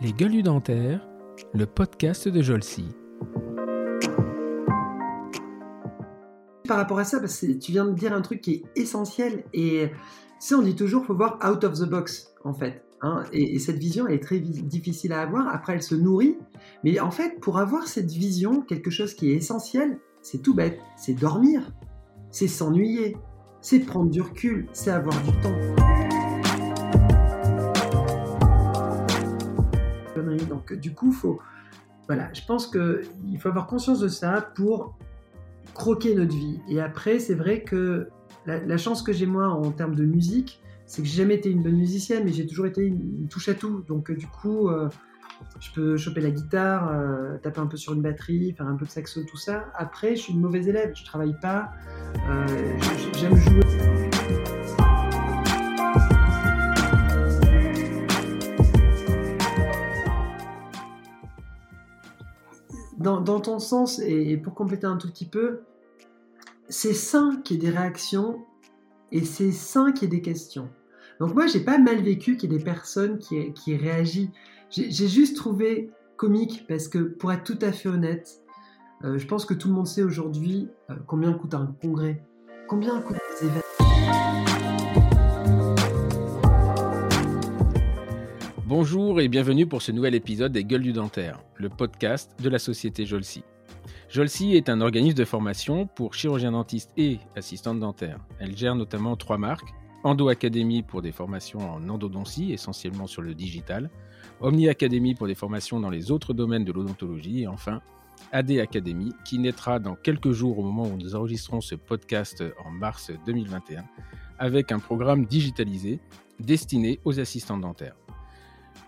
Les gueules dentaires, le podcast de Jolcy. Par rapport à ça, parce tu viens de dire un truc qui est essentiel et ça, on dit toujours, faut voir out of the box, en fait. Hein. et, cette vision, elle est très difficile à avoir. Après, elle se nourrit. Mais en fait, pour avoir cette vision, quelque chose qui est essentiel, c'est tout bête. C'est dormir. C'est s'ennuyer. C'est prendre du recul. C'est avoir du temps. Donc, du coup, faut, voilà, je pense qu'il faut avoir conscience de ça pour croquer notre vie. Et après, c'est vrai que la, chance que j'ai moi en termes de musique, c'est que j'ai jamais été une bonne musicienne, mais j'ai toujours été une, touche à tout. Donc, euh, du coup, euh, je peux choper la guitare, euh, taper un peu sur une batterie, faire un peu de saxo, tout ça. Après, je suis une mauvaise élève, je travaille pas, j'aime jouer. Dans, ton sens, et pour compléter un tout petit peu, c'est sain qu'il y ait des réactions et c'est sain qu'il y ait des questions. Donc moi, j'ai pas mal vécu qu'il y ait des personnes qui, réagissent. J'ai juste trouvé comique parce que, pour être tout à fait honnête, euh, je pense que tout le monde sait aujourd'hui euh, combien coûte un congrès, combien coûtent les événements? Bonjour et bienvenue pour ce nouvel épisode des Gueules du Dentaire, le podcast de la société Jolsi. Jolsi est un organisme de formation pour chirurgiens dentistes et assistantes dentaires. Elle gère notamment trois marques Endo Academy pour des formations en endodontie, essentiellement sur le digital, Omni Academy pour des formations dans les autres domaines de l'odontologie, et enfin AD Academy, qui naîtra dans quelques jours au moment où nous enregistrons ce podcast en mars 2021, avec un programme digitalisé destiné aux assistants dentaires.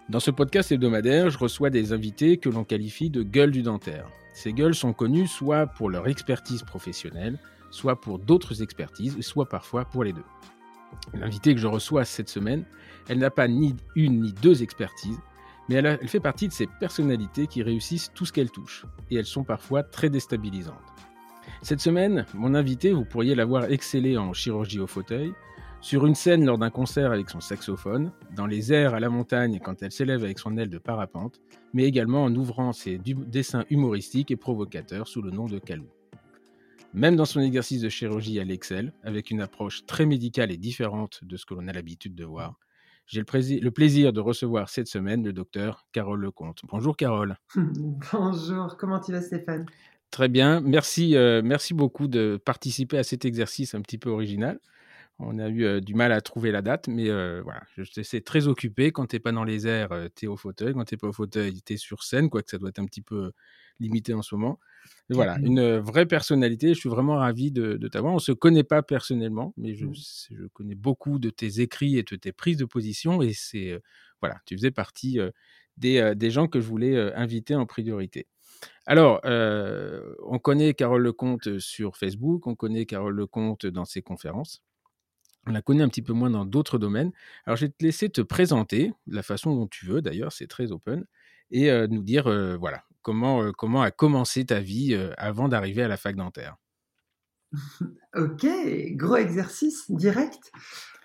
Dans ce podcast hebdomadaire, je reçois des invités que l'on qualifie de gueule du dentaire. Ces gueules sont connues soit pour leur expertise professionnelle, soit pour d'autres expertises, soit parfois pour les deux. L'invitée que je reçois cette semaine, elle n'a pas ni une ni deux expertises, mais elle, elle fait partie de ces personnalités qui réussissent tout ce qu'elles touchent, et elles sont parfois très déstabilisantes. Cette semaine, mon invité, vous pourriez l'avoir excellé en chirurgie au fauteuil, sur une scène lors d'un concert avec son saxophone, dans les airs à la montagne quand elle s'élève avec son aile de parapente, mais également en ouvrant ses dessins humoristiques et provocateurs sous le nom de Calou. Même dans son exercice de chirurgie à l'excel, avec une approche très médicale et différente de ce que l'on a l'habitude de voir, j'ai le, plaisir de recevoir cette semaine le docteur Carole Lecomte. Bonjour Carole. Bonjour, comment tu vas Stéphane? Très bien, merci, euh, merci beaucoup de participer à cet exercice un petit peu original. On a eu du mal à trouver la date, mais voilà, je sais très occupé. Quand tu n'es pas dans les airs, tu es au fauteuil. Quand tu n'es pas au fauteuil, tu es sur scène, quoique ça doit être un petit peu limité en ce moment. voilà, une vraie personnalité. Je suis vraiment ravi de, t'avoir. On ne se connaît pas personnellement, mais je, mmh. connais beaucoup de tes écrits et de tes prises de position. Et c'est, voilà, tu faisais partie des, des, gens que je voulais inviter en priorité. Alors, on connaît Carole Lecomte sur Facebook, on connaît Carole Lecomte dans ses conférences. On la connaît un petit peu moins dans d'autres domaines. Alors, je vais te laisser te présenter de la façon dont tu veux, d'ailleurs, c'est très open, et nous dire, voilà, comment, comment a commencé ta vie avant d'arriver à la fac dentaire. ok, gros exercice direct.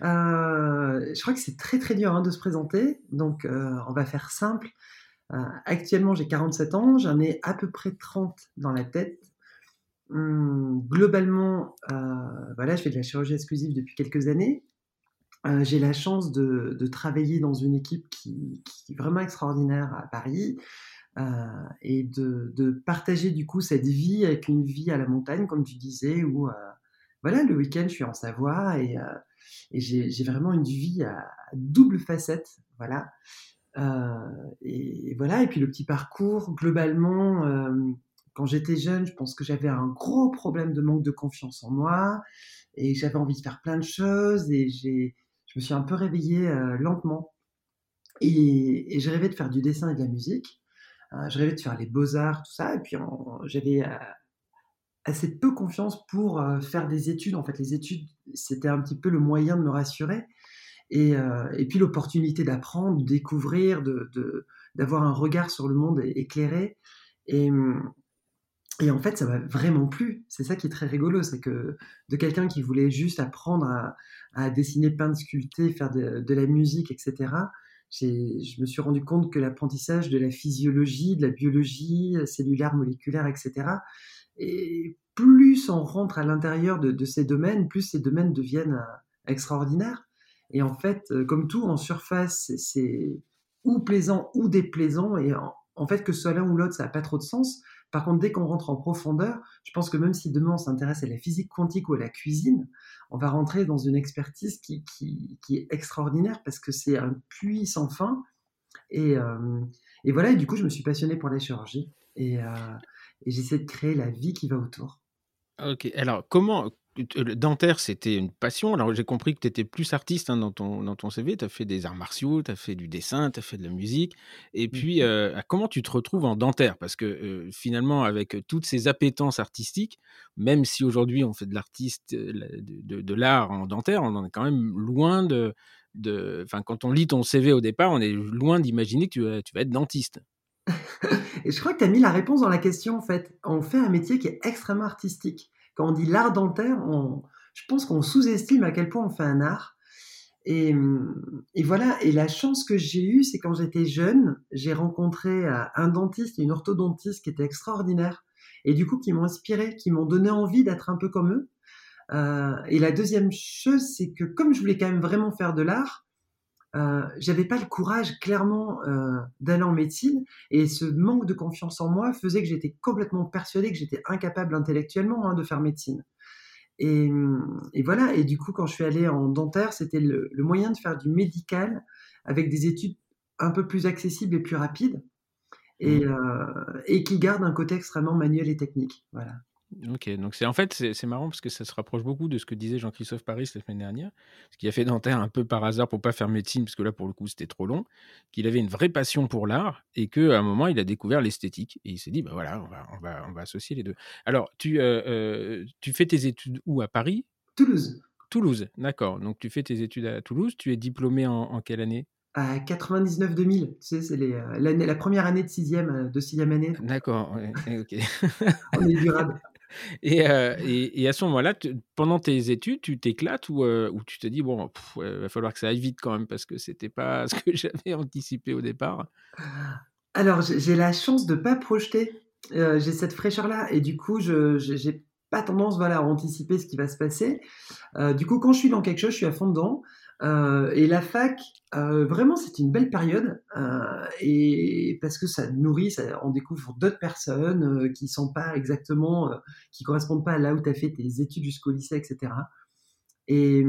je crois que c'est très très dur hein, de se présenter, donc on va faire simple. actuellement, j'ai 47 ans, j'en ai à peu près 30 dans la tête. Hum, globalement, euh, voilà, je fais de la chirurgie exclusive depuis quelques années. Euh, j'ai la chance de, travailler dans une équipe qui, est vraiment extraordinaire à Paris euh, et de, partager du coup cette vie avec une vie à la montagne, comme tu disais, où voilà, le week-end je suis en Savoie et, j'ai vraiment une vie à, double facette, voilà. et, voilà, et puis le petit parcours, globalement, quand j'étais jeune, je pense que j'avais un gros problème de manque de confiance en moi et j'avais envie de faire plein de choses et j'ai, je me suis un peu réveillée euh, lentement. Et, et, je rêvais de faire du dessin et de la musique. Euh, je rêvais de faire les beaux-arts, tout ça. Et puis j'avais euh, assez peu confiance pour faire des études. En fait, les études, c'était un petit peu le moyen de me rassurer. Et, puis l'opportunité d'apprendre, de découvrir, de, d'avoir un regard sur le monde éclairé. Hum, et en fait, ça m'a vraiment plu. C'est ça qui est très rigolo, c'est que de quelqu'un qui voulait juste apprendre à, dessiner, peindre, sculpter, faire de, la musique, etc., je me suis rendu compte que l'apprentissage de la physiologie, de la biologie cellulaire, moléculaire, etc., et plus on rentre à l'intérieur de, de, ces domaines, plus ces domaines deviennent euh, extraordinaires. Et en fait, euh, comme tout, en surface, c'est ou plaisant ou déplaisant. Et en, en fait, que ce soit l'un ou l'autre, ça n'a pas trop de sens. Par contre, dès qu'on rentre en profondeur, je pense que même si demain on s'intéresse à la physique quantique ou à la cuisine, on va rentrer dans une expertise qui, est extraordinaire parce que c'est un puits sans fin. Euh, et, voilà, et du coup, je me suis passionné pour la chirurgie et, euh, et j'essaie de créer la vie qui va autour. Ok, alors comment, dentaire, c'était une passion. Alors, j'ai compris que tu étais plus artiste hein, dans, ton, dans ton CV. Tu as fait des arts martiaux, tu as fait du dessin, tu as fait de la musique. Et puis, euh, comment tu te retrouves en dentaire? Parce que euh, finalement, avec toutes ces appétences artistiques, même si aujourd'hui on fait de l'artiste, de, de, l'art en dentaire, on en est quand même loin de. Enfin, quand on lit ton CV au départ, on est loin d'imaginer que tu vas, tu vas être dentiste. Et je crois que tu as mis la réponse dans la question, en fait. On fait un métier qui est extrêmement artistique quand on dit l'art dentaire, je pense qu'on sous-estime à quel point on fait un art. Et, voilà, et la chance que j'ai eue, c'est quand j'étais jeune, j'ai rencontré euh, un dentiste et une orthodontiste qui étaient extraordinaires, et du coup qui m'ont inspiré, qui m'ont donné envie d'être un peu comme eux. Euh, et la deuxième chose, c'est que comme je voulais quand même vraiment faire de l'art, euh, j'avais pas le courage clairement euh, d'aller en médecine et ce manque de confiance en moi faisait que j'étais complètement persuadée que j'étais incapable intellectuellement hein, de faire médecine. Et, voilà, et du coup quand je suis allée en dentaire, c'était le, moyen de faire du médical avec des études un peu plus accessibles et plus rapides et, mmh. euh, et qui gardent un côté extrêmement manuel et technique. Voilà. Ok, donc c'est en fait c'est marrant parce que ça se rapproche beaucoup de ce que disait Jean-Christophe Paris la semaine dernière, ce qui a fait dentaire un peu par hasard pour pas faire médecine parce que là pour le coup c'était trop long, qu'il avait une vraie passion pour l'art et qu'à un moment il a découvert l'esthétique et il s'est dit bah voilà on va, on va, on va associer les deux. Alors tu euh, euh, tu fais tes études où à Paris? Toulouse. Toulouse, d'accord. Donc tu fais tes études à Toulouse. Tu es diplômé en, quelle année? À 99-2000, tu sais, c'est euh, la première année de sixième, de sixième année. D'accord, ok. On est durable. Euh, et, à ce moment-là, pendant tes études, tu t'éclates ou, euh, ou, tu te dis, bon, il va falloir que ça aille vite quand même parce que c'était pas ce que j'avais anticipé au départ Alors, j'ai la chance de ne pas projeter. Euh, j'ai cette fraîcheur-là et du coup, je n'ai pas tendance voilà, à anticiper ce qui va se passer. du coup, quand je suis dans quelque chose, je suis à fond dedans. Euh, et la fac, euh, vraiment, c'est une belle période, euh, et parce que ça nourrit, on découvre d'autres personnes qui sont pas exactement, qui correspondent pas à là où tu as fait tes études jusqu'au lycée, etc. Et,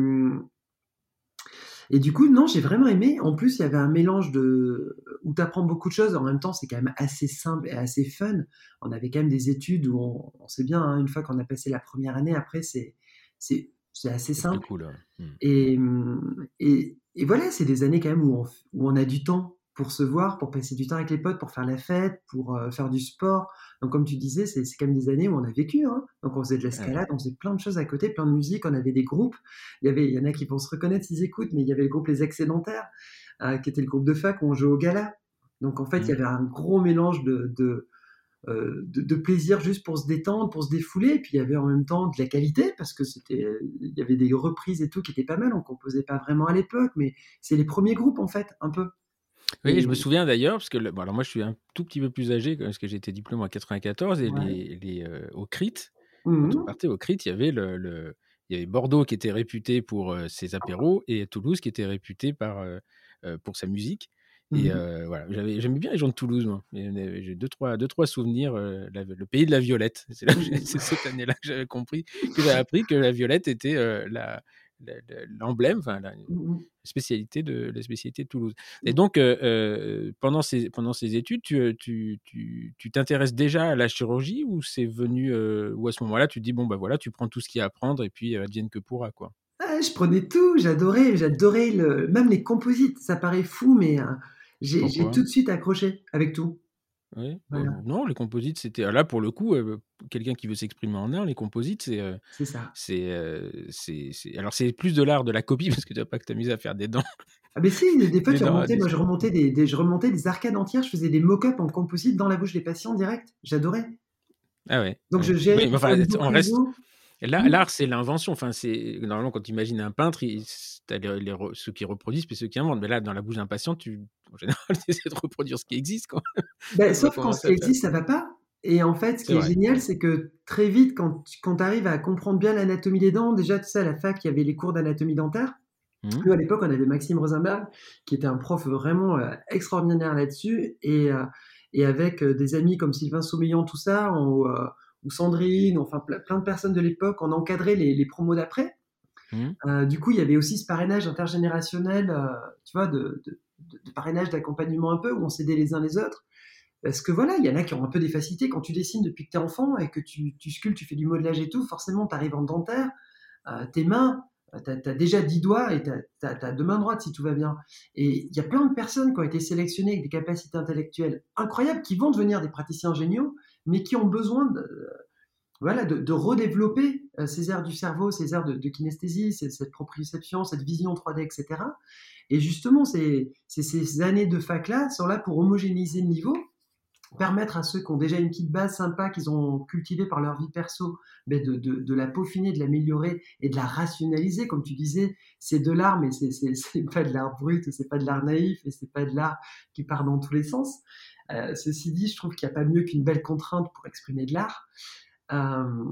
et du coup, non, j'ai vraiment aimé. En plus, il y avait un mélange de où tu apprends beaucoup de choses. En même temps, c'est quand même assez simple et assez fun. On avait quand même des études où on, sait bien, hein, une fois qu'on a passé la première année, après, c'est assez simple. Mmh. Mmh, et, et, voilà, c'est des années quand même où on, où on, a du temps pour se voir, pour passer du temps avec les potes, pour faire la fête, pour euh, faire du sport. Donc, comme tu disais, c'est quand même des années où on a vécu. Hein. Donc, on faisait de l'escalade, on faisait plein de choses à côté, plein de musique, on avait des groupes. Il y, avait, il y en a qui vont se reconnaître s'ils écoutent, mais il y avait le groupe Les Excédentaires, euh, qui était le groupe de fac où on jouait au gala. Donc, en fait, il y mmh. avait un gros mélange de, de euh, de, plaisir juste pour se détendre, pour se défouler. Et puis il y avait en même temps de la qualité parce que c'était, il y avait des reprises et tout qui étaient pas mal. On composait pas vraiment à l'époque, mais c'est les premiers groupes en fait, un peu. Oui, je me souviens d'ailleurs, parce que bon, alors moi je suis un tout petit peu plus âgé parce que j'ai été diplômé en 94 et les, euh, au CRIT, quand on mmh partait au CRIT, il y avait le, il y avait Bordeaux qui était réputé pour euh, ses apéros et Toulouse qui était réputé par, pour sa musique. Et mmh voilà, j'aimais bien les gens de Toulouse, moi. J'ai deux trois, deux, trois souvenirs. le pays de la violette. C'est cette année-là que j'avais compris, que j'ai appris que la violette était la, l'emblème, enfin la mmh spécialité de la spécialité de Toulouse. Et mmh. donc pendant ces pendant ces études, tu tu, tu, t'intéresses déjà à la chirurgie ou c'est venu ou à ce moment-là tu te dis bon bah voilà tu prends tout ce qu'il y a à prendre et puis advienne que pourra quoi? Ah, je prenais tout, j'adorais, j'adorais le, même les composites. Ça paraît fou, mais j'ai tout de suite accroché avec tout. Oui. non, les composites, c'était ah, là pour le coup, euh, quelqu'un qui veut s'exprimer en art, les composites, c'est. Euh, c'est ça. Euh, c'est, alors c'est plus de l'art de la copie parce que tu n'as pas que t'amuser à faire des dents. Ah mais si, des fois tu remontais, moi je remontais des, je remontais des arcades entières, je faisais des mock-ups en composite dans la bouche des patients direct. J'adorais. Ah ouais. Donc, ouais. je gérais. Oui, enfin, on reste. Là, Mmh. l'art, c'est l'invention. Enfin, c'est normalement quand tu imagines un peintre, il... t'as les, ceux qui reproduisent puis ceux qui inventent. Mais là, dans la bouche d'un patient, tu en général, tu essaies de reproduire ce qui existe. Quoi. Ben, Faut sauf quand ce qui existe, ça va pas. Et en fait, ce qui est génial, c'est que très vite, quand tu quand arrives à comprendre bien l'anatomie des dents, déjà, tu sais, à la fac, il y avait les cours d'anatomie dentaire. Mhm. Nous, à l'époque, on avait Maxime Rosenberg, qui était un prof vraiment euh, extraordinaire là-dessus. Et, euh, et avec euh, des amis comme Sylvain Saumeillan, tout ça, on, ou Sandrine, enfin ple- plein de personnes de l'époque, on encadrait les, les promos d'après. Mhm. Euh, du coup, il y avait aussi ce parrainage intergénérationnel, euh, tu vois, de, de- de- de parrainage d'accompagnement un peu, où on s'aidait les uns les autres. Parce que voilà, il y en a qui ont un peu des facilités. Quand tu dessines depuis que tu es enfant et que tu, tu sculptes, tu fais du modelage et tout, forcément, tu arrives en dentaire, euh, tes mains, tu as, déjà 10 doigts et tu as, deux mains droites si tout va bien. Et il y a plein de personnes qui ont été sélectionnées avec des capacités intellectuelles incroyables, qui vont devenir des praticiens géniaux, mais qui ont besoin de, voilà, de, redévelopper euh, ces aires du cerveau, ces aires de, kinesthésie, cette proprioception, cette vision 3D, etc. Et justement, ces, ces, ces années de fac-là sont là pour homogénéiser le niveau, permettre à ceux qui ont déjà une petite base sympa qu'ils ont cultivée par leur vie perso, ben de, de, de la peaufiner, de l'améliorer et de la rationaliser. Comme tu disais, c'est de l'art, mais c'est, c'est, c'est pas de l'art brut, ou c'est pas de l'art naïf, et c'est pas de l'art qui part dans tous les sens. Euh, ceci dit, je trouve qu'il n'y a pas mieux qu'une belle contrainte pour exprimer de l'art. Euh,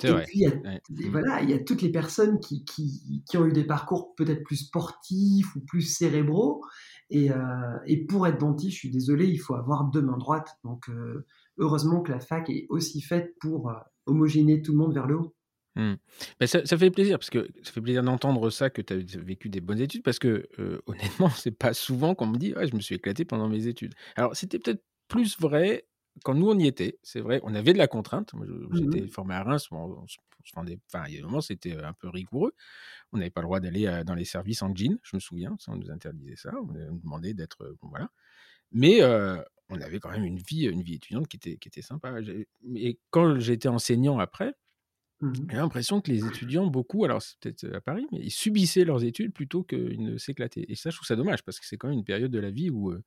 C'est et vrai. puis, il y, a, Ouais. voilà, il y a toutes les personnes qui, qui, qui ont eu des parcours peut-être plus sportifs ou plus cérébraux. Et, euh, et pour être dentiste, je suis désolé, il faut avoir deux mains droites. Donc, euh, heureusement que la fac est aussi faite pour euh, homogénéer tout le monde vers le haut. Ben, ça, fait plaisir parce que ça fait plaisir d'entendre ça que tu as vécu des bonnes études parce que euh, honnêtement, c'est pas souvent qu'on me dit je me suis éclaté pendant mes études. Alors c'était peut-être plus vrai quand nous on y était. C'est vrai, on avait de la contrainte. Je- j'étais formé à Reims, on, on se on enfin il y a des moments c'était un peu rigoureux. On n'avait pas le droit d'aller euh, dans les services en jean, je me souviens, ça, on nous interdisait ça, on nous demandait d'être euh, bon, voilà. Mais euh, on avait quand même une vie, une vie étudiante qui était, qui était sympa. Et quand j'étais enseignant après, Mhm. j'ai l'impression que les étudiants, beaucoup, alors c'est peut-être à Paris, mais ils subissaient leurs études plutôt qu'ils ne s'éclataient. Et ça, je trouve ça dommage parce que c'est quand même une période de la vie où, euh,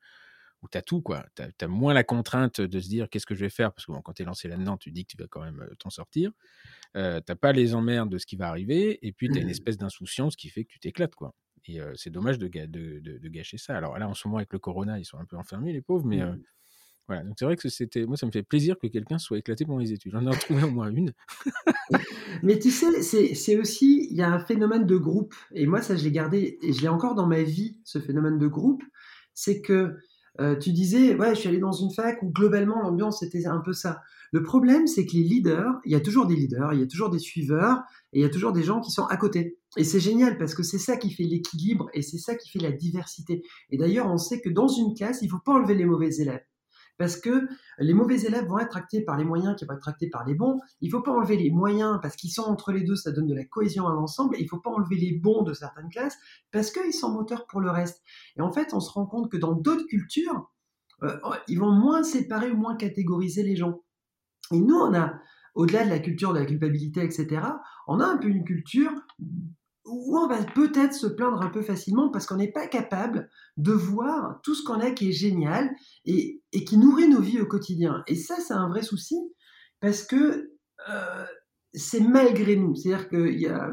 où tu as tout, quoi. Tu as, moins la contrainte de se dire qu'est-ce que je vais faire? Parce que bon, quand tu es lancé là-dedans, tu dis que tu vas quand même euh, t'en sortir. Euh, t'as pas les emmerdes de ce qui va arriver et puis tu as une Mhm. espèce d'insouciance qui fait que tu t'éclates, quoi. Et euh, c'est dommage de, ga- de, de- de gâcher ça. Alors là, en ce moment, avec le corona, ils sont un peu enfermés, les pauvres, mais. euh, Mhm. voilà, donc c'est vrai que c'était, moi ça me fait plaisir que quelqu'un soit éclaté pendant les études. J'en ai retrouvé au moins une. Mais tu sais, c'est c'est aussi, il y a un phénomène de groupe, et moi ça je l'ai gardé, et je l'ai encore dans ma vie, ce phénomène de groupe, c'est que euh, tu disais, ouais, je suis allé dans une fac où globalement l'ambiance était un peu ça. Le problème, c'est que les leaders, il y a toujours des leaders, il y a toujours des suiveurs, et il y a toujours des gens qui sont à côté. Et c'est génial parce que c'est ça qui fait l'équilibre et c'est ça qui fait la diversité. Et d'ailleurs, on sait que dans une classe, il faut pas enlever les mauvais élèves. Parce que les mauvais élèves vont être tractés par les moyens qui vont être tractés par les bons. Il faut pas enlever les moyens parce qu'ils sont entre les deux, ça donne de la cohésion à l'ensemble. Il faut pas enlever les bons de certaines classes parce qu'ils sont moteurs pour le reste. Et en fait, on se rend compte que dans d'autres cultures, euh, ils vont moins séparer ou moins catégoriser les gens. Et nous, on a, au-delà de la culture de la culpabilité, etc., on a un peu une culture où on va peut-être se plaindre un peu facilement parce qu'on n'est pas capable de voir tout ce qu'on a qui est génial et, qui nourrit nos vies au quotidien. Et ça, c'est un vrai souci parce que euh, c'est malgré nous. C'est-à-dire qu'il y a,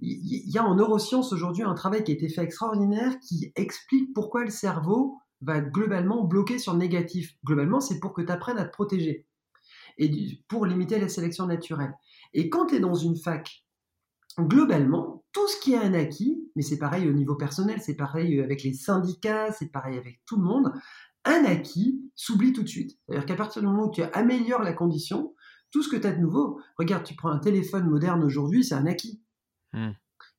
y a en neurosciences aujourd'hui un travail qui a été fait extraordinaire qui explique pourquoi le cerveau va globalement bloquer sur le négatif. Globalement, c'est pour que tu apprennes à te protéger et pour limiter la sélection naturelle. Et quand tu es dans une fac, globalement, tout ce qui est un acquis, mais c'est pareil au niveau personnel, c'est pareil avec les syndicats, c'est pareil avec tout le monde, un acquis s'oublie tout de suite. C'est-à-dire qu'à partir du moment où tu améliores la condition, tout ce que tu as de nouveau, regarde, tu prends un téléphone moderne aujourd'hui, c'est un acquis. Mm.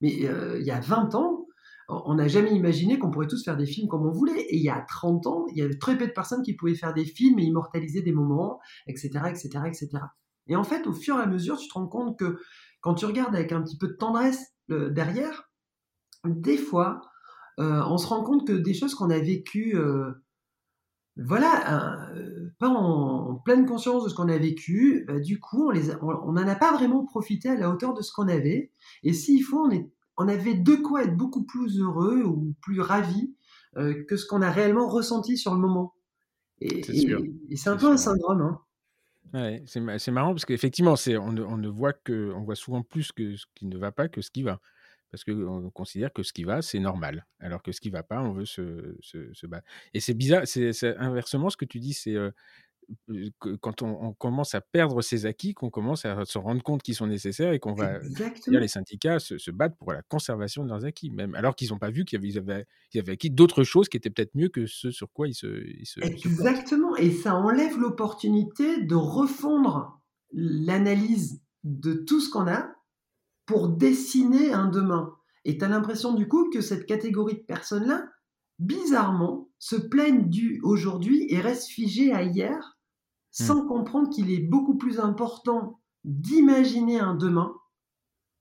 Mais euh, il y a 20 ans, on n'a jamais imaginé qu'on pourrait tous faire des films comme on voulait. Et il y a 30 ans, il y avait très peu de personnes qui pouvaient faire des films et immortaliser des moments, etc., etc., etc. Et en fait, au fur et à mesure, tu te rends compte que quand tu regardes avec un petit peu de tendresse euh, derrière, des fois, euh, on se rend compte que des choses qu'on a vécues, euh, voilà, euh, pas en, en, pleine conscience de ce qu'on a vécu, bah, du coup, on n'en a pas vraiment profité à la hauteur de ce qu'on avait. Et s'il faut, on, est, on avait de quoi être beaucoup plus heureux ou plus ravi que ce qu'on a réellement ressenti sur le moment. Et c'est un peu sûr. un syndrome. Hein. C'est marrant parce qu'effectivement, on, ne voit que, on voit souvent plus que ce qui ne va pas que ce qui va parce qu'on considère que ce qui va, c'est normal, alors que ce qui va pas, on veut se, se, battre. Et c'est bizarre, c'est inversement ce que tu dis, c'est quand on, commence à perdre ses acquis, qu'on commence à se rendre compte qu'ils sont nécessaires et qu'on va, les syndicats se, se, battent pour la conservation de leurs acquis, même alors qu'ils n'ont pas vu qu'ils avaient, avaient, acquis d'autres choses qui étaient peut-être mieux que ce sur quoi ils se. Exactement, et ça enlève l'opportunité de refondre l'analyse de tout ce qu'on a pour dessiner un demain. Et tu as l'impression du coup que cette catégorie de personnes-là, bizarrement, se plaignent du aujourd'hui et restent figées à hier, mmh. sans comprendre qu'il est beaucoup plus important d'imaginer un demain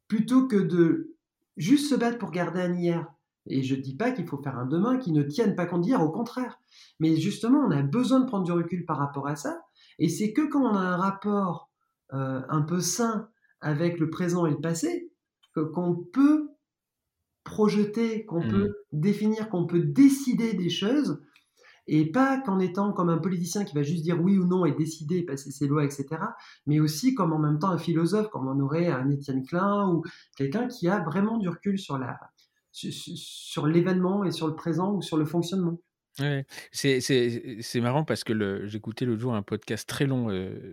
plutôt que de juste se battre pour garder un hier. Et je ne dis pas qu'il faut faire un demain qui ne tienne pas compte d'hier, au contraire. Mais justement, on a besoin de prendre du recul par rapport à ça. Et c'est que quand on a un rapport euh, un peu sain avec le présent et le passé, qu'on peut projeter, qu'on mmh. peut définir, qu'on peut décider des choses, et pas qu'en étant comme un politicien qui va juste dire oui ou non et décider, passer ses lois, etc., mais aussi comme en même temps un philosophe, comme on aurait un Étienne Klein ou quelqu'un qui a vraiment du recul sur la sur l'événement et sur le présent ou sur le fonctionnement. Ouais, c'est marrant parce que j'écoutais l'autre jour un podcast très long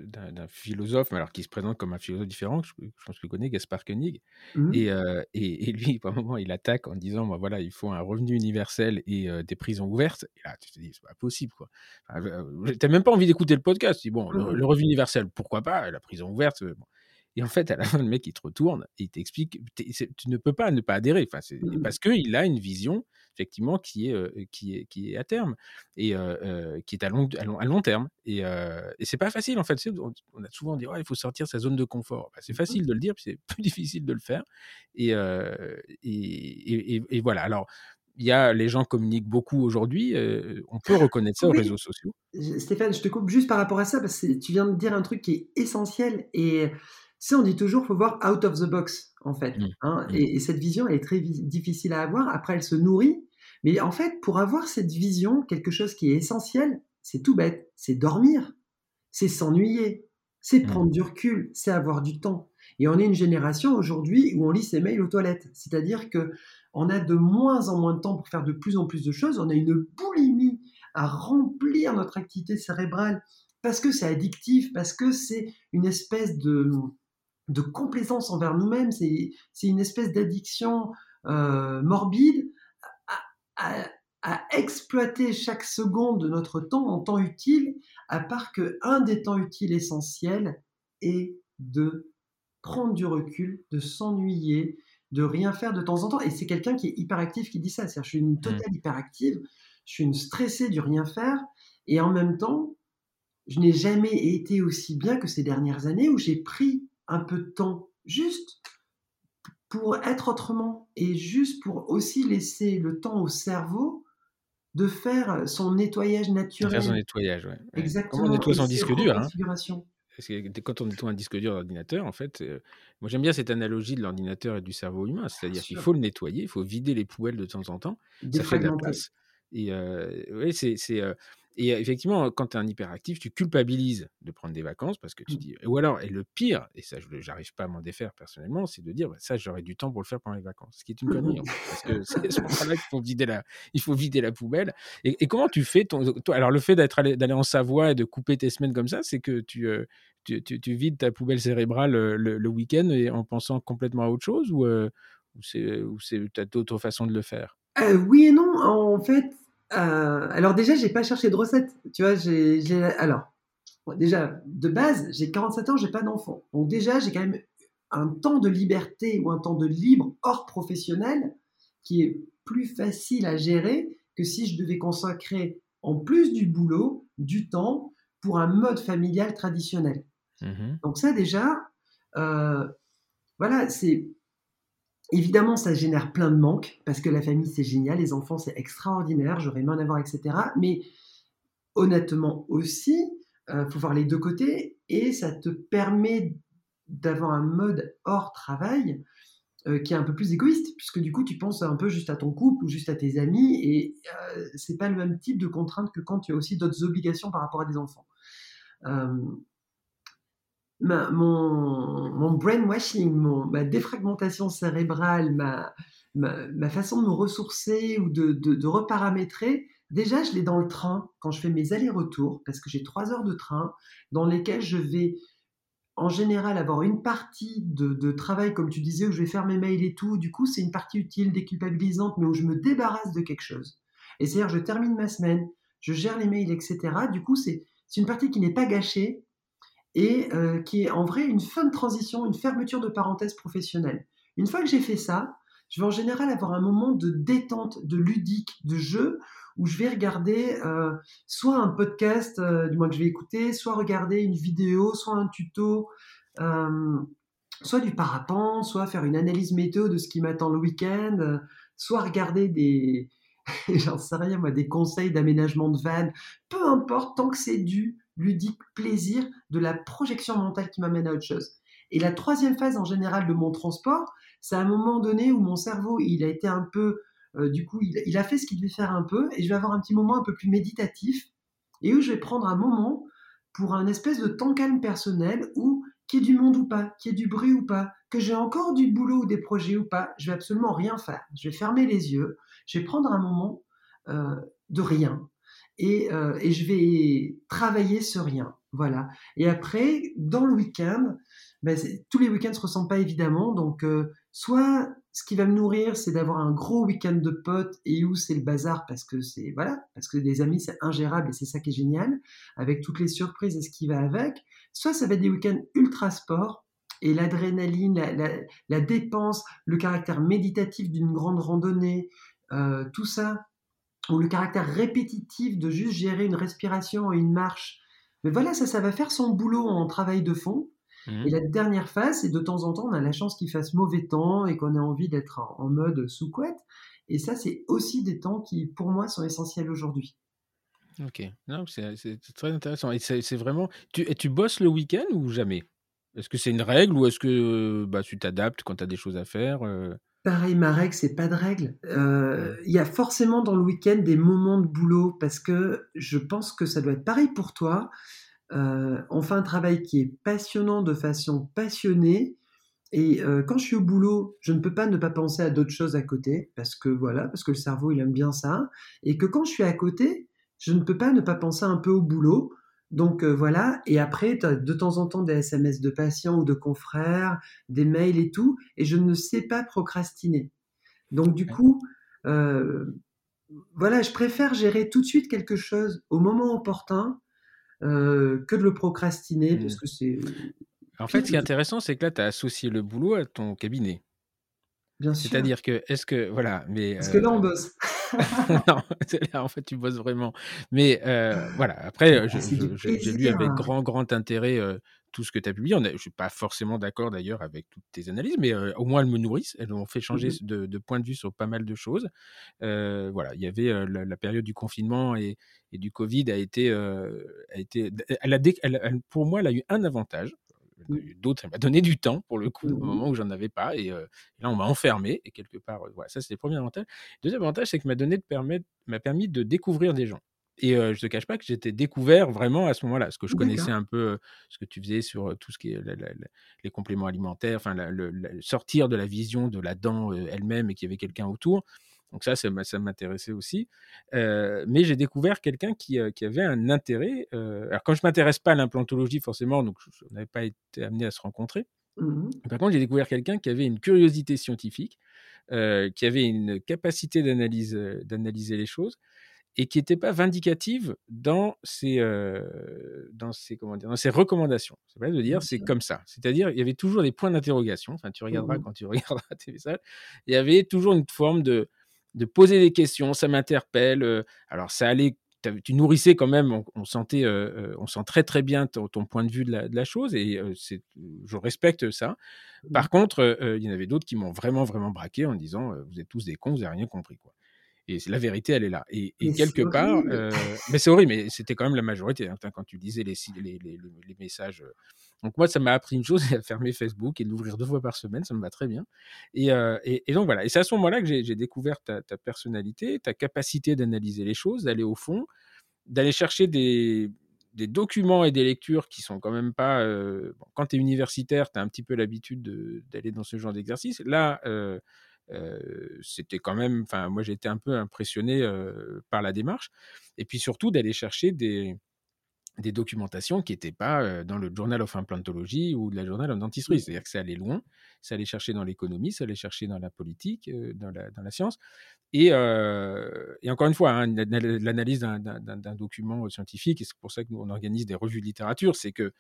d'un philosophe, alors qui se présente comme un philosophe différent, je, je pense que tu connais, Gaspard Koenig. Mmh. Et, et, et, lui, à un moment, il attaque en disant bah, voilà, il faut un revenu universel et des prisons ouvertes. Et là, tu te dis c'est pas possible. quoi. Tu n'as même pas envie d'écouter le podcast. Tu dis bon, le, revenu universel, pourquoi pas La prison ouverte. Et en fait, à la fin, le mec, il te retourne et il t'explique, tu ne peux pas ne pas adhérer, enfin, mmh parce qu'il a une vision, effectivement, qui est, qui est, qui est à terme et qui est à long, à long, terme. Et, et c'est pas facile, en fait. On, a souvent dit, il faut sortir sa zone de confort. Bah, c'est mmh facile de le dire, puis c'est plus difficile de le faire. Et, et, et, voilà. Alors, il y a, les gens communiquent beaucoup aujourd'hui. on peut reconnaître ça aux réseaux sociaux. Stéphane, je te coupe juste par rapport à ça parce que tu viens de dire un truc qui est essentiel et sais, on dit toujours, faut voir out of the box, en fait. Mmh. Hein, mmh. et, cette vision, elle est très difficile à avoir. Après, elle se nourrit. Mais en fait, pour avoir cette vision, quelque chose qui est essentiel, c'est tout bête. C'est dormir. C'est s'ennuyer. C'est mmh. prendre du recul. C'est avoir du temps. Et on est une génération aujourd'hui où on lit ses mails aux toilettes. C'est-à-dire que on a de moins en moins de temps pour faire de plus en plus de choses. On a une boulimie à remplir notre activité cérébrale parce que c'est addictif, parce que c'est une espèce de, de complaisance envers nous-mêmes, c'est une espèce d'addiction euh, morbide à, exploiter chaque seconde de notre temps en temps utile, à part que un des temps utiles essentiels est de prendre du recul, de s'ennuyer, de rien faire de temps en temps. Et c'est quelqu'un qui est hyperactif qui dit ça. C'est-à-dire, je suis une mmh. totale hyperactive, je suis une stressée du rien faire, et en même temps, je n'ai jamais été aussi bien que ces dernières années où j'ai pris un peu de temps juste pour être autrement et juste pour aussi laisser le temps au cerveau de faire son nettoyage naturel. De faire son nettoyage, oui. Exactement. on nettoie son disque dur. Hein. Parce que quand on nettoie un disque dur d'ordinateur, en fait, euh, moi j'aime bien cette analogie de l'ordinateur et du cerveau humain, c'est-à-dire qu'il faut le nettoyer, il faut vider les poubelles de temps en temps, ça fait de la place. Et euh, oui, c'est, euh, et effectivement, quand tu es un hyperactif, tu culpabilises de prendre des vacances parce que tu mmh. dis. Ou alors, et le pire, et ça, je n'arrive pas à m'en défaire personnellement, c'est de dire bah, ça, j'aurais du temps pour le faire pendant les vacances. Ce qui est une connerie, en fait, parce que c'est ce moment-là qu'il faut vider la, il faut vider la poubelle. Et, comment tu fais ton. Toi, alors, le fait d'aller en Savoie et de couper tes semaines comme ça, c'est que tu, euh, tu, tu, vides ta poubelle cérébrale euh, le, week-end en pensant complètement à autre chose ou, euh, ou c'est tu as d'autres façons de le faire? Oui et non. En fait, euh, alors déjà, j'ai pas cherché de recette. Tu vois, j'ai, alors déjà de base, j'ai 47 ans, j'ai pas d'enfant. Donc déjà, j'ai quand même un temps de liberté ou un temps de libre hors professionnel qui est plus facile à gérer que si je devais consacrer en plus du boulot du temps pour un mode familial traditionnel. Mmh Donc ça déjà, euh, voilà, c'est Évidemment, ça génère plein de manques, parce que la famille, c'est génial, les enfants, c'est extraordinaire, j'aurais aimé en avoir, etc. Mais honnêtement aussi, il euh, faut voir les deux côtés, et ça te permet d'avoir un mode hors travail euh, qui est un peu plus égoïste, puisque du coup, tu penses un peu juste à ton couple ou juste à tes amis, et euh, c'est pas le même type de contrainte que quand tu as aussi d'autres obligations par rapport à des enfants. Ma, mon, mon brainwashing, ma défragmentation cérébrale, ma, ma, façon de me ressourcer ou de, de, de reparamétrer, déjà, je l'ai dans le train quand je fais mes allers-retours, parce que j'ai trois heures de train dans lesquelles je vais en général avoir une partie de, de, travail, comme tu disais, où je vais faire mes mails et tout. Du coup, c'est une partie utile, déculpabilisante, mais où je me débarrasse de quelque chose. Et c'est-à-dire, je termine ma semaine, je gère les mails, etc. Du coup, c'est une partie qui n'est pas gâchée et euh, qui est en vrai une fin de transition, une fermeture de parenthèse professionnelle. Une fois que j'ai fait ça, je vais en général avoir un moment de détente, de ludique, de jeu, où je vais regarder euh, soit un podcast, euh, du moins que je vais écouter, soit regarder une vidéo, soit un tuto, soit du parapente, soit faire une analyse météo de ce qui m'attend le week-end, soit regarder des, j'en sais rien des conseils d'aménagement de vannes, peu importe, tant que c'est du ludique plaisir de la projection mentale qui m'amène à autre chose. Et la troisième phase en général de mon transport, c'est à un moment donné où mon cerveau, il a été un peu, euh, du coup, il, a fait ce qu'il devait faire un peu, et je vais avoir un petit moment un peu plus méditatif, et où je vais prendre un moment pour un espèce de temps calme personnel où qu'il y ait du monde ou pas, qu'il y ait du bruit ou pas, que j'ai encore du boulot ou des projets ou pas, je vais absolument rien faire. Je vais fermer les yeux, je vais prendre un moment euh, de rien et, euh, et, je vais travailler ce rien. Voilà. Et après, dans le week-end, ben, tous les week-ends ne se ressemblent pas évidemment. Donc, euh, soit ce qui va me nourrir, c'est d'avoir un gros week-end de potes et où c'est le bazar parce que c'est voilà, parce que des amis c'est ingérable et c'est ça qui est génial, avec toutes les surprises et ce qui va avec. Soit ça va être des week-ends ultra sport et l'adrénaline, la, la, dépense, le caractère méditatif d'une grande randonnée, euh, tout ça, ou le caractère répétitif de juste gérer une respiration et une marche. Mais voilà, ça, ça va faire son boulot en travail de fond. Mmh. Et la dernière phase, c'est de temps en temps, on a la chance qu'il fasse mauvais temps et qu'on ait envie d'être en mode sous couette. Et ça, c'est aussi des temps qui, pour moi, sont essentiels aujourd'hui. Ok, c'est très intéressant. Et c'est vraiment. Tu, et tu bosses le week-end ou jamais? Est-ce que c'est une règle ou est-ce que bah, tu t'adaptes quand tu as des choses à faire euh? Pareil, ma règle, c'est pas de règle. Euh, il y a forcément dans le week-end des moments de boulot parce que je pense que ça doit être pareil pour toi. Euh, on fait un travail qui est passionnant de façon passionnée. Et euh, quand je suis au boulot, je ne peux pas ne pas penser à d'autres choses à côté, parce que voilà, parce que le cerveau, il aime bien ça. Et que quand je suis à côté, je ne peux pas ne pas penser un peu au boulot. Donc euh, voilà, et après, tu as de temps en temps des SMS de patients ou de confrères, des mails et tout, et je ne sais pas procrastiner. Donc du coup, voilà, je préfère gérer tout de suite quelque chose au moment opportun euh, que de le procrastiner, parce mmh. que c'est... En fait, ce qui est intéressant, c'est que là, tu as associé le boulot à ton cabinet. Bien sûr. C'est-à-dire que, est-ce que, voilà, mais... Parce que là, on euh, bosse. non, là, en fait, tu bosses vraiment. Mais euh, voilà, après, ah, j'ai lu avec grand, grand intérêt tout ce que tu as publié. je ne suis pas forcément d'accord d'ailleurs avec toutes tes analyses, mais au moins elles me nourrissent. Elles m'ont fait changer mmh de, point de vue sur pas mal de choses. voilà, il y avait la, période du confinement et, du Covid a été, a été elle a, pour moi, elle a eu un avantage. Mmh. D'autres, elle m'a donné du temps pour le coup, au mmh moment où j'en avais pas. Et, là, on m'a enfermé. Et quelque part, voilà, ça, c'est le premier avantage. Le deuxième avantage, c'est que m'a donné de permettre, m'a permis de découvrir des gens. Et je je te cache pas que j'étais découvert vraiment à ce moment-là, parce que je connaissais un peu ce que tu faisais sur tout ce qui est les compléments alimentaires, enfin sortir de la vision de la dent elle-même et qu'il y avait quelqu'un autour. Donc ça, ça m'intéressait aussi. mais j'ai découvert quelqu'un qui, qui, avait un intérêt. alors quand je m'intéresse pas à l'implantologie forcément, donc on n'avait pas été amené à se rencontrer. Mmh Par contre, j'ai découvert quelqu'un qui avait une curiosité scientifique, qui avait une capacité d'analyse, d'analyser les choses et qui n'était pas vindicative dans ses, euh, dans ses, comment dire, dans ses recommandations. C'est pas de dire c'est comme ça. C'est-à-dire, il y avait toujours des points d'interrogation. Enfin, tu regarderas mmh quand tu regarderas tes messages. Il y avait toujours une forme de, de poser des questions. Ça m'interpelle. Alors, ça allait. Tu nourrissais quand même, on, sentait, euh, on sent très très bien ton, point de vue de la, de la chose et je respecte ça. Par mmh. contre, il y en avait d'autres qui m'ont vraiment vraiment braqué en disant vous êtes tous des cons, vous n'avez rien compris quoi. Et la vérité, elle est là. Et, quelque part, euh, mais c'est horrible, mais c'était quand même la majorité. Hein, quand tu disais les, les, les, les, messages. Euh. Donc moi, ça m'a appris une chose, c'est à fermer Facebook et l'ouvrir deux fois par semaine, ça me va très bien. Et, euh, et, donc voilà. Et c'est à ce moment-là que j'ai découvert ta, ta, personnalité, ta capacité d'analyser les choses, d'aller au fond, d'aller chercher des, des documents et des lectures qui sont quand même pas. quand tu es universitaire, tu as un petit peu l'habitude d'aller dans ce genre d'exercice. Là, c'était quand même. Enfin, moi, j'ai été un peu impressionné par la démarche. Et puis surtout d'aller chercher des, des documentations qui n'étaient pas dans le Journal of Implantology ou de la Journal of Dentistry. C'est-à-dire que ça allait loin, ça allait chercher dans l'économie, ça allait chercher dans la politique, dans, la, dans, la, science. Et, et encore une fois, hein, l'analyse d'un document scientifique, et c'est pour ça que nous on organise des revues de littérature, c'est que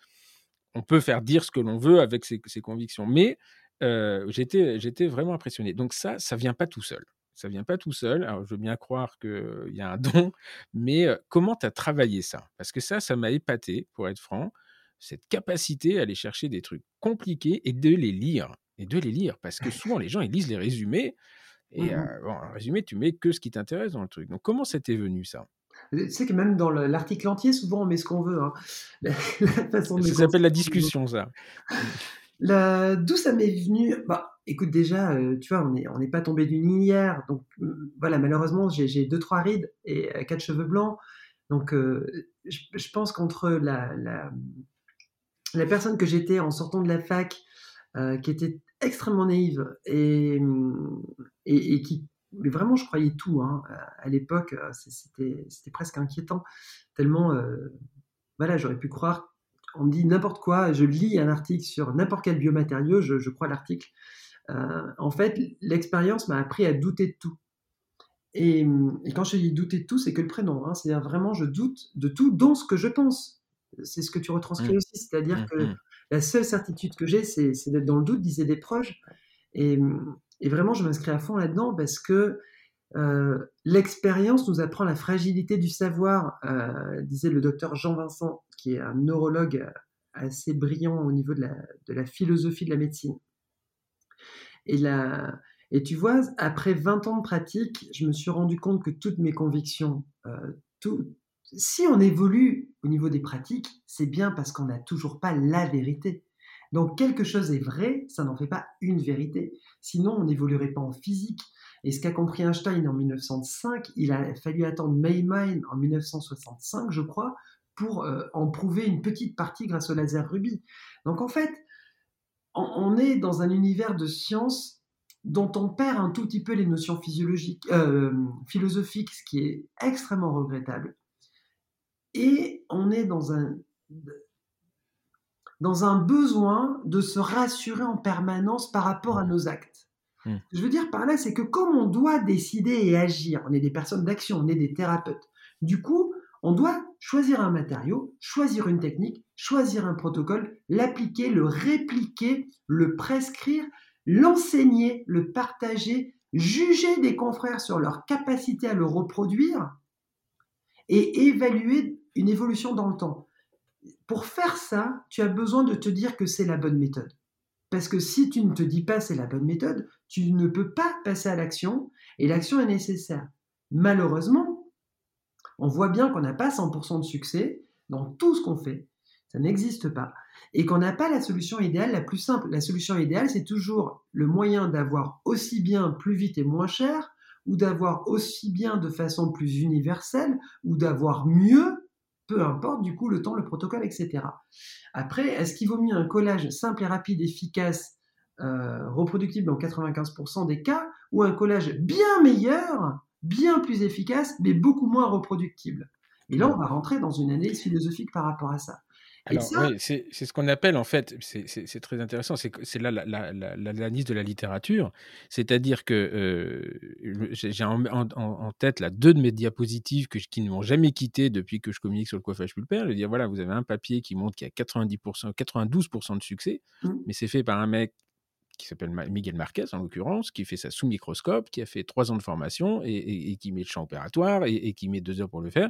on peut faire dire ce que l'on veut avec ses, ses convictions. Mais j'étais vraiment impressionné. Donc ça, ça vient pas tout seul ça vient pas tout seul. Alors, je veux bien croire qu'il y a un don, mais comment tu as travaillé ça? Parce que ça, ça m'a épaté, pour être franc, cette capacité à aller chercher des trucs compliqués et de les lire. Et de les lire, parce que souvent, les gens, ils lisent les résumés, et mmh bon, en résumé, tu mets que ce qui t'intéresse dans le truc. Donc, comment c'était venu ça? Tu sais que même dans l'article entier, souvent on met ce qu'on veut. Hein. ça s'appelle la discussion, ça. D'où ça m'est venu? Bah, Écoute, déjà, euh, tu vois, on n'est on pas tombé d'une lignère. Donc, euh, voilà, malheureusement, j'ai deux, trois rides et euh, quatre cheveux blancs. Donc, je, pense qu'entre la, la, la, personne que j'étais en sortant de la fac, qui était extrêmement naïve et, et, et, qui mais vraiment je croyais tout hein, à l'époque c'était presque inquiétant tellement voilà j'aurais pu croire on me dit n'importe quoi, je lis un article sur n'importe quel biomatériau, je, crois l'article. Euh, en fait, l'expérience m'a appris à douter de tout. Et, quand je dis douter de tout, c'est que le prénom. Hein, c'est-à-dire vraiment, je doute de tout, dont ce que je pense. C'est ce que tu retranscris mmh. aussi. C'est-à-dire mmh, que mmh. la seule certitude que j'ai, c'est d'être dans le doute, disaient des proches. Et, vraiment, je m'inscris à fond là-dedans parce que euh, l'expérience nous apprend la fragilité du savoir, euh, disait le docteur Jean-Vincent qui est un neurologue assez brillant au niveau de la, philosophie de la médecine. Et, la, et tu vois, après 20 ans de pratique, je me suis rendu compte que toutes mes convictions, euh, tout, si on évolue au niveau des pratiques, c'est bien parce qu'on n'a toujours pas la vérité. Donc quelque chose est vrai, ça n'en fait pas une vérité. Sinon, on n'évoluerait pas en physique. Et ce qu'a compris Einstein en 1905, il a fallu attendre Mayman en 1965, je crois, pour euh, en prouver une petite partie grâce au laser rubis. Donc en fait, on, est dans un univers de science dont on perd un tout petit peu les notions physiologiques, euh, philosophiques, ce qui est extrêmement regrettable. Et on est dans un, dans un besoin de se rassurer en permanence par rapport à nos actes. Ce hmm. que je veux dire par là, c'est que comme on doit décider et agir, on est des personnes d'action, on est des thérapeutes. Du coup, on doit choisir un matériau, choisir une technique, choisir un protocole, l'appliquer, le répliquer, le prescrire, l'enseigner, le partager, juger des confrères sur leur capacité à le reproduire et évaluer une évolution dans le temps. Pour faire ça, tu as besoin de te dire que c'est la bonne méthode. Parce que si tu ne te dis pas c'est la bonne méthode, tu ne peux pas passer à l'action et l'action est nécessaire. Malheureusement, on voit bien qu'on n'a pas 100% de succès dans tout ce qu'on fait. Ça n'existe pas. Et qu'on n'a pas la solution idéale la plus simple. La solution idéale, c'est toujours le moyen d'avoir aussi bien, plus vite et moins cher, ou d'avoir aussi bien de façon plus universelle, ou d'avoir mieux, peu importe du coup le temps, le protocole, etc. Après, est-ce qu'il vaut mieux un collage simple et rapide, efficace, euh, reproductible dans 95% des cas, ou un collage bien meilleur, bien plus efficace, mais beaucoup moins reproductible. Et là, on va rentrer dans une analyse philosophique par rapport à ça. Alors, oui, c'est ce qu'on appelle, en fait, c'est très intéressant, c'est là l'analyse de la littérature, c'est-à-dire que euh, j'ai en, tête là, deux de mes diapositives que, qui ne m'ont jamais quitté depuis que je communique sur le coiffage pulpaire. Je veux dire, voilà, vous avez un papier qui montre qu'il y a 90%, 92% de succès, mmh. mais c'est fait par un mec qui s'appelle Miguel Marquez en l'occurrence, qui fait ça sous microscope, qui a fait trois ans de formation et, qui met le champ opératoire et, qui met deux heures pour le faire.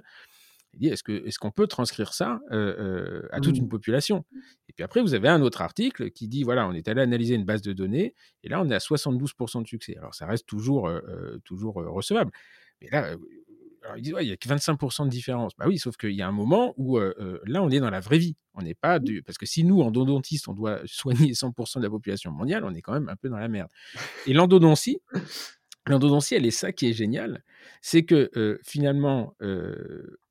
Il dit est-ce qu'on est qu'on peut transcrire ça euh, euh, à toute une mmh. population? Et puis après, vous avez un autre article qui dit voilà, on est allé analyser une base de données et là, on est à 72% de succès. Alors, ça reste toujours, euh, toujours recevable. Mais là, alors ils disent, il y a que 25% de différence. Bah oui, sauf qu'il y a un moment où là, on est dans la vraie vie. On n'est pas du... Parce que si nous, endodontiste, on doit soigner 100% de la population mondiale, on est quand même un peu dans la merde. Et l'endodontie, l'endodontie, elle est ça qui est génial, c'est que finalement,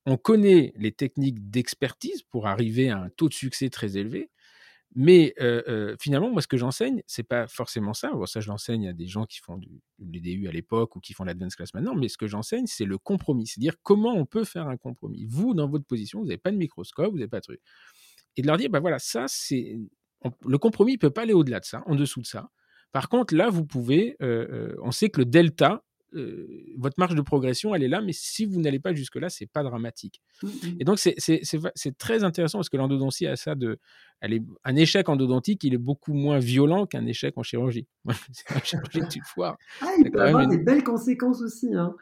on connaît les techniques d'expertise pour arriver à un taux de succès très élevé. Mais finalement, moi, ce que j'enseigne, c'est pas forcément ça. Ça, je l'enseigne à des gens qui font du, l'EDU à l'époque ou qui font l'advanced class maintenant. Mais ce que j'enseigne, c'est le compromis. C'est-à-dire comment on peut faire un compromis. Vous, dans votre position, vous n'avez pas de microscope, vous n'avez pas de truc. Et de leur dire, bah voilà, ça, c'est. le compromis ne peut pas aller au-delà de ça, en dessous de ça. Par contre, là, vous pouvez. on sait que le delta, votre marge de progression, elle est là, mais si vous n'allez pas jusque-là, c'est pas dramatique. Mmh, mmh. Et donc, c'est très intéressant parce que l'endodontie a ça de. Elle est, un échec endodontique, il est beaucoup moins violent qu'un échec en chirurgie. c'est un chirurgie tu foires. Ah, il peut avoir des belles conséquences aussi. Hein.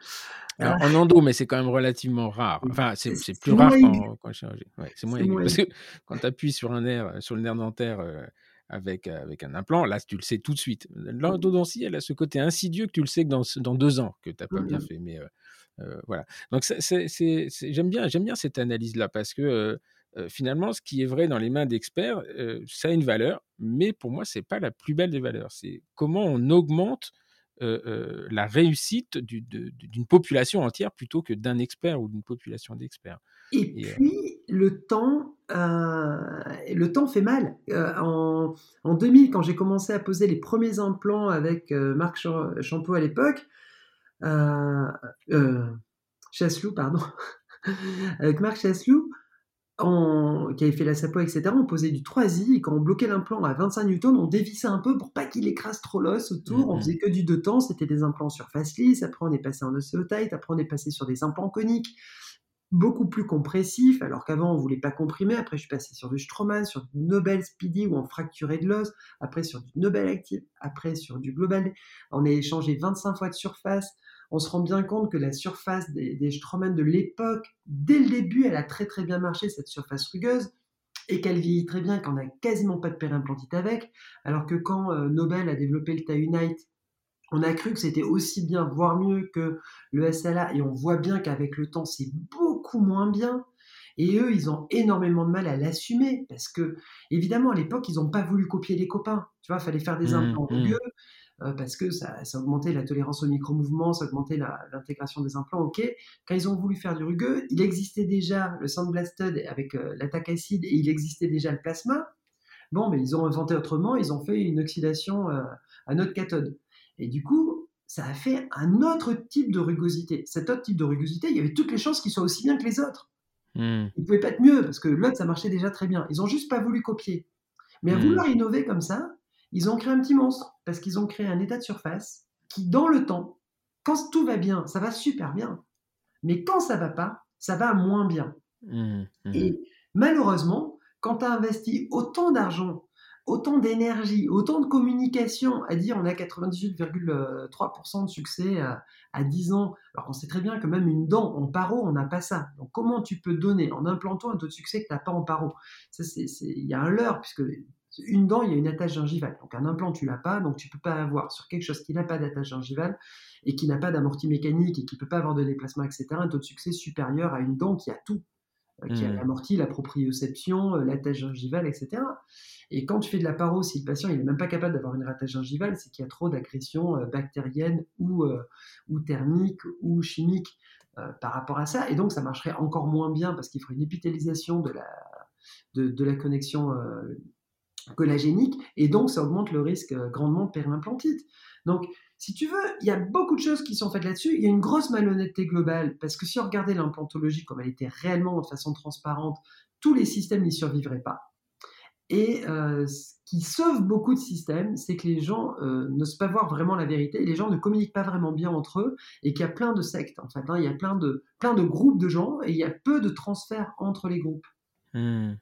Alors, en endo, mais c'est quand même relativement rare. Enfin, c'est plus rare qu'en chirurgie. c'est moins, Parce que quand tu appuies sur un nerf, sur le nerf dentaire, avec, avec un implant, là, tu le sais tout de suite. L'endodontie, elle a ce côté insidieux que tu le sais que dans, dans deux ans que tu n'as pas bien mmh fait. Mais voilà. Donc, j'aime bien, bien cette analyse-là parce que finalement, ce qui est vrai dans les mains d'experts, ça a une valeur, mais pour moi, c'est pas la plus belle des valeurs. C'est comment on augmente la réussite d'une population entière plutôt que d'un expert ou d'une population d'experts. Et, puis, le temps, le temps fait mal. en, en, 2000, quand j'ai commencé à poser les premiers implants avec Marc Champeau à l'époque, Chasselou, pardon, avec Marc Chasselou, qui avait fait la sapo, etc., on posait du 3i, et quand on bloquait l'implant à 25 newtons, on dévissait un peu pour pas qu'il écrase trop l'os autour, on mmh faisait que du deux temps, c'était des implants sur face lisse, après on est passé en osseotite, après on est passé sur des implants coniques, beaucoup plus compressifs, alors qu'avant on voulait pas comprimer, après je suis passé sur du Stroman, sur du Nobel Speedy où on fracturait de l'os, après sur du Nobel Active, après sur du Global, on a échangé 25 fois de surface, on se rend bien compte que la surface des, des de l'époque, dès le début, elle a très très bien marché, cette surface rugueuse, et qu'elle vieillit très bien, qu'on n'a quasiment pas de périimplantite avec, alors que quand euh, Nobel a développé le Unite, on a cru que c'était aussi bien, voire mieux que le SLA, et on voit bien qu'avec le temps, c'est beaucoup moins bien. Et eux, ils ont énormément de mal à l'assumer parce que, évidemment, à l'époque, ils n'ont pas voulu copier les copains. Tu vois, il fallait faire des mmh, implants mmh. rugueux. Euh, parce que ça, augmentait la tolérance au micro-mouvement, ça augmentait l'intégration des implants, ok. Quand ils ont voulu faire du rugueux, il existait déjà le sandblasted avec euh, l'attaque acide et il existait déjà le plasma. Bon, mais ils ont inventé autrement, ils ont fait une oxydation euh, à notre cathode. Et du coup, ça a fait un autre type de rugosité. Cet autre type de rugosité, il y avait toutes les chances qu'il soit aussi bien que les autres. Mmh. Il ne pouvait pas être mieux parce que l'autre, ça marchait déjà très bien. Ils ont juste pas voulu copier. Mais à mmh. vouloir innover comme ça, ils ont créé un petit monstre parce qu'ils ont créé un état de surface qui, dans le temps, quand tout va bien, ça va super bien. Mais quand ça va pas, ça va moins bien. Mmh, mmh. Et malheureusement, quand tu as investi autant d'argent, autant d'énergie, autant de communication à dire on a 98,3% de succès à, 10 ans, alors qu'on sait très bien que même une dent en paro, on n'a pas ça. Donc comment tu peux donner en implantant un taux de succès que tu n'as pas en paro? Il y a un leurre, puisque une dent, il y a une attache gingivale. Donc un implant, tu l'as pas, donc tu peux pas avoir sur quelque chose qui n'a pas d'attache gingivale et qui n'a pas d'amorti mécanique et qui peut pas avoir de déplacement, etc. Un taux de succès supérieur à une dent qui a tout, euh, qui a mmh. l'amorti, la proprioception, euh, l'attache gingivale, etc. Et quand tu fais de la paro, si le patient n'est même pas capable d'avoir une attache gingivale, c'est qu'il y a trop d'agression euh, bactérienne ou, ou thermique ou chimique par rapport à ça. Et donc ça marcherait encore moins bien parce qu'il ferait une épithélisation de la, de, de la connexion collagénique, et donc ça augmente le risque euh, grandement de périmplantite. Donc, si tu veux, il y a beaucoup de choses qui sont faites là-dessus. Il y a une grosse malhonnêteté globale, parce que si on regardait l'implantologie comme elle était réellement de façon transparente, tous les systèmes n'y survivraient pas. Et euh, ce qui sauve beaucoup de systèmes, c'est que les gens euh, n'osent pas voir vraiment la vérité, les gens ne communiquent pas vraiment bien entre eux, et qu'il y a plein de sectes, en fait. Hein. il y a plein de, plein de groupes de gens, et il y a peu de transferts entre les groupes. Mmh.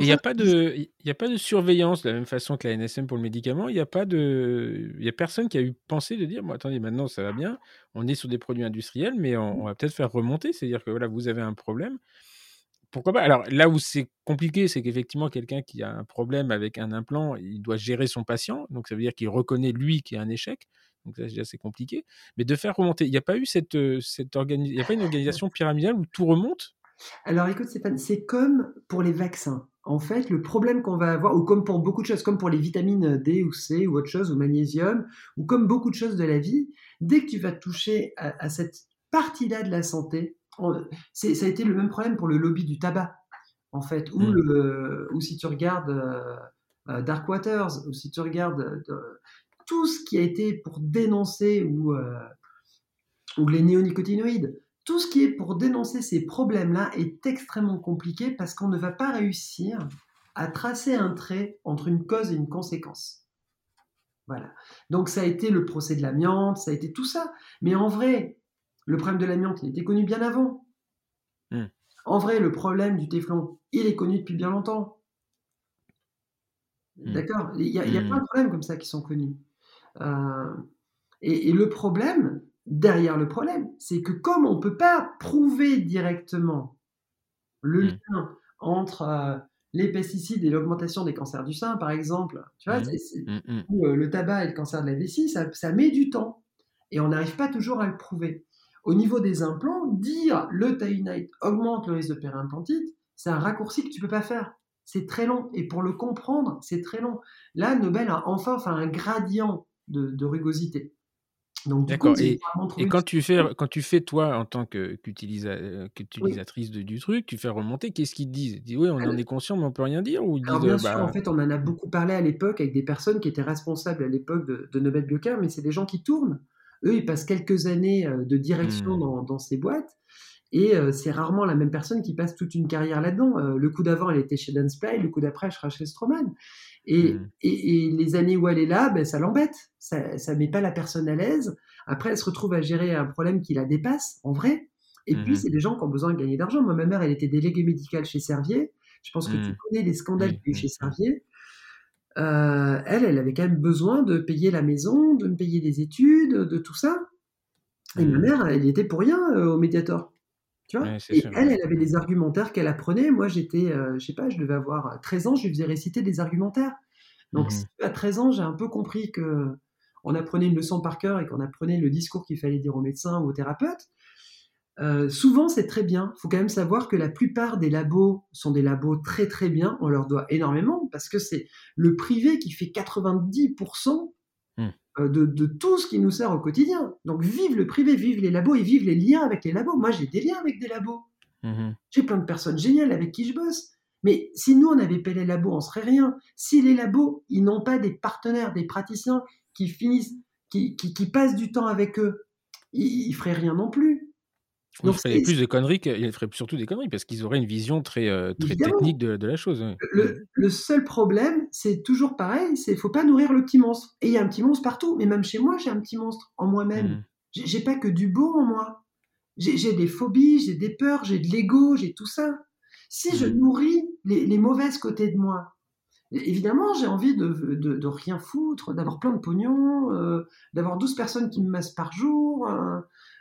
il n'y a, pas de, il a pas de surveillance de la même façon que la NSM pour le médicament. Il n'y a pas de, il y a personne qui a eu pensé de dire, bon, attendez, maintenant ça va bien, on est sur des produits industriels, mais on, va peut-être faire remonter. C'est-à-dire que voilà, vous avez un problème. Pourquoi pas? Alors là où c'est compliqué, c'est qu'effectivement, quelqu'un qui a un problème avec un implant, il doit gérer son patient. Donc ça veut dire qu'il reconnaît lui qu'il y a un échec. Donc ça, déjà, c'est compliqué. Mais de faire remonter, il n'y a pas eu cette, cette il y a pas une organisation pyramidale où tout remonte? Alors écoute Stéphane, c'est comme pour les vaccins. En fait, le problème qu'on va avoir, ou comme pour beaucoup de choses, comme pour les vitamines D ou C ou autre chose, ou magnésium, ou comme beaucoup de choses de la vie, dès que tu vas toucher à, cette partie-là de la santé, ça a été le même problème pour le lobby du tabac, en fait, ou, mmh. si tu regardes euh, Dark Waters, ou si tu regardes tout ce qui a été pour dénoncer, ou, ou les néonicotinoïdes, tout ce qui est pour dénoncer ces problèmes-là est extrêmement compliqué parce qu'on ne va pas réussir à tracer un trait entre une cause et une conséquence. Voilà. Donc ça a été le procès de l'amiante, ça a été tout ça. Mais en vrai, le problème de l'amiante, il était connu bien avant. Hmm. En vrai, le problème du téflon, il est connu depuis bien longtemps. Hmm. D'accord? Il y a, hmm. plein de problèmes comme ça qui sont connus. Euh, et, le problème, derrière le problème, c'est que comme on ne peut pas prouver directement le mmh. lien entre euh, les pesticides et l'augmentation des cancers du sein, par exemple, tu vois, mmh. Mmh, euh, le tabac et le cancer de la vessie, ça, met du temps. Et on n'arrive pas toujours à le prouver. Au niveau des implants, dire le tainite augmente le risque de périimplantite, c'est un raccourci que tu peux pas faire. C'est très long. Et pour le comprendre, c'est très long. Là, Nobel a enfin fait un gradient de rugosité. D'accord. Et, quand tu fais, quand tu fais toi en tant qu'utilisatrice du truc, tu fais remonter, qu'est-ce qu'ils te disent? Ils disent oui, on en est conscient, mais on peut rien dire ou bien sûr, bah en fait, on en a beaucoup parlé à l'époque avec des personnes qui étaient responsables à l'époque de, Nobel Biocare, mais c'est des gens qui tournent. Eux, ils passent quelques années de direction mmh. dans, ces boîtes. Et c'est rarement la même personne qui passe toute une carrière là-dedans. le coup d'avant, elle était chez Dansply, le coup d'après, elle sera chez Stroman. Mmh. Et, les années où elle est là, ben, ça l'embête. Ça ne met pas la personne à l'aise. Après, elle se retrouve à gérer un problème qui la dépasse, en vrai. Et puis, mmh c'est des gens qui ont besoin de gagner d'argent. Moi, ma mère, elle était déléguée médicale chez Servier. Je pense que tu mmh. connais les scandales qu'il y a eu chez Servier. Euh, elle, elle avait quand même besoin de payer la maison, de me payer des études, de tout ça. Et ma mère, elle y était pour rien euh, au médiator. Tu vois? Et elle, elle avait des argumentaires qu'elle apprenait. Moi, j'étais, euh, je sais pas, je devais avoir 13 ans, je lui faisais réciter des argumentaires. Donc, mmh à 13 ans, j'ai un peu compris que on apprenait une leçon par cœur et qu'on apprenait le discours qu'il fallait dire au médecin ou au thérapeute, euh, souvent c'est très bien. Il faut quand même savoir que la plupart des labos sont des labos très très bien. On leur doit énormément parce que c'est le privé qui fait 90% euh, de, tout ce qui nous sert au quotidien. Donc vive le privé, vive les labos et vive les liens avec les labos. Moi j'ai des liens avec des labos. Mmh j'ai plein de personnes géniales avec qui je bosse. Mais si nous on avait pas les labos, on serait rien. Si les labos, ils n'ont pas des partenaires, des praticiens qui finissent, qui, qui, passent du temps avec eux, ils, ne feraient rien non plus. Donc, ils feraient plus de conneries, ils feraient surtout des conneries parce qu'ils auraient une vision très, euh, très technique de, de, la chose. Le, seul problème, c'est toujours pareil, c'est faut pas nourrir le petit monstre. Et il y a un petit monstre partout, mais même chez moi, j'ai un petit monstre en moi-même. Mmh. J'ai pas que du beau en moi. J'ai des phobies, j'ai des peurs, j'ai de l'ego, j'ai tout ça. Si je mmh. nourris les, les mauvaises côtés de moi, Évidemment, j'ai envie de, de, rien foutre, d'avoir plein de pognon, euh, d'avoir 12 personnes qui me massent par jour, euh,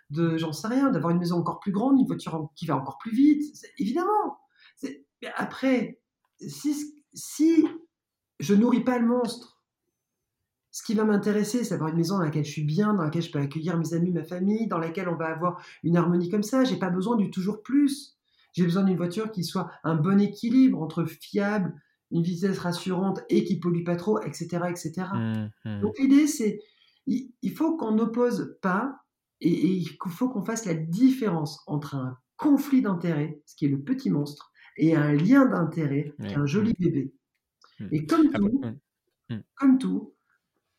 de, j'en sais rien, d'avoir une maison encore plus grande, une voiture qui va encore plus vite. Évidemment. Après, si, si je nourris pas le monstre, ce qui va m'intéresser, c'est d'avoir une maison dans laquelle je suis bien, dans laquelle je peux accueillir mes amis, ma famille, dans laquelle on va avoir une harmonie comme ça. J'ai pas besoin du toujours plus. J'ai besoin d'une voiture qui soit un bon équilibre entre fiable, une vitesse rassurante et qui pollue pas trop, etc. etc. Mmh, mmh. Donc l'idée, c'est il, faut qu'on n'oppose pas et, il faut qu'on fasse la différence entre un conflit d'intérêts, ce qui est le petit monstre, et un lien d'intérêt, qui est un joli mmh. bébé. Et comme tout, comme tout,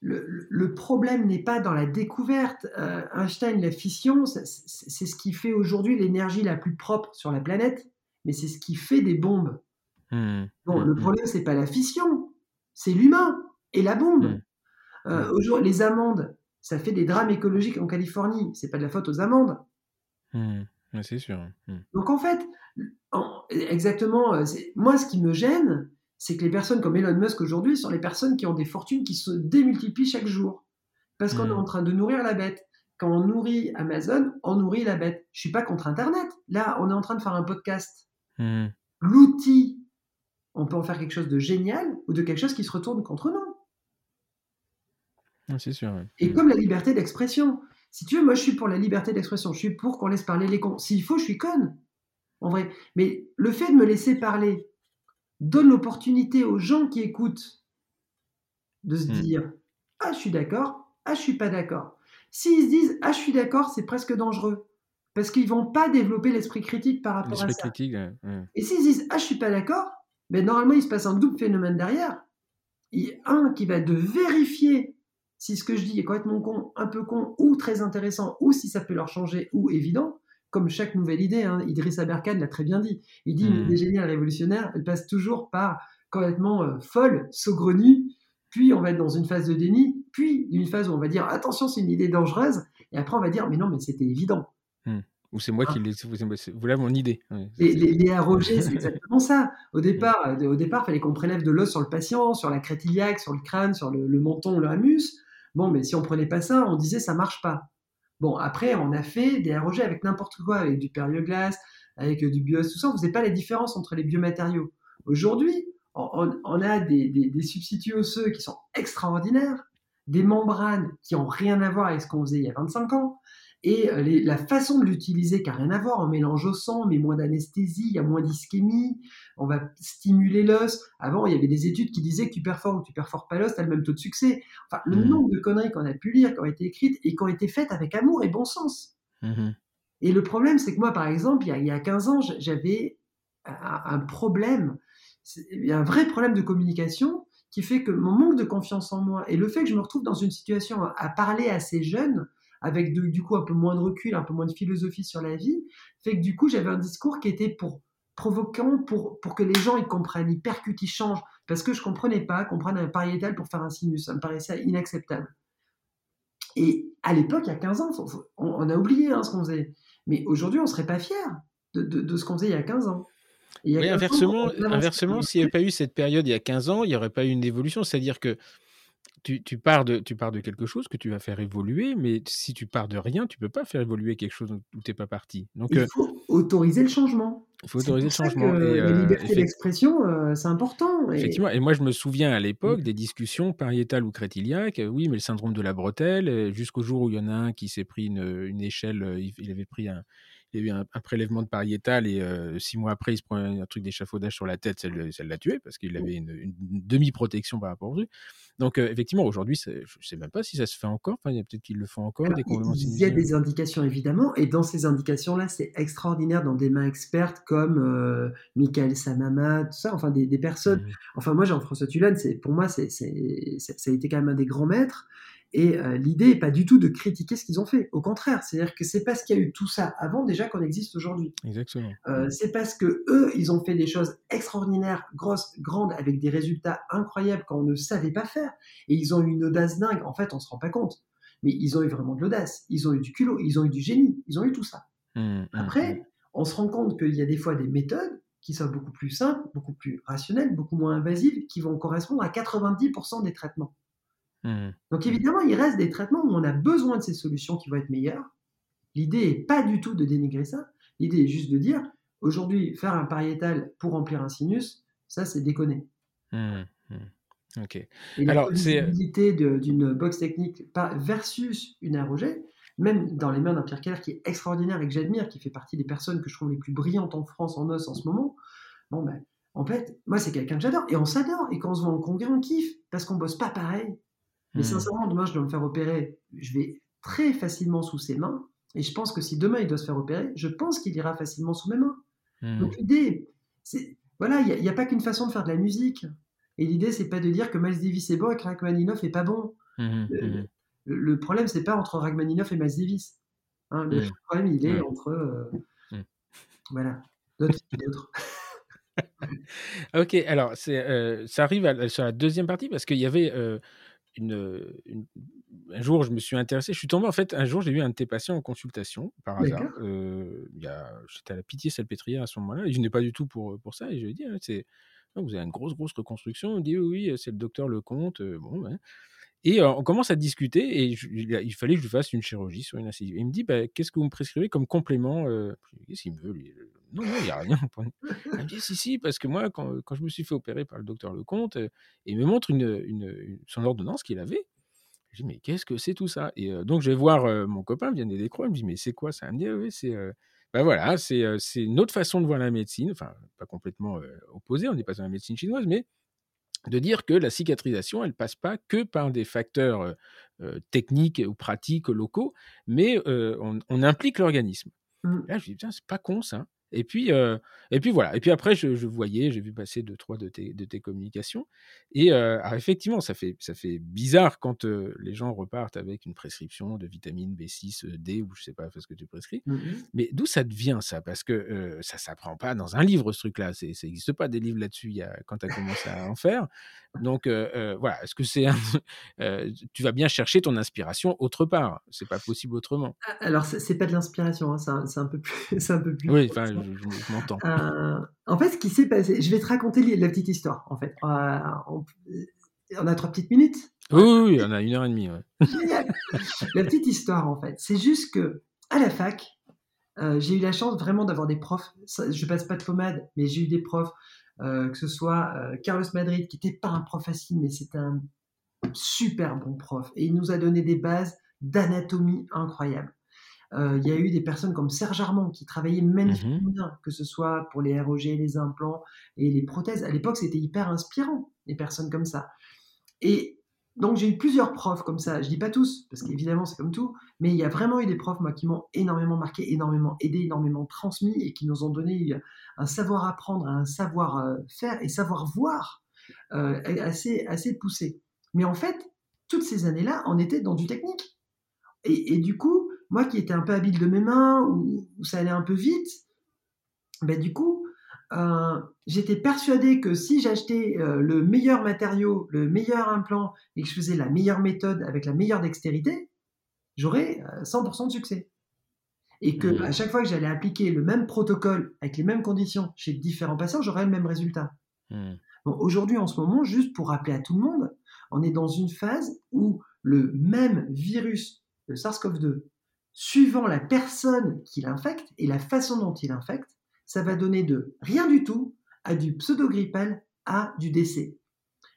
le, problème n'est pas dans la découverte. Euh, Einstein, la fission, c'est ce qui fait aujourd'hui l'énergie la plus propre sur la planète, mais c'est ce qui fait des bombes. Bon, le problème, c'est pas la fission, c'est l'humain et la bombe. Euh, les amendes, ça fait des drames écologiques en Californie. C'est pas de la faute aux amendes. c'est sûr. Donc en fait, exactement, euh, moi ce qui me gêne, c'est que les personnes comme Elon Musk aujourd'hui sont les personnes qui ont des fortunes qui se démultiplient chaque jour. Parce qu'on est en train de nourrir la bête. Quand on nourrit Amazon, on nourrit la bête. Je suis pas contre Internet. Là, on est en train de faire un podcast. L'outil on peut en faire quelque chose de génial ou de quelque chose qui se retourne contre nous. C'est sûr. Et comme la liberté d'expression. Si tu veux, moi je suis pour la liberté d'expression. Je suis pour qu'on laisse parler les cons. S'il faut, je suis conne. En vrai. Mais le fait de me laisser parler donne l'opportunité aux gens qui écoutent de se hmm. dire Ah, je suis d'accord. Ah, je suis pas d'accord. S'ils se disent Ah, je suis d'accord, c'est presque dangereux. parce qu'ils vont pas développer l'esprit critique par rapport à ça. Critique, Et s'ils disent ah je suis pas d'accord, mais normalement il se passe un double phénomène derrière. Il un qui va de vérifier si ce que je dis est complètement con, un peu con ou très intéressant, ou si ça peut leur changer ou évident. Comme chaque nouvelle idée, hein, Idriss Aberkane l'a très bien dit. Il dit une hmm. idée géniale révolutionnaire, elle passe toujours par complètement euh, folle, saugrenue, puis on va être dans une phase de déni, puis une phase où on va dire attention, c'est une idée dangereuse, et après on va dire mais non, mais c'était évident. Hmm. Ou c'est moi qui ah. l'ai. Voilà mon idée. les, les, c'est exactement ça. Au départ, euh, au départ, fallait qu'on prélève de l'os sur le patient, sur la crête iliaque, sur le crâne, sur le, menton, le hamus. Bon, mais si on prenait pas ça, on disait ça marche pas. Bon, après, on a fait des ROG avec n'importe quoi, avec du périoglas, avec euh, du bios, tout ça. On faisait pas la différence entre les biomatériaux. Aujourd'hui, on, a des substituts osseux qui sont extraordinaires, des membranes qui ont rien à voir avec ce qu'on faisait il y a 25 ans, et euh, la façon de l'utiliser qui n'a rien à voir, on mélange au sang, mais moins d'anesthésie, il y a moins d'ischémie, on va stimuler l'os. Avant, il y avait des études qui disaient que tu performes ou tu performes pas l'os, tu as le même taux de succès. Enfin, le mmh. nombre de conneries qu'on a pu lire, qui ont été écrites et qui ont été faites avec amour et bon sens. Mmh et le problème, c'est que moi, par exemple, il y a, 15 ans, j'avais un problème, un vrai problème de communication qui fait que mon manque de confiance en moi et le fait que je me retrouve dans une situation à parler à ces jeunes, avec du coup un peu moins de recul, un peu moins de philosophie sur la vie, fait que du coup j'avais un discours qui était pour provoquant pour, pour que les gens ils comprennent, ils percutent, ils changent, parce que je comprenais pas comprendre un pariétal pour faire un sinus, ça me paraissait inacceptable. Et à l'époque, il y a 15 ans, on, a oublié hein, ce qu'on faisait. Mais aujourd'hui, on serait pas fiers de, de, ce qu'on faisait il y a 15 ans. oui, inversement, inversement s'il n'y avait pas eu cette période il y a 15 ans, il n'y aurait pas eu une évolution. C'est-à-dire que tu, pars de, tu pars de quelque chose que tu vas faire évoluer, mais si tu pars de rien, tu peux pas faire évoluer quelque chose où tu n'es pas parti. Donc, il faut autoriser le changement. Il faut autoriser le changement. Et, la liberté d'expression, c'est important. Effectivement. Et moi, je me souviens à l'époque mmh. des discussions pariétales ou crétiliaques. Oui, mais le syndrome de la bretelle, jusqu'au jour où il y en a un qui s'est pris une, une échelle, il avait pris un, il y a eu un, prélèvement de pariétal et six mois après, il se prend un, truc d'échafaudage sur la tête, ça l'a tué parce qu'il avait une, demi-protection par rapport au truc. Donc, effectivement, aujourd'hui, je ne sais même pas si ça se fait encore. Enfin, il y a peut-être qu'ils le font encore. il y a des indications, évidemment, et dans ces indications-là, c'est extraordinaire dans des mains expertes comme Michael Samama, tout ça, enfin, des, personnes. Mmh enfin, moi, Jean-François Tulane, pour moi, c'est, ça a été quand même un des grands maîtres. Et euh, l'idée n'est pas du tout de critiquer ce qu'ils ont fait. Au contraire, c'est-à-dire que c'est parce qu'il y a eu tout ça avant déjà qu'on existe aujourd'hui. Exactement. Euh, c'est parce que eux, ils ont fait des choses extraordinaires, grosses, grandes, avec des résultats incroyables qu'on ne savait pas faire. Et ils ont eu une audace dingue. En fait, on se rend pas compte. Mais ils ont eu vraiment de l'audace. Ils ont eu du culot. Ils ont eu du génie. Ils ont eu tout ça. Mmh, mmh, Après, mmh. on se rend compte qu'il y a des fois des méthodes qui sont beaucoup plus simples, beaucoup plus rationnelles, beaucoup moins invasives, qui vont correspondre à 90% des traitements. Mmh. Donc évidemment, il reste des traitements où on a besoin de ces solutions qui vont être meilleures. L'idée n'est pas du tout de dénigrer ça. L'idée est juste de dire, aujourd'hui, faire un pariétal pour remplir un sinus, ça c'est déconné. Mmh, mmh. Ok. Et la possibilité d'une box technique versus une ROG, même dans les mains d'un Pierre Keller qui est extraordinaire et que j'admire, qui fait partie des personnes que je trouve les plus brillantes en France en os en ce moment, bon ben, en fait, moi c'est quelqu'un que j'adore et on s'adore et quand on se voit en congrès on kiffe parce qu'on bosse pas pareil, mais mmh. sincèrement, demain, je dois me faire opérer. Je vais très facilement sous ses mains. Et je pense que si demain, il doit se faire opérer, je pense qu'il ira facilement sous mes mains. Mmh. Donc l'idée, c'est... Voilà, il n'y a, pas qu'une façon de faire de la musique. Et l'idée, c'est pas de dire que Miles Davis est bon et que Rachmaninoff est pas bon. Mmh, le, problème, c'est pas entre Rachmaninoff et Miles Davis. Hein. le problème, il est entre... Euh, voilà, d'autres d'autres. ok, alors c'est, euh, ça arrive sur la deuxième partie parce qu'il y avait euh, une, un jour, je me suis intéressé. Je suis tombé, en fait, un jour, j'ai eu un de tes patients en consultation, par hasard. Euh, J'étais à la pitié salpêtrière à ce moment-là, et je n'ai pas du tout pour, pour ça. Et je lui ai dit, «Ah, c'est, vous avez une grosse, grosse reconstruction? Il me dit, oui, oui c'est le docteur Lecomte. Bon, ben. Et on commence à discuter et il fallait que je fasse une chirurgie sur une incisive. Il me dit bah, Qu'est-ce que vous me prescrivez comme complément Qu'est-ce qu'il me veut lui Non, il n'y a rien. Il me dit Si, si, parce que moi, quand, je me suis fait opérer par le docteur Lecomte, il me montre son ordonnance qu'il avait. Je dis Mais qu'est-ce que c'est tout ça? Et donc, je vais voir mon copain, vient des décroix. Il me dit Mais c'est quoi ça? Il me dit Oui, c'est. Ben voilà, c'est une autre façon de voir la médecine, enfin, pas complètement opposée, on n'est pas dans la médecine chinoise, mais de dire que la cicatrisation, elle passe pas que par des facteurs techniques ou pratiques locaux, mais on, implique l'organisme. Mmh. Là, je me dis, c'est pas con ça. Et puis, euh, et puis voilà. Et puis après, je, voyais, j'ai vu passer deux, trois de tes, de tes communications. Et euh, effectivement, ça fait, ça fait bizarre quand euh, les gens repartent avec une prescription de vitamine B6, D ou je sais pas ce que tu prescris. Mmh Mais d'où ça devient ça? Parce que ça s'apprend pas dans un livre ce truc-là. Ça n'existe pas des livres là-dessus quand tu as commencé à en faire. Donc voilà. Est-ce que c'est tu vas bien chercher ton inspiration autre part? C'est pas possible autrement. Ah, alors c'est pas de l'inspiration. Hein, c'est un, peu plus, un peu plus. Oui. Je, m'entends. Euh, en fait, ce qui s'est passé, je vais te raconter la petite histoire. En fait, euh, on, a trois petites minutes. Oui, oui, on a une heure et demie. la petite histoire, en fait, c'est juste que à la fac, euh, j'ai eu la chance vraiment d'avoir des profs. Je passe pas de pommade, mais j'ai eu des profs, que ce soit Carlos Madrid, qui n'était pas un prof facile, mais c'était un super bon prof. Et il nous a donné des bases d'anatomie incroyables. Euh, il y a eu des personnes comme Serge Armand qui travaillaient magnifiquement mmh bien, que ce soit pour les ROG, les implants et les prothèses. À l'époque, c'était hyper inspirant, des personnes comme ça. Et donc, j'ai eu plusieurs profs comme ça. Je dis pas tous, parce qu'évidemment, c'est comme tout, mais il y a vraiment eu des profs, moi, qui m'ont énormément marqué, énormément aidé, énormément transmis et qui nous ont donné un savoir apprendre, un savoir euh, faire et savoir voir euh, assez, assez poussé. Mais en fait, toutes ces années-là, on était dans du technique. Et, et, du coup, moi qui étais un peu habile de mes mains, où, ça allait un peu vite, ben, du coup, euh, j'étais persuadé que si j'achetais euh, le meilleur matériau, le meilleur implant, et que je faisais la meilleure méthode avec la meilleure dextérité, j'aurais 100% euh, de succès. Et que mmh. à chaque fois que j'allais appliquer le même protocole avec les mêmes conditions chez différents patients, j'aurais le même résultat. Mmh. Aujourd'hui, en ce moment, juste pour rappeler à tout le monde, on est dans une phase où le même virus, le SARS-CoV-2, suivant la personne qui l'infecte et la façon dont il infecte, ça va donner de rien du tout à du pseudo-grippal à du décès.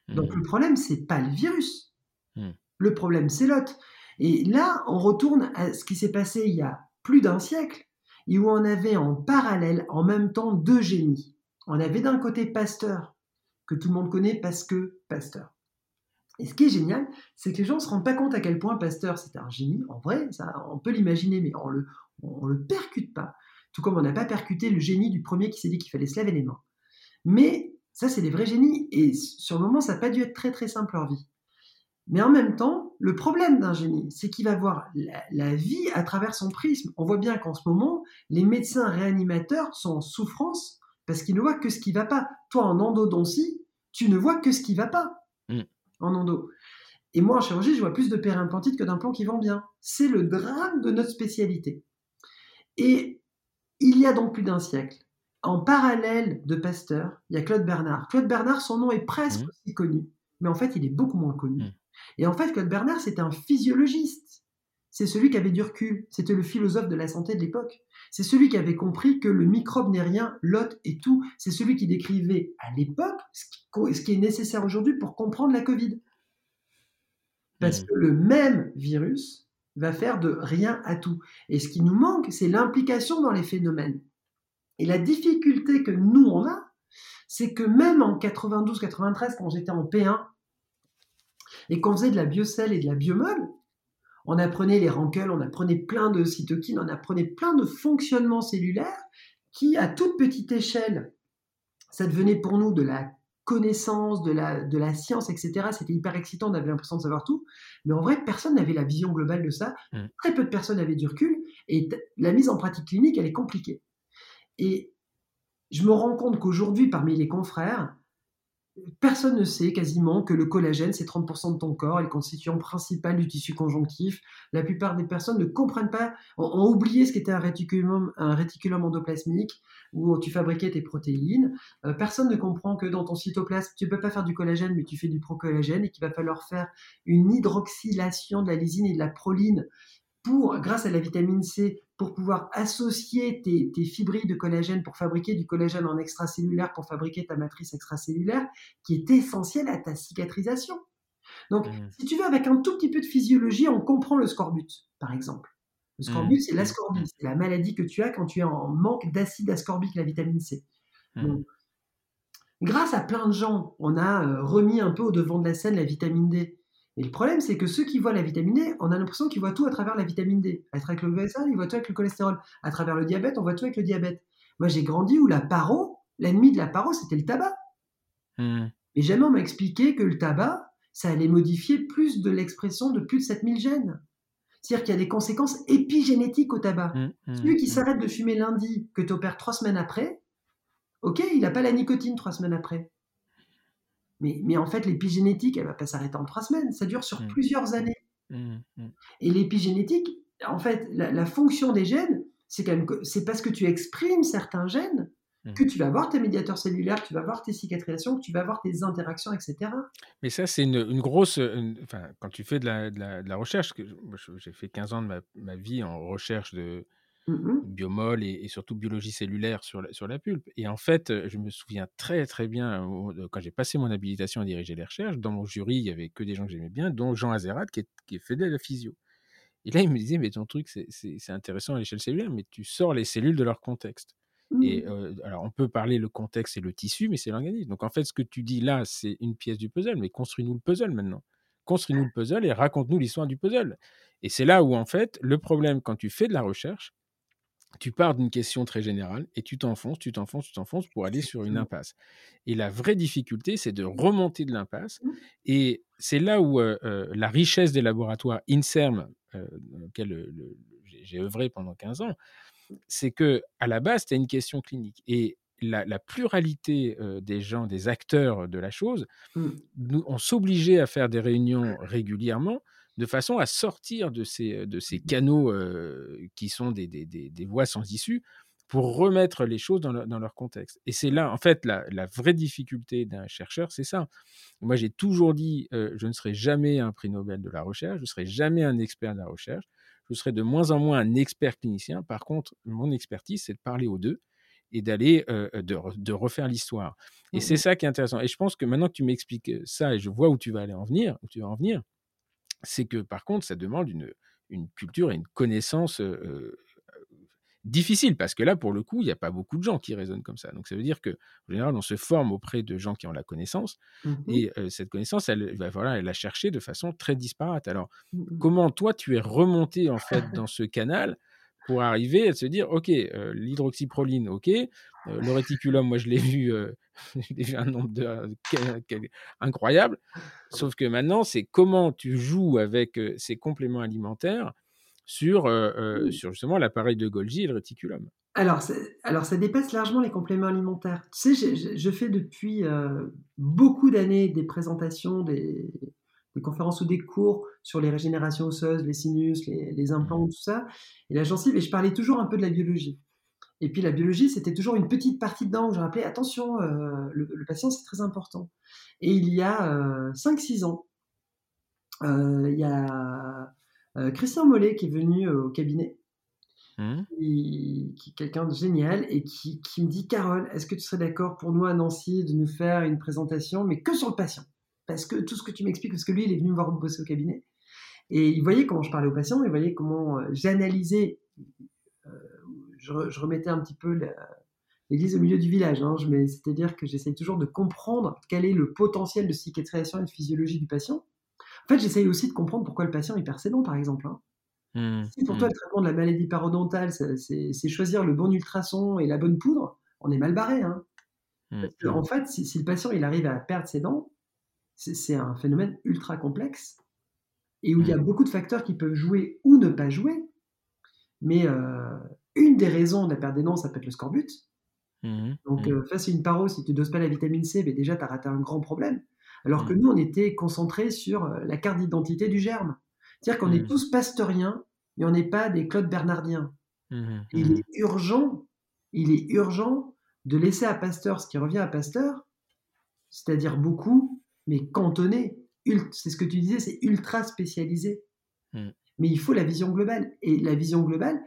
Donc hmm. le problème, c'est pas le virus. Hmm. Le problème, c'est l'autre. Et là, on retourne à ce qui s'est passé il y a plus d'un siècle, et où on avait en parallèle, en même temps, deux génies. On avait d'un côté Pasteur, que tout le monde connaît parce que Pasteur. Et ce qui est génial, c'est que les gens ne se rendent pas compte à quel point Pasteur, c'était un génie. En vrai, ça, on peut l'imaginer, mais on le, le percute pas. Tout comme on n'a pas percuté le génie du premier qui s'est dit qu'il fallait se laver les mains. Mais ça, c'est des vrais génies. Et sur le moment, ça n'a pas dû être très très simple leur vie. Mais en même temps, le problème d'un génie, c'est qu'il va voir la, la, vie à travers son prisme. On voit bien qu'en ce moment, les médecins réanimateurs sont en souffrance parce qu'ils ne voient que ce qui ne va pas. Toi, en endodontie, tu ne vois que ce qui ne va pas. En endo. Et moi, en chirurgie, je vois plus de périimplantite que d'implants qui vont bien. C'est le drame de notre spécialité. Et il y a donc plus d'un siècle, en parallèle de Pasteur, il y a Claude Bernard. Claude Bernard, son nom est presque mmh. aussi connu, mais en fait, il est beaucoup moins connu. Mmh. Et en fait, Claude Bernard, c'était un physiologiste. C'est celui qui avait du recul. C'était le philosophe de la santé de l'époque. C'est celui qui avait compris que le microbe n'est rien, l'hôte est tout. C'est celui qui décrivait à l'époque ce qui est nécessaire aujourd'hui pour comprendre la Covid. Parce mmh. que le même virus va faire de rien à tout. Et ce qui nous manque, c'est l'implication dans les phénomènes. Et la difficulté que nous, on a, c'est que même en 92-93, quand j'étais en P1, et qu'on faisait de la biocelle et de la biomole, on apprenait les rancœurs, on apprenait plein de cytokines, on apprenait plein de fonctionnements cellulaires qui, à toute petite échelle, ça devenait pour nous de la connaissance, de la, de la science, etc. C'était hyper excitant, on avait l'impression de savoir tout. Mais en vrai, personne n'avait la vision globale de ça. Mm. Très peu de personnes avaient du recul. Et la mise en pratique clinique, elle est compliquée. Et je me rends compte qu'aujourd'hui, parmi les confrères, Personne ne sait quasiment que le collagène, c'est 30% de ton corps, est le constituant principal du tissu conjonctif. La plupart des personnes ne comprennent pas, ont, oublié ce qu'était un réticulum, endoplasmique où tu fabriquais tes protéines. Euh, personne ne comprend que dans ton cytoplasme, tu ne peux pas faire du collagène, mais tu fais du procollagène et qu'il va falloir faire une hydroxylation de la lysine et de la proline pour, grâce à la vitamine C, pour pouvoir associer tes, tes, fibrilles de collagène pour fabriquer du collagène en extracellulaire, pour fabriquer ta matrice extracellulaire, qui est essentielle à ta cicatrisation. Donc, mmh. si tu veux, avec un tout petit peu de physiologie, on comprend le scorbut, par exemple. Le scorbut, mmh. c'est l'ascorbie, mmh. c'est la maladie que tu as quand tu es en manque d'acide ascorbique, la vitamine C. grâce à plein de gens, on a euh, remis un peu au devant de la scène la vitamine D. Et le problème, c'est que ceux qui voient la vitamine D, on a l'impression qu'ils voient tout à travers la vitamine D. À travers le cholestérol, ils voient tout avec le cholestérol. À travers le diabète, on voit tout avec le diabète. Moi, j'ai grandi où la paro, l'ennemi de la paro, c'était le tabac. Mmh. Et jamais on m'a expliqué que le tabac, ça allait modifier plus de l'expression de plus de 7000 gènes. C'est-à-dire qu'il y a des conséquences épigénétiques au tabac. Mmh, mmh, Celui qui mmh. s'arrête de fumer lundi, que tu opères trois semaines après, ok, il n'a pas la nicotine trois semaines après. Mais, mais en fait, l'épigénétique, elle ne va pas s'arrêter en trois semaines, ça dure sur Mm. plusieurs années. Mmh, mmh. Et l'épigénétique, en fait, la, la fonction des gènes, c'est quand même que c'est parce que tu exprimes certains gènes Mm. que tu vas avoir tes médiateurs cellulaires, que tu vas avoir tes cicatrisations, que tu vas avoir tes interactions, etc. Mais ça, c'est une, une grosse. une- enfin, quand tu fais de la, de la, de la recherche, j'ai fait 15 ans de ma, ma vie en recherche de Mhm. biomol et, et surtout biologie cellulaire sur la, sur la pulpe. Et en fait, je me souviens très, très bien, quand j'ai passé mon habilitation à diriger les recherches, dans mon jury, il y avait que des gens que j'aimais bien, dont Jean Azerat, qui, est, qui fait de la physio. Et là, il me disait, mais ton truc, c'est- intéressant à l'échelle cellulaire, mais tu sors les cellules de leur contexte. Et euh, alors, on peut parler le contexte et le tissu, mais c'est l'organisme. Donc, en fait, ce que tu dis là, c'est une pièce du puzzle, mais construis-nous le puzzle maintenant. Construis-nous le puzzle et raconte-nous l'histoire du puzzle. Et c'est là où, en fait, le problème, quand tu fais de la recherche, tu pars d'une question très générale et tu t'enfonces, tu t'enfonces, tu t'enfonces pour aller sur une impasse. Et la vraie difficulté, c'est de remonter de l'impasse. Mhm. Et c'est là où euh, euh, la richesse des laboratoires INSERM, euh, dans lequel le- le- j'ai œuvré pendant 15 ans, c'est que à la base, as une question clinique. Et la, la pluralité des gens, des acteurs de la chose, Mhm. nous, on s'obligeait à faire des réunions régulièrement de façon à sortir de ces, de ces canaux euh, qui sont des, des, des, des voies sans issue pour remettre les choses dans leur, dans leur contexte. Et c'est là, en fait, la, la vraie difficulté d'un chercheur, c'est ça. Moi, j'ai toujours dit, euh, je ne serai jamais un prix Nobel de la recherche, je ne serai jamais un expert de la recherche, je serai de moins en moins un expert clinicien. Par contre, mon expertise, c'est de parler aux deux et d'aller euh, de, re- de refaire l'histoire. Et c'est Mhm. ça qui est intéressant. Et je pense que maintenant que tu m'expliques ça et je vois où tu vas aller en venir, où tu vas en venir, c'est que par contre, ça demande une, une culture et une connaissance euh, difficile parce que là, pour le coup, il n'y a pas beaucoup de gens qui raisonnent comme ça. Donc, ça veut dire que en général, on se forme auprès de gens qui ont la connaissance Mhm. et euh, cette connaissance, elle, va voilà, elle la chercher de façon très disparate. Alors, Mhm. comment toi, tu es remonté en fait dans ce canal pour arriver à se dire, ok, euh, l'hydroxyproline, ok, le réticulum, moi, je l'ai vu, l'ai vu un nombre de, incroyable. Sauf que maintenant, c'est comment tu joues avec ces compléments alimentaires sur, euh, Oui. sur justement l'appareil de Golgi et le réticulum. Alors, alors, ça dépasse largement les compléments alimentaires. Tu sais, je, je- je fais depuis euh, beaucoup d'années des présentations, des, des conférences ou des cours sur les régénérations osseuses, les sinus, les, les implants, tout ça, et la gencive, et je parlais toujours un peu de la biologie. Et puis la biologie, c'était toujours une petite partie dedans où je rappelais, attention, euh, le, le patient, c'est très important. Et il y a euh, 5-6 ans, euh, il y a euh, Christian Mollet qui est venu euh, au cabinet. Hum, qui, qui est quelqu'un de génial et qui, qui me dit Carole, est-ce que tu serais d'accord pour nous à Nancy de nous faire une présentation, mais que sur le patient? Parce que tout ce que tu m'expliques, parce que lui, il est venu me voir bosser au cabinet, et il voyait comment je parlais au patient, il voyait comment euh, j'analysais, euh, je, re- je remettais un petit peu l'église au milieu du village, hein, c'est-à-dire que j'essaye toujours de comprendre quel est le potentiel de cicatrisation et de physiologie du patient. En fait, j'essaye aussi de comprendre pourquoi le patient est persédent, par exemple. hein. hum, Si pour toi, le traitement de la maladie parodontale, c'est- choisir le bon ultrason et la bonne poudre, on est mal barré. Hein. que, hum, en fait, si, si le patient il arrive à perdre ses dents, c'est un phénomène ultra complexe et où il y a beaucoup de facteurs qui peuvent jouer ou ne pas jouer. Mais euh, une des raisons de la perte des dents, ça peut être le scorbut. hum, Donc, hum, euh, face à une paro, si tu ne doses pas la vitamine C, ben déjà, tu as raté un grand problème. Alors que hum, nous, on était concentrés sur euh, la carte d'identité du germe. C'est-à-dire qu'on est tous pasteuriens et on n'est pas des Claude Bernardiens. Il est urgent, il est urgent de laisser à Pasteur ce qui revient à Pasteur, c'est-à-dire beaucoup, mais cantonné. C'est ce que tu disais, c'est ultra spécialisé. Mais il faut la vision globale. Et la vision globale,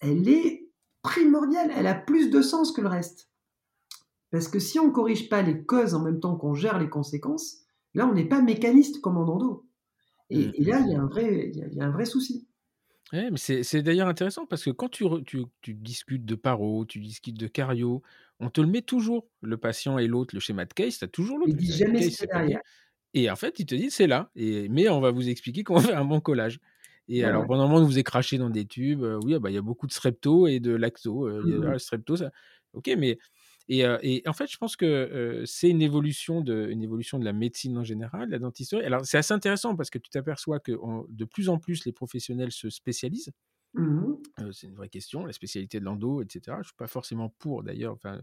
elle est primordiale. Elle a plus de sens que le reste. Parce que si on ne corrige pas les causes en même temps qu'on gère les conséquences, là, on n'est pas mécaniste comme en endo. Et, Mm, et là, il y, a un vrai- il y a- il y a un vrai souci. Ouais, mais c'est d'ailleurs intéressant parce que quand tu, re- tu, tu discutes de paro, tu discutes de cario, on te le met toujours, le patient et l'autre, le schéma de case, tu as toujours l'autre. Il dit jamais c'est derrière. Et en fait, ils te disent c'est là. Et, mais on va vous expliquer comment faire un bon collage. Et alors, pendant un moment, on vous est craché dans des tubes. oui, ah bah, il y a beaucoup de strepto et de lacto. Il y a, mmh strepto, ça. Ok, mais. Et, et, en fait, je pense que c'est une évolution, de, une évolution de la médecine en général, la dentisterie. Alors, c'est assez intéressant parce que tu t'aperçois que de plus en plus, les professionnels se spécialisent. Mmh c'est une vraie question, la spécialité de l'endo, etc. Je ne suis pas forcément pour d'ailleurs. Enfin,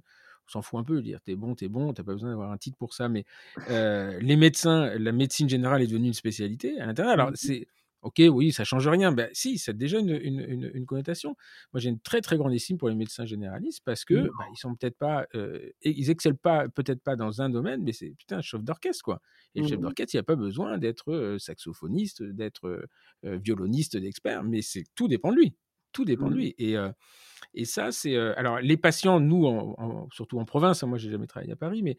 on s'en fout un peu, dire t'es bon, t'es bon, t'as pas besoin d'avoir un titre pour ça. Mais les médecins, la médecine générale est devenue une spécialité à l'intérieur. Alors, mmh c'est Ok, oui, ça change rien. Ben, si, ça a déjà une, une, une, connotation. Moi, j'ai une très très grande estime pour les médecins généralistes parce que mmh. ben, ils sont peut-être pas, ils excellent pas, peut-être pas dans un domaine, mais c'est putain un chef d'orchestre quoi. Et le chef mmh d'orchestre, il n'y a pas besoin d'être saxophoniste, d'être violoniste, d'expert, mais c'est tout dépend de lui. Tout dépend de mmh. lui. Et et ça, c'est alors les patients, nous, surtout en province. Hein, moi, j'ai jamais travaillé à Paris, mais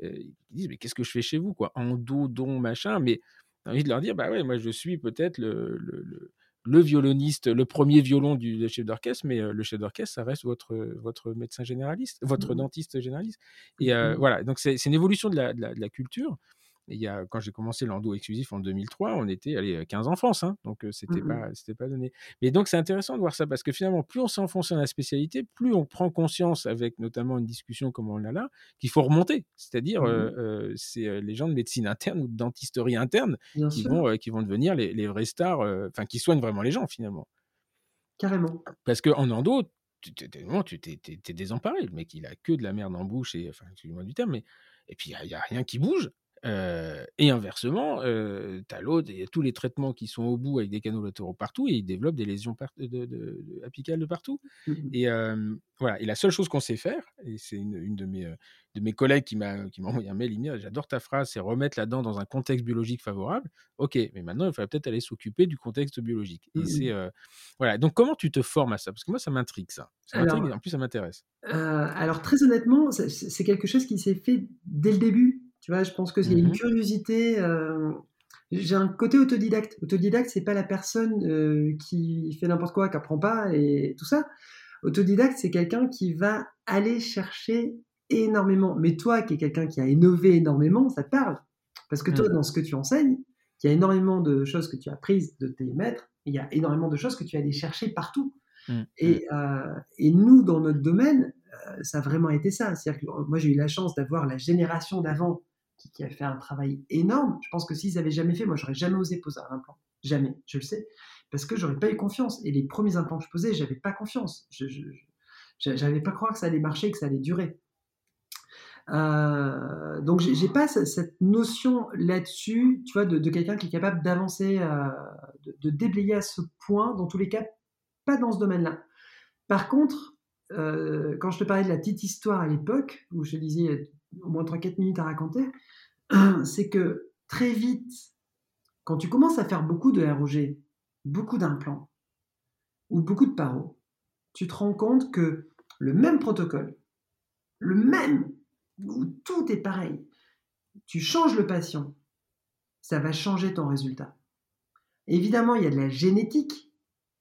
ils disent mais qu'est-ce que je fais chez vous quoi? En dos, don, machin, mais envie de leur dire, bah ouais, moi je suis peut-être le, le, le, violoniste, le premier violon du chef d'orchestre, mais le chef d'orchestre, ça reste votre, votre médecin généraliste, votre mmh dentiste généraliste. Et mmh voilà, donc c'est une évolution de la, de la culture il y a, quand j'ai commencé l'endo exclusif en 2003, on était allez, 15 en France, hein, donc c'était mmh pas c'était pas donné. Mais donc c'est intéressant de voir ça parce que finalement, plus on s'enfonce dans la spécialité, plus on prend conscience avec notamment une discussion comme on l'a là, qu'il faut remonter. C'est-à-dire, mmh c'est les gens de médecine interne ou de dentisterie interne qui vont, qui vont devenir les, les vrais stars, enfin qui soignent vraiment les gens finalement. Carrément. Parce qu'en endo, tu t'es désemparé. Le mec, il a que de la merde en bouche, et enfin, excusez-moi du terme, mais et puis il n'y a, rien qui bouge et inversement, tu as l'autre, il y a tous les traitements qui sont au bout avec des canaux latéraux partout et ils développent des lésions de, apicales de partout. Mmh et voilà. Et la seule chose qu'on sait faire, et c'est une, de, mes, de mes collègues qui m'a envoyé un mail, il dit J'adore ta phrase, c'est remettre la dent dans un contexte biologique favorable. Ok, mais maintenant, il faudrait peut-être aller s'occuper du contexte biologique. Et mmh c'est. voilà. Donc, comment tu te formes à ça? Parce que moi, ça m'intrigue, ça. en plus, ça m'intéresse. alors, très honnêtement, c'est quelque chose qui s'est fait dès le début tu vois, je pense y a une mmh curiosité. Euh, j'ai un côté autodidacte. Autodidacte, c'est pas la personne euh, qui fait n'importe quoi, qui apprend pas et tout ça. Autodidacte, c'est quelqu'un qui va aller chercher énormément. Mais toi, qui es quelqu'un qui a innové énormément, ça te parle. Parce que toi, mmh. dans ce que tu enseignes, il y a énormément de choses que tu as prises de tes maîtres, il y a énormément de choses que tu as allé chercher partout. Mmh. Et, euh, et, nous, dans notre domaine, ça a vraiment été ça. C'est-à-dire que moi, j'ai eu la chance d'avoir la génération d'avant qui, a fait un travail énorme. Je pense que s'ils avaient jamais fait, moi, j'aurais jamais osé poser un implant. Jamais, je le sais. Parce que j'aurais pas eu confiance. Et les premiers implants que je posais, j'avais pas confiance. Je, n'avais pas croire que ça allait marcher, que ça allait durer. Euh, donc j'ai pas cette notion là-dessus, tu vois, de, quelqu'un qui est capable d'avancer, euh, de, déblayer à ce point, dans tous les cas, pas dans ce domaine-là. Par contre, euh, quand je te parlais de la petite histoire à l'époque, où je disais au moins 3-4 minutes à raconter, c'est que très vite, quand tu commences à faire beaucoup de ROG, beaucoup d'implants ou beaucoup de paros, tu te rends compte que le même protocole, le même, où tout est pareil, tu changes le patient, ça va changer ton résultat. Évidemment, il y a de la génétique,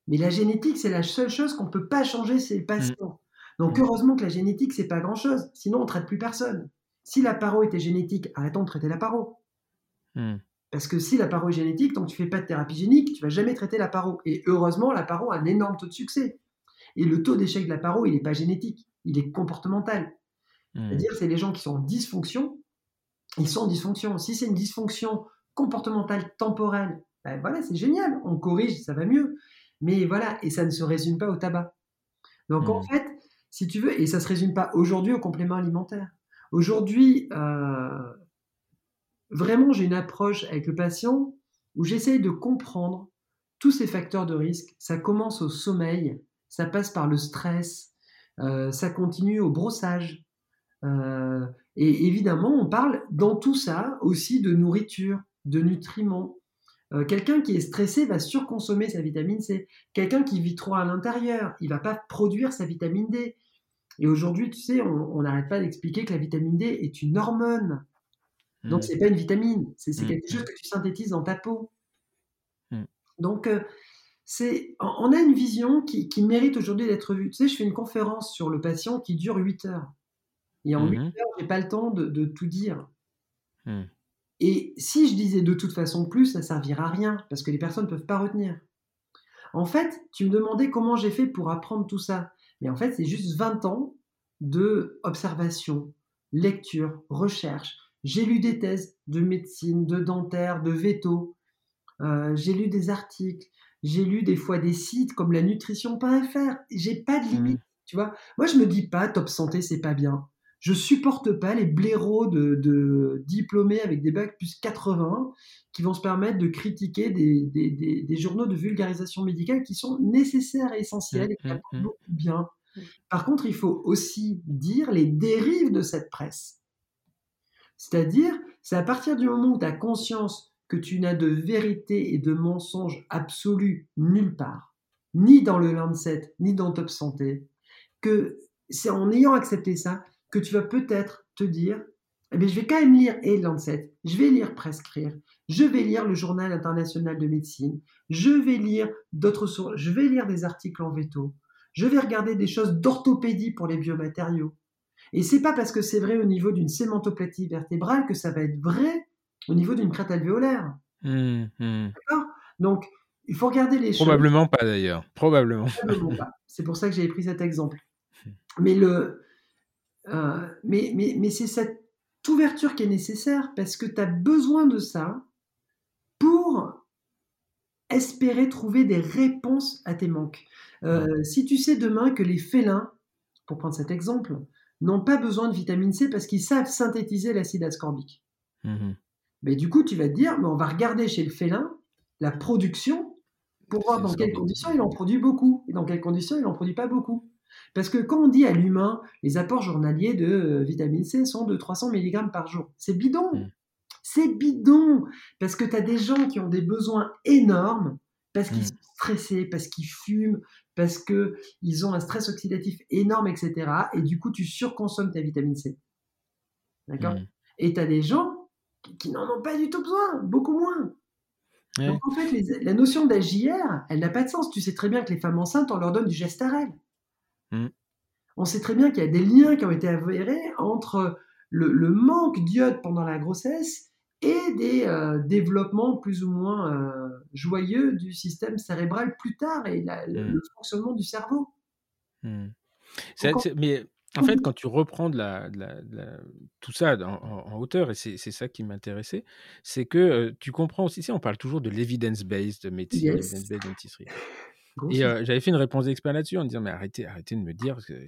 mais la génétique, c'est la seule chose qu'on ne peut pas changer, c'est le patient. Mmh. Donc mmh. heureusement que la génétique, c'est pas grand-chose, sinon on ne traite plus personne. Si la paro était génétique, arrêtons de traiter la paro. Hmm. Parce que si la paro est génétique, tant que tu fais pas de thérapie génique, tu vas jamais traiter la paro. Et heureusement, la paro a un énorme taux de succès. Et le taux d'échec de la paro, il n'est pas génétique, il est comportemental. Hmm. C'est-à-dire, c'est les gens qui sont en dysfonction, ils sont en dysfonction. Si c'est une dysfonction comportementale temporelle, ben voilà, c'est génial, on corrige, ça va mieux. Mais voilà, et ça ne se résume pas au tabac. Donc en hmm. fait, si tu veux, et ça ne se résume pas aujourd'hui au complément alimentaire. Aujourd'hui, euh, vraiment, j'ai une approche avec le patient où j'essaye de comprendre tous ces facteurs de risque. Ça commence au sommeil, ça passe par le stress, euh, ça continue au brossage. Euh, et évidemment, on parle dans tout ça aussi de nourriture, de nutriments. Quelqu'un qui est stressé va surconsommer sa vitamine C. Quelqu'un qui vit trop à l'intérieur, il va pas produire sa vitamine D. Et aujourd'hui, tu sais, on n'arrête pas d'expliquer que la vitamine D est une hormone. Donc, ce mmh. c'est pas une vitamine, c'est mmh. quelque chose que tu synthétises dans ta peau. Mmh. Donc, euh, c'est, on a une vision qui, mérite aujourd'hui d'être vue. Tu sais, je fais une conférence sur le patient qui dure 8 heures. Et en 8 heures, je n'ai pas le temps de, tout dire. Et si je disais de toute façon plus, ça servira à rien, parce que les personnes ne peuvent pas retenir. En fait, tu me demandais comment j'ai fait pour apprendre tout ça. Mais en fait, c'est juste 20 ans de observation, lecture, recherche. J'ai lu des thèses de médecine, de dentaire, de veto. Euh, j'ai lu des articles. J'ai lu des fois des sites comme la nutrition.fr. J'ai pas de mmh. limite, tu vois. Moi, je me dis pas top santé, c'est pas bien. Je supporte pas les blaireaux de, diplômés avec des bacs plus 80 qui vont se permettre de critiquer des, journaux de vulgarisation médicale qui sont nécessaires et essentiels et qui mmh, mmh, beaucoup bien. Par contre, il faut aussi dire les dérives de cette presse. C'est-à-dire, c'est à partir du moment où tu as conscience que tu n'as de vérité et de mensonge absolu nulle part, ni dans le Lancet, ni dans Top Santé, que c'est en ayant accepté ça que tu vas peut-être te dire, eh bien, je vais quand même lire et Lancet, je vais lire Prescrire, je vais lire le Journal international de médecine, je vais lire d'autres sources, je vais lire des articles en veto, je vais regarder des choses d'orthopédie pour les biomatériaux. Et c'est pas parce que c'est vrai au niveau d'une sémentoplatie vertébrale que ça va être vrai au niveau d'une crête alvéolaire. Mmh, mmh. D'accord? Donc, il faut regarder les choses. Probablement pas d'ailleurs. Probablement. pas. C'est pour ça que j'avais pris cet exemple. Mais, le, euh, mais, mais, mais c'est cette ouverture qui est nécessaire parce que tu as besoin de ça pour espérer trouver des réponses à tes manques. Euh, si tu sais demain que les félins, pour prendre cet exemple, n'ont pas besoin de vitamine C parce qu'ils savent synthétiser l'acide ascorbique. Mmh mais du coup, tu vas te dire, mais on va regarder chez le félin la production pour voir dans quelles conditions il en produit beaucoup et dans quelles conditions il n'en produit pas beaucoup. Parce que quand on dit à l'humain, les apports journaliers de euh, vitamine C sont de 300 mg par jour, c'est bidon. Mmh. C'est bidon. Parce que tu as des gens qui ont des besoins énormes parce qu'ils mmh. sont stressés, parce qu'ils fument, parce qu'ils ont un stress oxydatif énorme, etc. Et du coup, tu surconsommes ta vitamine C. D'accord? Mmh. Et tu as des gens qui, n'en ont pas du tout besoin, beaucoup moins. Donc en fait, la notion d'AJR, elle n'a pas de sens. Tu sais très bien que les femmes enceintes, on leur donne du gestarel. Mmh. On sait très bien qu'il y a des liens qui ont été avérés entre le, manque d'iode pendant la grossesse et des euh, développements plus ou moins euh, joyeux du système cérébral plus tard et le, mmh. fonctionnement du cerveau. Mmh. mais en fait, quand tu reprends de la, tout ça en, hauteur, et c'est ça qui m'intéressait, c'est que euh, tu comprends aussi, si on parle toujours de l'evidence-based médecine, l'evidence-based Et j'avais fait une réponse d'expert là-dessus en disant mais arrêtez, arrêtez de me dire que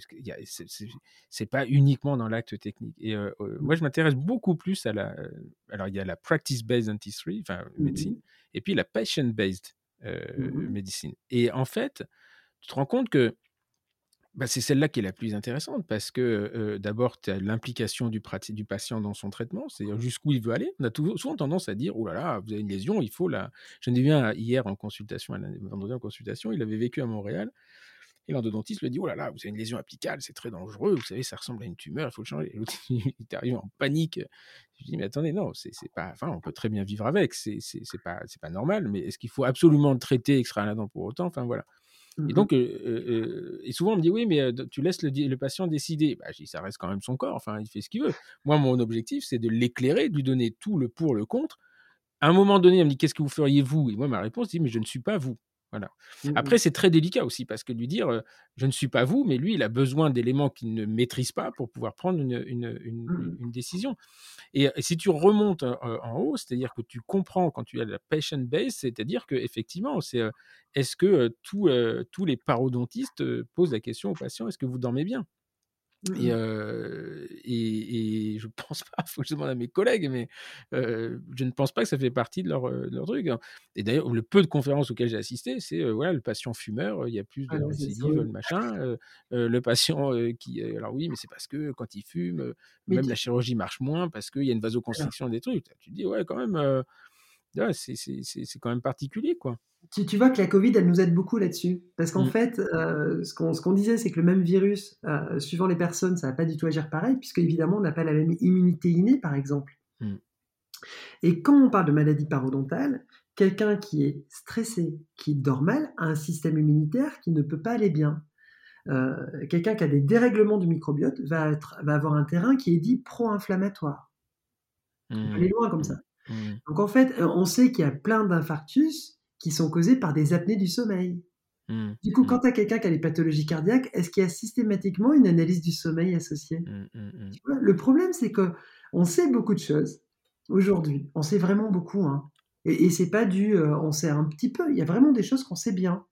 c'est pas uniquement dans l'acte technique. Et mmh. moi je m'intéresse beaucoup plus à la alors il y a la practice-based dentistry, enfin mmh médecine, et puis la patient-based mmh médecine. Et en fait, tu te rends compte que bah, c'est celle-là qui est la plus intéressante parce que d'abord, tu as l'implication du, du, patient dans son traitement, c'est-à-dire jusqu'où il veut aller. On a souvent tendance à dire, oh là là, vous avez une lésion, il faut la... Je ai vu hier en consultation, vendredi en consultation, il avait vécu à Montréal. Et l'endodontiste lui dit, oh là là, vous avez une lésion apicale, c'est très dangereux, vous savez, ça ressemble à une tumeur, il faut le changer. L'autre, il est arrivé en panique. Je dis, mais attendez, non, c'est pas, enfin, on peut très bien vivre avec, c'est pas, pas normal, mais est-ce qu'il faut absolument le traiter, dent pour autant? Enfin, voilà. Et mmh donc, et souvent on me dit oui, mais tu laisses le, patient décider. Bah, je dis, ça reste quand même son corps. Enfin, il fait ce qu'il veut. Moi, mon objectif, c'est de l'éclairer, de lui donner tout le pour, le contre. À un moment donné, il me dit qu'est-ce que vous feriez vous? Et moi, ma réponse dit mais je ne suis pas vous. Voilà. Mmh Après, c'est très délicat aussi parce que lui dire je ne suis pas vous, mais lui, il a besoin d'éléments qu'il ne maîtrise pas pour pouvoir prendre une, une, une, mmh. décision. Et, si tu remontes en haut, c'est-à-dire que tu comprends quand tu as la patient base, c'est-à-dire que effectivement, c'est est-ce que tous les parodontistes posent la question aux patients est-ce que vous dormez bien? Mmh et, et, je pense pas, il faut que je demande à mes collègues, mais je ne pense pas que ça fait partie de leur, leur truc. Hein. Et d'ailleurs, le peu de conférences auxquelles j'ai assisté, c'est voilà, le patient fumeur, il y a plus de ah, récidive, le machin. le patient qui. Alors oui, mais c'est parce que quand il fume, même la chirurgie marche moins parce qu'il y a une vasoconstriction des trucs. Tu te dis, ouais, quand même, c'est quand même particulier, quoi. Tu, vois que la Covid, elle nous aide beaucoup là-dessus. Parce qu'en mmh. fait, euh, ce qu'on disait, c'est que le même virus, euh, suivant les personnes, ça va pas du tout agir pareil, puisque évidemment, on n'a pas la même immunité innée, par exemple. Mmh. Et quand on parle de maladie parodontale, quelqu'un qui est stressé, qui dort mal, a un système immunitaire qui ne peut pas aller bien. Euh, quelqu'un qui a des dérèglements du microbiote va, être, va avoir un terrain qui est dit pro-inflammatoire. On va aller loin comme mmh. ça. Mmh. Donc en fait, on sait qu'il y a plein d'infarctus qui sont causés par des apnées du sommeil. Mmh. Du coup, quand tu as quelqu'un qui a des pathologies cardiaques, est-ce qu'il y a systématiquement une analyse du sommeil associée? Le problème, c'est que on sait beaucoup de choses aujourd'hui. On sait vraiment beaucoup. Hein. Et, et c'est pas du on sait un petit peu. Il y a vraiment des choses qu'on sait bien.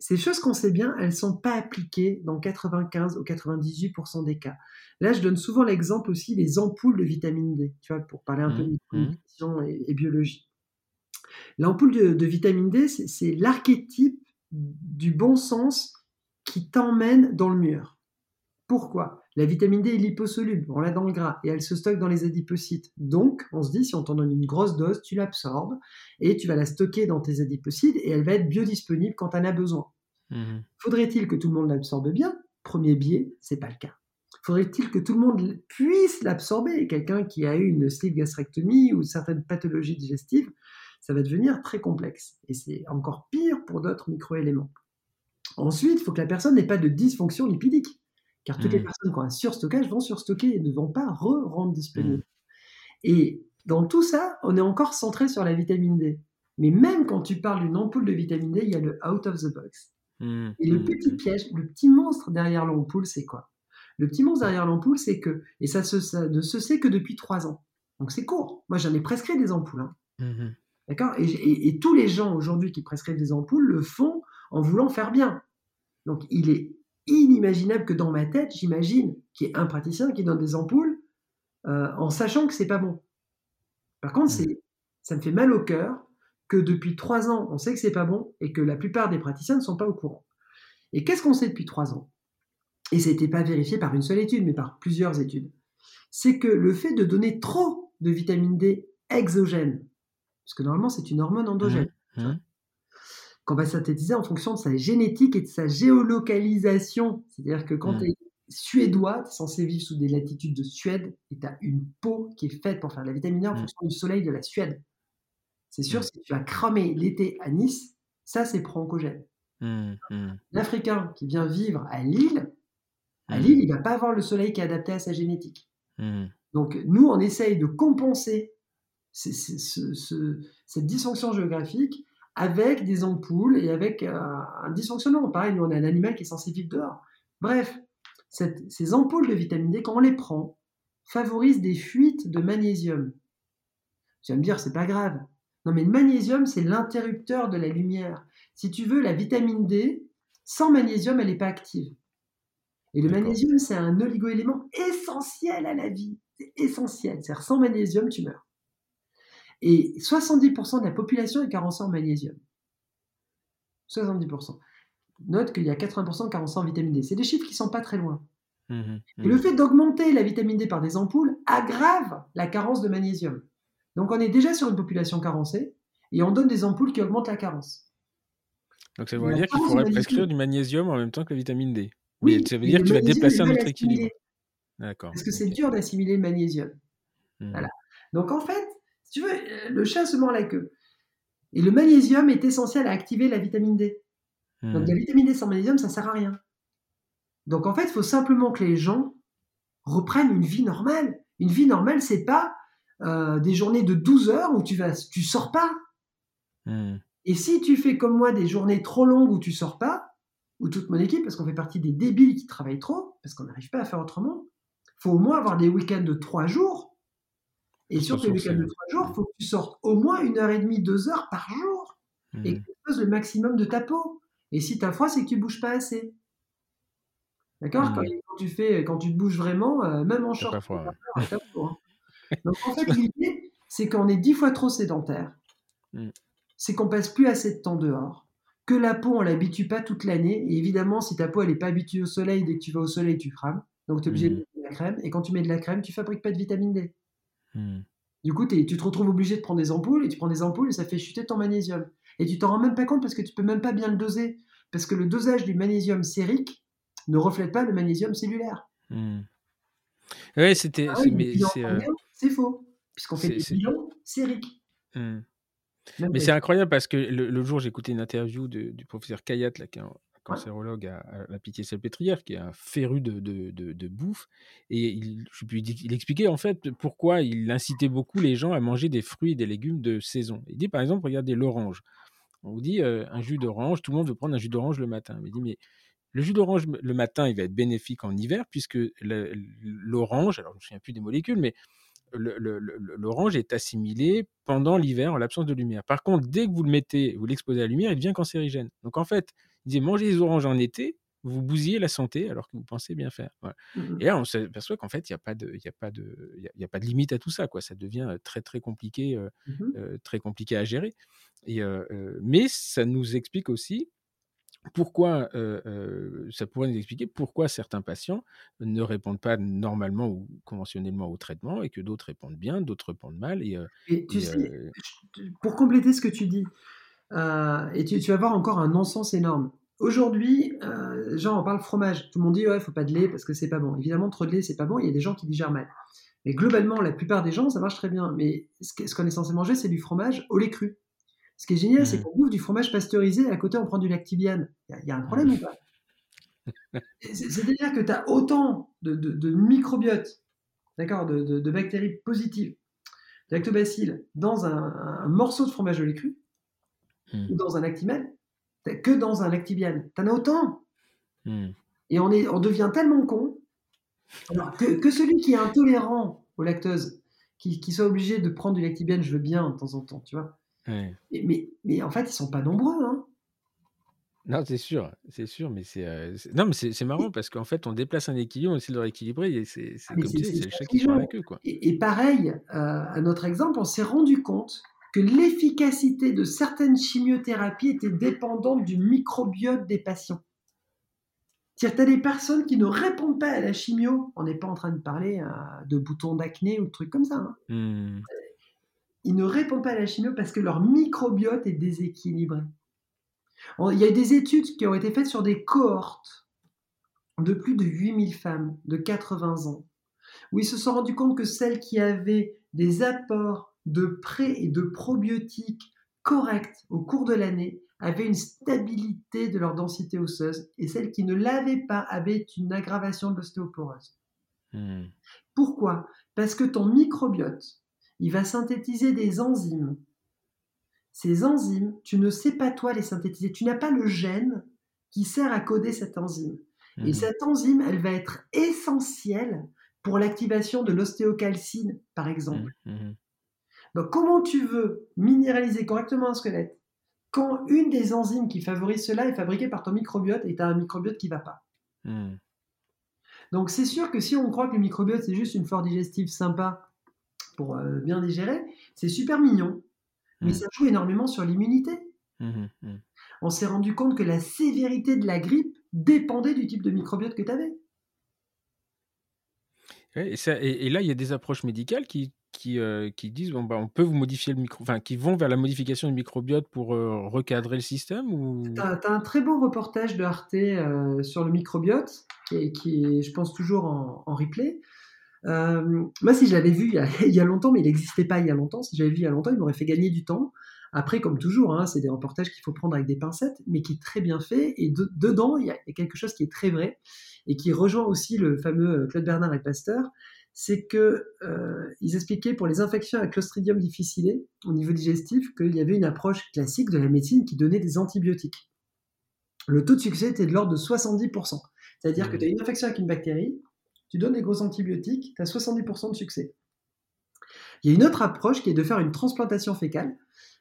Ces choses qu'on sait bien, elles ne sont pas appliquées dans 95 ou 98% des cas. Là, je donne souvent l'exemple aussi des ampoules de vitamine D, tu vois, pour parler un peu de mmh, mmh. nutrition et, biologie. L'ampoule de, vitamine D, c'est l'archétype du bon sens qui t'emmène dans le mur. Pourquoi? La vitamine D est liposoluble, on l'a dans le gras, et elle se stocke dans les adipocytes. Donc, on se dit, si on t'en donne une grosse dose, tu l'absorbes, et tu vas la stocker dans tes adipocytes, et elle va être biodisponible quand tu en as besoin. Mmh Faudrait-il que tout le monde l'absorbe bien? Premier biais, c'est pas le cas. Faudrait-il que tout le monde puisse l'absorber? Quelqu'un qui a eu une sleeve gastrectomie ou certaines pathologies digestives, ça va devenir très complexe. Et c'est encore pire pour d'autres microéléments. Ensuite, il faut que la personne n'ait pas de dysfonction lipidique. Car toutes les mmh. personnes qui ont un surstockage vont surstocker et ne vont pas re-rendre disponibles. Mmh. Et dans tout ça, on est encore centré sur la vitamine D. Mais même quand tu parles d'une ampoule de vitamine D, il y a le out of the box. Mmh. Et le petit piège, le petit monstre derrière l'ampoule, c'est quoi? Le petit monstre derrière l'ampoule, c'est que, et ça, ne se sait que depuis trois ans. Donc c'est court. Moi, j'en ai prescrit des ampoules. Hein. D'accord? Et, tous les gens aujourd'hui qui prescrivent des ampoules le font en voulant faire bien. Donc il est inimaginable que dans ma tête, j'imagine qu'il y ait un praticien qui donne des ampoules euh, en sachant que c'est pas bon. Par contre, mmh. ça me fait mal au cœur que depuis trois ans, on sait que c'est pas bon et que la plupart des praticiens ne sont pas au courant. Et qu'est-ce qu'on sait depuis trois ans? Et ça n'était pas vérifié par une seule étude, mais par plusieurs études. C'est que le fait de donner trop de vitamine D exogène, parce que normalement, c'est une hormone endogène. Mmh, mmh. Qu'on va synthétiser en fonction de sa génétique et de sa géolocalisation. C'est-à-dire que quand mmh. tu es suédois, tu es censé vivre sous des latitudes de Suède et tu as une peau qui est faite pour faire de la vitamine D en fonction du soleil de la Suède. C'est sûr, si tu as cramé l'été à Nice, ça c'est pro-oncogène. L'Africain qui vient vivre à Lille, à Lille, il va pas avoir le soleil qui est adapté à sa génétique. Donc nous, on essaye de compenser cette dysfonction géographique avec des ampoules et avec euh, un dysfonctionnement. Pareil, nous, on a un animal qui est censé vivre dehors. Bref, ces ampoules de vitamine D, quand on les prend, favorisent des fuites de magnésium. Tu vas me dire, c'est pas grave. Non, mais le magnésium, c'est l'interrupteur de la lumière. Si tu veux, la vitamine D, sans magnésium, elle n'est pas active. Et le magnésium, c'est un oligoélément essentiel à la vie. C'est essentiel. C'est-à-dire, sans magnésium, tu meurs. Et 70% de la population est carencée en magnésium. 70%. Note qu'il y a 80% carencés en vitamine D. C'est des chiffres qui sont pas très loin. Mmh et le mmh. fait d'augmenter la vitamine D par des ampoules aggrave la carence de magnésium. Donc on est déjà sur une population carencée et on donne des ampoules qui augmentent la carence. Donc ça veut dire qu'il faudrait prescrire du magnésium en même temps que la vitamine D. Oui, Mais ça veut dire que tu vas déplacer un autre équilibre. D'accord. Parce que c'est dur d'assimiler le magnésium. Mmh. Voilà. Donc en fait, tu veux, euh, le chat se mord la queue. Et le magnésium est essentiel à activer la vitamine D. Donc la vitamine D sans magnésium, ça ne sert à rien. Donc en fait, il faut simplement que les gens reprennent une vie normale. Une vie normale, c'est pas euh, des journées de 12 heures où tu vas, tu sors pas. Hmm. Et si tu fais comme moi des journées trop longues où tu sors pas, ou toute mon équipe, parce qu'on fait partie des débiles qui travaillent trop, parce qu'on n'arrive pas à faire autrement, faut au moins avoir des week-ends de 3 jours et sur tes week-ends de trois jours, il faut que tu sortes au moins une heure et demie, deux heures par jour et que tu fasses le maximum de ta peau. Et si tu as froid, c'est que tu bouges pas assez. D'accord? Quand, tu fais, quand tu te bouges vraiment, euh, même en short, tu hein. Donc en fait, l'idée, c'est qu'on est dix fois trop sédentaire. Mm. C'est qu'on passe plus assez de temps dehors. Que la peau, on l'habitue pas toute l'année. Et évidemment, si ta peau, elle n'est pas habituée au soleil, dès que tu vas au soleil, tu crames. Donc tu es obligé de mettre de la crème. Et quand tu mets de la crème, tu fabriques pas de vitamine D. Hmm. Du coup, tu te retrouves obligé de prendre des ampoules et tu prends des ampoules et ça fait chuter ton magnésium. Et tu t'en rends même pas compte parce que tu peux même pas bien le doser. Parce que le dosage du magnésium sérique ne reflète pas le magnésium cellulaire. Hmm. Oui, c'était. Ah euh, c'est faux. Puisqu'on fait des bilans sériques. Hmm. Mais c'est incroyable parce que le, jour, écouté une interview du professeur Kayat, là, qui est un cancérologue à, la Pitié-Salpêtrière, qui est un féru de, de, de, bouffe. Et il, je expliquait en fait pourquoi il incitait beaucoup les gens à manger des fruits et des légumes de saison. Il dit par exemple, regardez l'orange. On vous dit un jus d'orange, tout le monde veut prendre un jus d'orange le matin. Il dit, mais le jus d'orange le matin, il va être bénéfique en hiver, puisque l'orange, alors je ne me souviens plus des molécules, mais l'orange est assimilé pendant l'hiver en l'absence de lumière. Par contre, dès que vous le mettez, vous l'exposez à la lumière, il devient cancérigène. Donc en fait, il dit mangez les oranges en été, vous bousillez la santé alors que vous pensez bien faire. Mmh Et là, on s'aperçoit qu'en fait, il n'y a, pas de, a, pas de, a pas de limite à tout ça. Quoi. Ça devient très, très compliqué, mmh très compliqué à gérer. Et, mais ça nous explique aussi pourquoi, ça pourrait nous expliquer pourquoi certains patients ne répondent pas normalement ou conventionnellement au traitement et que d'autres répondent bien, d'autres répondent mal. Et, tu sais, pour compléter ce que tu dis, et tu, vas voir encore un non-sens énorme. Aujourd'hui, genre on parle fromage. Tout le monde dit ouais, faut pas de lait parce que c'est pas bon. Évidemment, trop de lait c'est pas bon. Il y a des gens qui digèrent mal. Mais globalement, la plupart des gens, ça marche très bien. Mais ce qu'on est censé manger, c'est du fromage au lait cru. Ce qui est génial, c'est mmh. qu'on bouffe du fromage pasteurisé et à côté on prend du lactibiane. Il y, a un problème ou pas? C'est-à-dire que tu as autant de, microbiotes, d'accord, de, bactéries positives, de lactobacilles, dans un, morceau de fromage au lait cru mmh. ou dans un lactimel que dans un lactibiane. T'en as autant. Mmh. Et on, est, on devient tellement con que, celui qui est intolérant au lactose, qui, qui soit obligé de prendre du lactibiane, je veux bien de temps en temps, tu vois mais, mais, en fait, ils sont pas nombreux. Hein. Non, c'est sûr, c'est sûr, mais c'est euh, non, mais c'est marrant parce qu'en fait, on déplace un équilibre, on essaie de le rééquilibrer, et c'est ah, comme tu c'est le chat qui avec eux, quoi. Et, pareil, euh, à notre exemple, on s'est rendu compte que l'efficacité de certaines chimiothérapies était dépendante du microbiote des patients. C'est-à-dire, tu as des personnes qui ne répondent pas à la chimio. On n'est pas en train de parler euh, de boutons d'acné ou de trucs comme ça. Hein. Mmh ils ne répondent pas à la chimio parce que leur microbiote est déséquilibré. Il y a des études qui ont été faites sur des cohortes de plus de 8000 femmes de 80 ans, où ils se sont rendus compte que celles qui avaient des apports de pré et de probiotiques corrects au cours de l'année avaient une stabilité de leur densité osseuse, et celles qui ne l'avaient pas avaient une aggravation de l'ostéoporose. Hmm. Pourquoi? Parce que ton microbiote, il va synthétiser des enzymes. Ces enzymes, tu ne sais pas toi les synthétiser. Tu n'as pas le gène qui sert à coder cette enzyme. Et mhm. cette enzyme, elle va être essentielle pour l'activation de l'ostéocalcine, par exemple. Mhm. Donc, comment tu veux minéraliser correctement un squelette quand une des enzymes qui favorise cela est fabriquée par ton microbiote et tu as un microbiote qui ne va pas? Donc, c'est sûr que si on croit que le microbiote, c'est juste une force digestive sympa pour euh, bien digérer, c'est super mignon, mais mmh. ça joue énormément sur l'immunité. Mmh mmh. On s'est rendu compte que la sévérité de la grippe dépendait du type de microbiote que tu avais. Et, là, il y a des approches médicales qui, qui, euh, qui disent bon, bah, on peut vous modifier le micro, enfin, qui vont vers la modification du microbiote pour euh, recadrer le système ou... Tu as, un très bon reportage de Arte sur le microbiote, qui qui est, je pense, toujours en, replay. Euh, moi, si je l'avais vu il y, a, longtemps, mais il n'existait pas il y a longtemps, si j'avais vu il y a longtemps, il m'aurait fait gagner du temps. Après, comme toujours, hein, c'est des reportages qu'il faut prendre avec des pincettes, mais qui est très bien fait. Et dedans, il y, a, quelque chose qui est très vrai et qui rejoint aussi le fameux euh, Claude Bernard et Pasteur. C'est que euh, ils expliquaient pour les infections à Clostridium difficile au niveau digestif qu'il y avait une approche classique de la médecine qui donnait des antibiotiques. Le taux de succès était de l'ordre de 70%. C'est-à-dire que mmh. tu as une infection avec une bactérie, tu donnes des gros antibiotiques, tu as 70% de succès. Il y a une autre approche qui est de faire une transplantation fécale.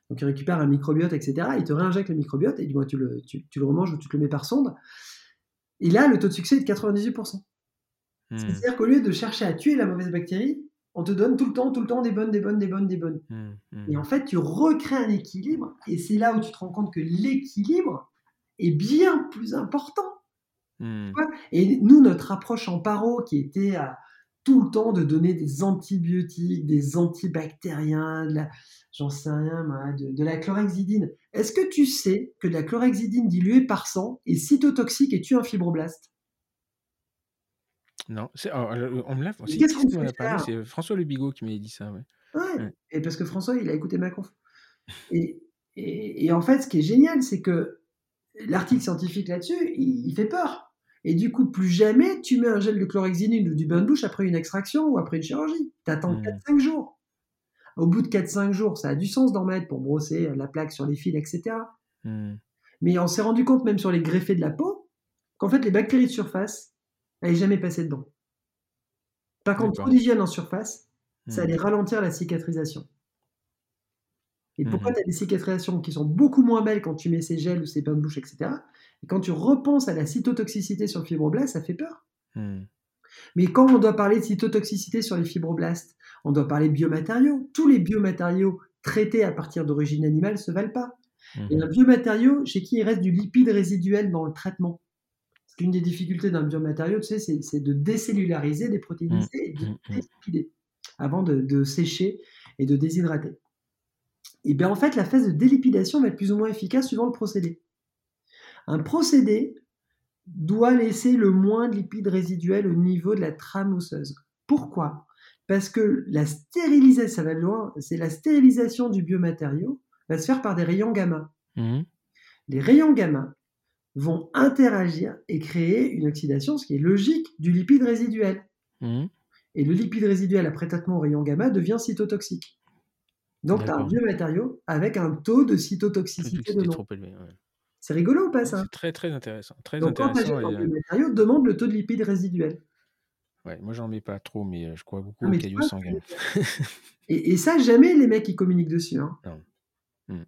Donc, il récupère un microbiote, etc. Il te réinjecte le microbiote, et du moins, tu le, tu, le remanges ou tu te le mets par sonde. Et là, le taux de succès est de 98%. Hmm. C'est-à-dire qu'au lieu de chercher à tuer la mauvaise bactérie, on te donne tout le temps, tout le temps des bonnes, des bonnes, des bonnes, des bonnes. Hmm, hmm. Et en fait, tu recrées un équilibre, et c'est là où tu te rends compte que l'équilibre est bien plus important Mmh. Et nous, notre approche en paro, qui était à tout le temps de donner des antibiotiques, des antibactériens, de la, j'en sais rien, de, la chlorhexidine. Est-ce que tu sais que de la chlorhexidine diluée par sang est cytotoxique et tue un fibroblast Non, c'est, on me l'a, c'est, parlé, c'est François Le Bigot qui m'a dit ça. Ouais. Et parce que François, il a écouté ma conf. Et, et, et en fait, ce qui est génial, c'est que l'article scientifique là-dessus, il, fait peur. Et du coup, plus jamais tu mets un gel de chlorhexidine ou du bain de bouche après une extraction ou après une chirurgie. Tu attends 4-5 jours. Au bout de 4-5 jours, ça a du sens d'en mettre pour brosser la plaque sur les fils, etc. Mais on s'est rendu compte, même sur les greffés de la peau, qu'en fait, les bactéries de surface, elles jamais passé dedans. Par contre, trop d'hygiène en surface, ça allait ralentir la cicatrisation. Et pourquoi tu as des cicatrisations qui sont beaucoup moins belles quand tu mets ces gels ou ces pains de bouche, etc. Et quand tu repenses à la cytotoxicité sur le fibroblast, ça fait peur. Mmh. Mais quand on doit parler de cytotoxicité sur les fibroblastes, on doit parler de biomatériaux. Tous les biomatériaux traités à partir d'origine animale ne se valent pas. Et un biomatériau, chez qui il reste du lipide résiduel dans le traitement. Une des difficultés d'un biomatériau, tu sais, c'est de décellulariser, déprotéiniser mmh. et de délipider avant de, de sécher et de déshydrater. Et bien en fait, la phase de délipidation va être plus ou moins efficace suivant le procédé. Un procédé doit laisser le moins de lipides résiduels au niveau de la trame osseuse. Pourquoi? Parce que la stérilisation, ça va loin, c'est la stérilisation du biomatériau va se faire par des rayons gamma. Mmh. Les rayons gamma vont interagir et créer une oxydation, ce qui est logique, du lipide résiduel. Mmh. Et le lipide résiduel après traitement au rayon gamma devient cytotoxique. Donc, tu as un biomatériau avec un taux de cytotoxicité de trop C'est rigolo ou pas ça? Très très intéressant. Très Donc, intéressant quand tu un biomatériau, demande le taux de lipides résiduel. Ouais, moi j'en mets pas trop, mais euh, je crois beaucoup ah, aux cailloux sanguins. et, et, ça, jamais les mecs ils communiquent dessus. Hein. Mmh.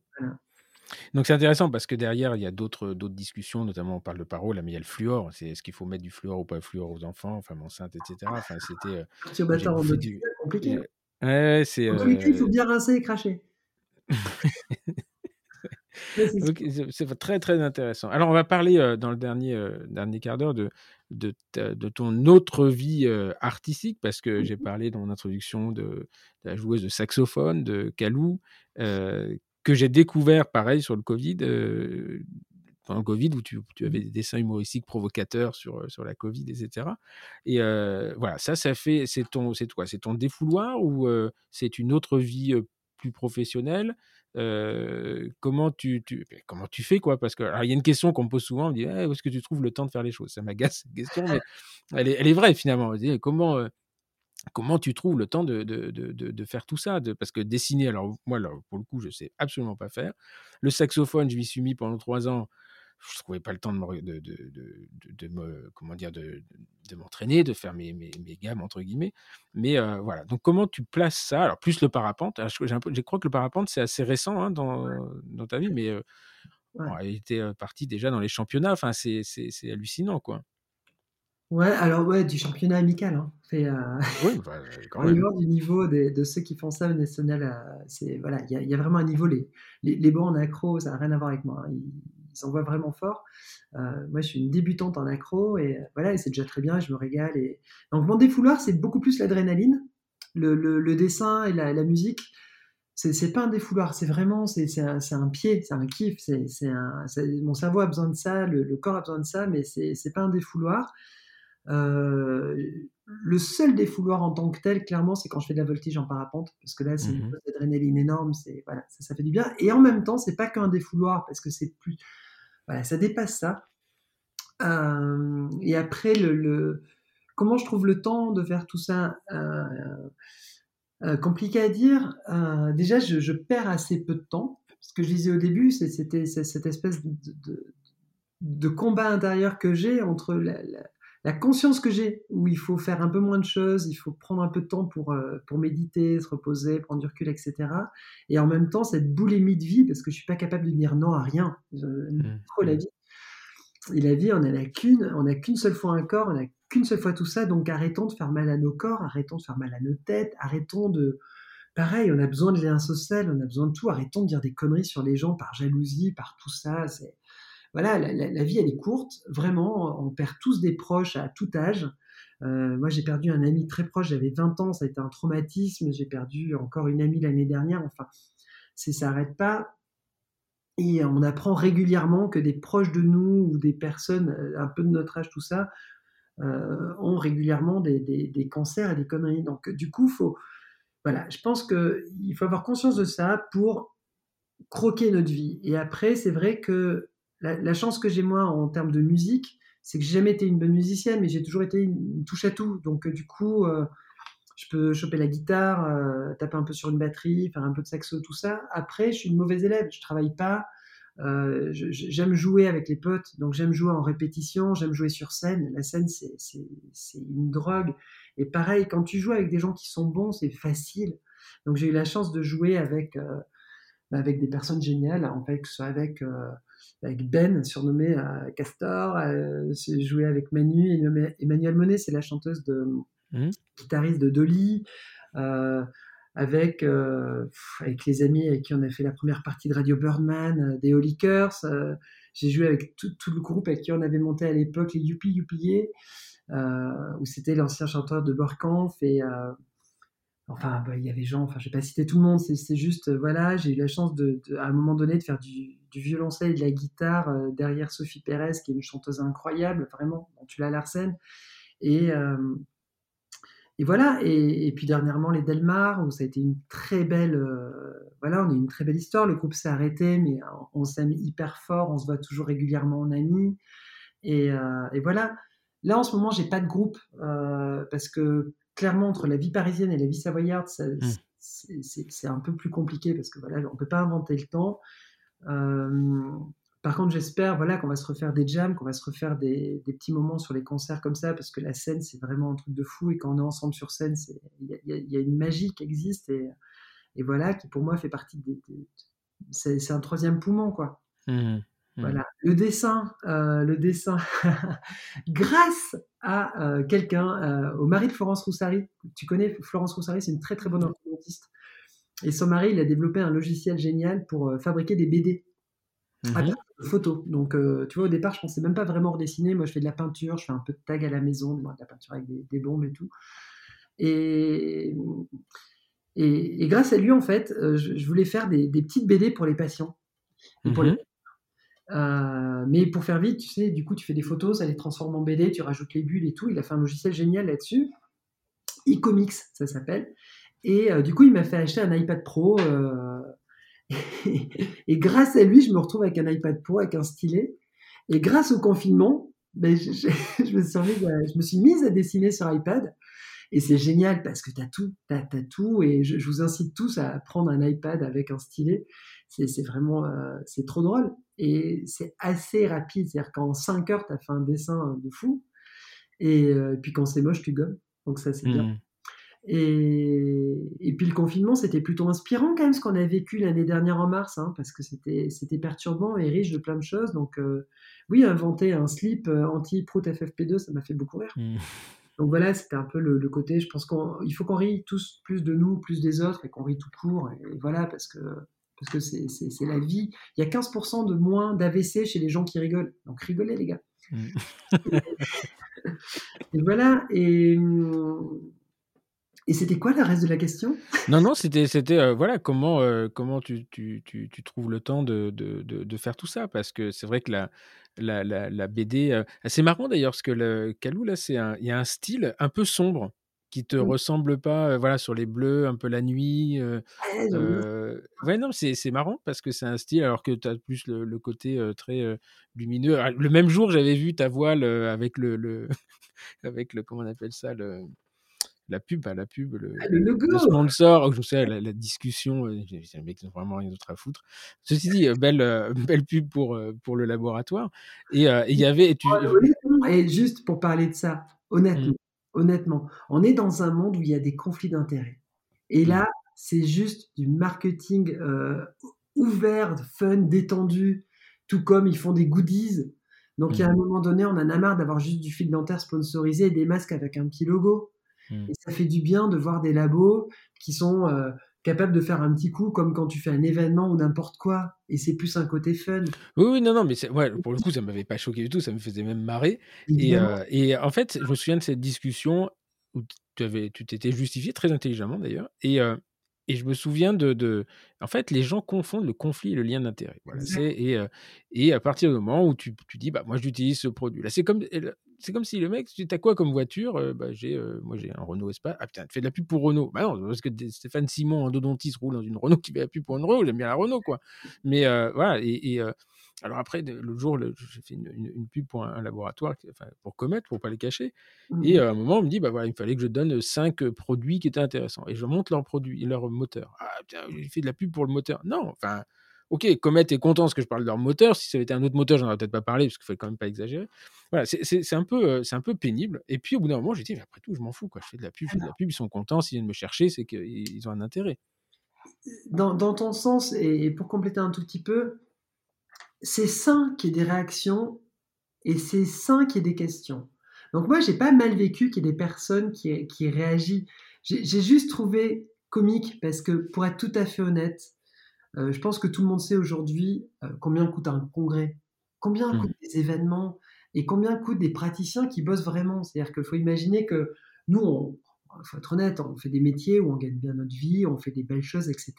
Donc c'est intéressant parce que derrière, il y a d'autres discussions, notamment on parle de paro, là, mais il y a le fluor. C'est est-ce qu'il faut mettre du fluor ou pas le fluor aux enfants, femmes enceintes, etc. Enfin, c'était. Euh, du... compliqué. Ouais, c'est. En il faut bien rincer et cracher. c'est très très intéressant. Alors on va parler euh, dans le dernier, euh, dernier quart d'heure de, de, de, ton autre vie euh, artistique parce que j'ai mmh parlé dans mon introduction de, de, la joueuse de saxophone, de Kalou, que j'ai découvert pareil sur le Covid pendant le Covid, où tu, avais des dessins humoristiques provocateurs sur, euh, sur la Covid, etc. Et euh, voilà, ça, ça fait, c'est ton, c'est toi, c'est ton défouloir ou euh, c'est une autre vie plus professionnelle? Comment tu, tu, comment tu fais quoi? Parce que il y a une question qu'on me pose souvent, on dit «Eh, où est-ce que tu trouves le temps de faire les choses? Ça m'agace cette question, mais elle est, elle est vraie finalement. comment comment tu trouves le temps de, de, de, de faire tout ça Parce que dessiner, alors moi, pour le coup, je sais absolument pas faire. Le saxophone, je m'y suis mis pendant trois ans je trouvais pas le temps de me, de, de, me comment dire de, m'entraîner, de faire mes, mes, mes, gammes entre guillemets. Mais euh, voilà. Donc comment tu places ça? Alors plus le parapente. Je, crois que le parapente c'est assez récent hein, dans, dans, ta vie, mais euh, il était euh, parti déjà dans les championnats. Enfin c'est hallucinant quoi. Ouais, alors ouais, du championnat amical. Hein. Fait, oui, bah, quand même. du niveau de ceux qui font ça au national, c'est voilà, il y, a vraiment un niveau. Les, les, les bons en accro, ça n'a rien à voir avec moi. Hein ils s'envoient vraiment fort. Euh, moi, je suis une débutante en accro et euh, voilà, et c'est déjà très bien, je me régale. Et... Donc, mon défouloir, c'est beaucoup plus l'adrénaline, le, le, dessin et la, la musique. C'est pas un défouloir, c'est vraiment c'est un, un, pied, c'est un kiff. C'est mon cerveau a besoin de ça, le, le corps a besoin de ça, mais c'est pas un défouloir. Euh, le seul défouloir en tant que tel, clairement, c'est quand je fais de la voltige en parapente, parce que là, c'est une mmh d'adrénaline énorme, c'est voilà, ça, ça, fait du bien. Et en même temps, c'est pas qu'un défouloir, parce que c'est plus, voilà, ça dépasse ça. Euh, et après, le, comment je trouve le temps de faire tout ça euh, euh, Compliqué à dire. déjà, je, perds assez peu de temps. Ce que je disais au début, c'était cette espèce de, de, combat intérieur que j'ai entre la la conscience que j'ai, où il faut faire un peu moins de choses, il faut prendre un peu de temps pour, euh, pour méditer, se reposer, prendre du recul, etc. Et en même temps, cette boulimie de vie, parce que je suis pas capable de dire non à rien. J'aime mmh. trop la mmh. vie. Et la vie, on n'a qu'une, on n'a qu'une seule fois un corps, on n'a qu'une seule fois tout ça, donc arrêtons de faire mal à nos corps, arrêtons de faire mal à nos têtes, arrêtons de... Pareil, on a besoin de liens sociaux, on a besoin de tout, arrêtons de dire des conneries sur les gens par jalousie, par tout ça. C'est voilà, la, vie, elle est courte. Vraiment, on perd tous des proches à tout âge. Euh, moi, j'ai perdu un ami très proche, j'avais 20 ans, ça a été un traumatisme. J'ai perdu encore une amie l'année dernière. Enfin, ça s'arrête pas. Et on apprend régulièrement que des proches de nous ou des personnes euh, un peu de notre âge, tout ça, euh, ont régulièrement des, cancers et des conneries. Donc, du coup, faut, voilà, je pense qu'il faut avoir conscience de ça pour croquer notre vie. Et après, c'est vrai que la, chance que j'ai moi en termes de musique, c'est que j'ai jamais été une bonne musicienne, mais j'ai toujours été une, touche à tout. Donc du coup, je peux choper la guitare, taper un peu sur une batterie, faire un peu de saxo, tout ça. Après, je suis une mauvaise élève, je travaille pas. j'aime jouer avec les potes, donc j'aime jouer en répétition, j'aime jouer sur scène. La scène, c'est une drogue. Et pareil, quand tu joues avec des gens qui sont bons, c'est facile. Donc j'ai eu la chance de jouer avec, euh, avec des personnes géniales, en fait, que ce soit avec, euh, avec Ben, surnommé euh, Castor, j'ai joué avec Manu, Emmanuel Monet, c'est la chanteuse de mmh. guitariste de Dolly. avec, avec les amis avec qui on a fait la première partie de Radio Birdman, des Holy Curse. j'ai joué avec tout, tout, le groupe avec qui on avait monté à l'époque les Youpi Youpier, où c'était l'ancien chanteur de Borkamp et Enfin, bah, il y avait gens, enfin, je vais pas citer tout le monde, c'est juste, euh, voilà, j'ai eu la chance de, à un moment donné de faire du, violoncelle et de la guitare euh, derrière Sophie Pérez, qui est une chanteuse incroyable, vraiment, tu l'as Larsen. Et, euh, et voilà, et, puis dernièrement les Delmar, où ça a été une très belle, voilà, on a une très belle histoire. Le groupe s'est arrêté, mais on, s'aime hyper fort, on se voit toujours régulièrement en amis. Et, et voilà. Là, en ce moment, j'ai pas de groupe parce que clairement, entre la vie parisienne et la vie savoyarde, mmh. c'est un peu plus compliqué parce que voilà, on peut pas inventer le temps. par contre, j'espère voilà, qu'on va se refaire des jams, qu'on va se refaire des, petits moments sur les concerts comme ça, parce que la scène, c'est vraiment un truc de fou. Et quand on est ensemble sur scène, il y, a une magie qui existe. Et, et, voilà, qui pour moi fait partie des. c'est un troisième poumon, quoi. Mmh. Mmh. Voilà, le dessin, euh, le dessin, grâce à euh, quelqu'un, euh, au mari de Florence Roussari. Tu connais Florence Roussari, c'est une très très bonne artiste. Et son mari, il a développé un logiciel génial pour fabriquer des BD à mmh de photos. Donc, tu vois, au départ, je pensais même pas vraiment redessiner. Moi, je fais de la peinture, je fais un peu de tag à la maison, de la peinture avec des, bombes et tout. Et, et, grâce à lui, en fait, je, voulais faire des, petites BD pour les patients. pour les mmh euh, mais pour faire vite, tu sais, du coup, tu fais des photos, ça les transforme en BD, tu rajoutes les bulles et tout. Il a fait un logiciel génial là-dessus. e-comics, ça s'appelle. Et euh, du coup, il m'a fait acheter un iPad Pro. Euh, et, grâce à lui, je me retrouve avec un iPad Pro, avec un stylet. Et grâce au confinement, ben, je, je, me suis mise à dessiner sur iPad. Et c'est génial parce que tu as tout, tu as, tout. Et je, vous incite tous à prendre un iPad avec un stylet. C'est vraiment, c'est trop drôle et c'est assez rapide. C'est-à-dire qu'en 5 heures, tu as fait un dessin de fou. Et, euh, puis quand c'est moche, tu gommes. Donc ça, c'est bien. Mmh. Et, et, puis le confinement, c'était plutôt inspirant quand même ce qu'on a vécu l'année dernière en mars, hein, parce que c'était perturbant et riche de plein de choses. Donc euh, oui, inventer un slip euh, anti-Prout FFP2, ça m'a fait beaucoup rire. Mmh. Donc voilà, c'était un peu le, côté, je pense qu'il faut qu'on rie tous plus de nous, plus des autres, et qu'on rit tout court. et voilà, parce que parce que c'est la vie. Il y a 15% de moins d'AVC chez les gens qui rigolent. Donc rigolez les gars. Mm. et, voilà. Et, et c'était quoi le reste de la question? Non, non, c'était c'était euh, voilà comment euh, comment tu, tu, tu, tu, trouves le temps de, de, de, faire tout ça? Parce que c'est vrai que la la, la, la BD euh, c'est marrant d'ailleurs parce que le Calou là c'est il y a un style un peu sombre qui te mmh. ressemble pas, voilà, sur les bleus, un peu la nuit. ouais, non, c'est, c'est marrant parce que c'est un style, alors que tu as plus le, côté très lumineux. Ah, le même jour, j'avais vu ta voile avec le, le avec le, comment on appelle ça, le, la pub, la pub, le, ah, le, logo. sponsor, je sais, la, discussion, c'est un mec qui n'a vraiment rien d'autre à foutre. Ceci dit, belle, belle pub pour, pour le laboratoire. Et il y avait. Et, tu... et juste pour parler de ça, honnêtement, mmh honnêtement. On est dans un monde où il y a des conflits d'intérêts. Et là, c'est juste du marketing euh, ouvert, fun, détendu, tout comme ils font des goodies. Donc, il y a un mmh. moment donné, on en a marre d'avoir juste du fil dentaire sponsorisé et des masques avec un petit logo. Mmh. Et ça fait du bien de voir des labos qui sont euh, capable de faire un petit coup comme quand tu fais un événement ou n'importe quoi et c'est plus un côté fun. Oui, oui non, non, mais ouais, pour le coup, ça m'avait pas choqué du tout, ça me faisait même marrer. Et, euh, et, en fait, je me souviens de cette discussion où tu avais, tu t'étais justifié très intelligemment d'ailleurs. Et, euh, et je me souviens de, de, En fait, les gens confondent le conflit et le lien d'intérêt. Voilà, et, euh, et à partir du moment où tu, tu dis, bah, moi, j'utilise ce produit. Là, c'est comme, c'est comme si le mec, tu as quoi comme voiture euh, bah, j'ai, euh, Moi, j'ai un Renault Espace. Ah putain, tu fais de la pub pour Renault. Bah non, parce que Stéphane Simon, un dodontiste, roule dans une Renault qui fait la pub pour une Renault. J'aime bien la Renault, quoi. Mais voilà, et, Alors après, l'autre jour, j'ai fait une, pub pour un, laboratoire, enfin, pour Comet, pour pas les cacher. Et mmh. à un moment, on me dit, bah voilà, il fallait que je donne cinq produits qui étaient intéressants. Et je monte leurs produits, leur moteur. Ah putain, j'ai fait de la pub pour le moteur. Non, enfin, ok, Comet est content parce que je parle de leur moteur. Si ça avait été un autre moteur, j'en aurais peut-être pas parlé parce qu'il fallait quand même pas exagérer. Voilà, c'est un peu, c'est un peu pénible. Et puis au bout d'un moment, j'ai dit, après tout, je m'en fous, quoi. Je fais de la pub, je fais de la pub, ils sont contents. S'ils viennent me chercher, c'est qu'ils ont un intérêt. Dans, dans, ton sens, et pour compléter un tout petit peu, c'est sain qu'il y ait des réactions et c'est sain qu'il y ait des questions. Donc moi, j'ai pas mal vécu qu'il y ait des personnes qui, qui réagissent. J'ai juste trouvé comique parce que, pour être tout à fait honnête, euh, je pense que tout le monde sait aujourd'hui euh, combien coûte un congrès, combien mmh. coûtent des événements et combien coûtent des praticiens qui bossent vraiment. C'est-à-dire qu'il faut imaginer que nous, on, faut être honnête, on fait des métiers où on gagne bien notre vie, on fait des belles choses, etc.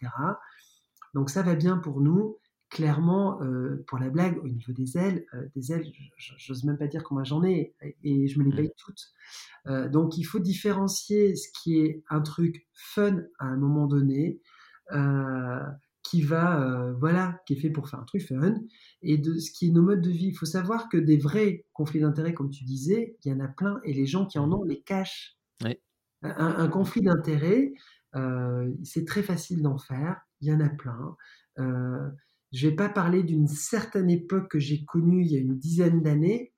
Donc ça va bien pour nous clairement, euh, pour la blague, au niveau des ailes, euh, des ailes, j'ose même pas dire combien j'en ai, et je me les mmh. paye toutes. Euh, donc il faut différencier ce qui est un truc fun à un moment donné, qui va, voilà, qui est fait pour faire un truc fun, et de ce qui est nos modes de vie. Il faut savoir que des vrais conflits d'intérêts, comme tu disais, il y en a plein, et les gens qui en ont les cachent. Un, un, conflit d'intérêts, c'est très facile d'en faire, il y en a plein. Je vais pas parler d'une certaine époque que j'ai connue il y a une dizaine d'années,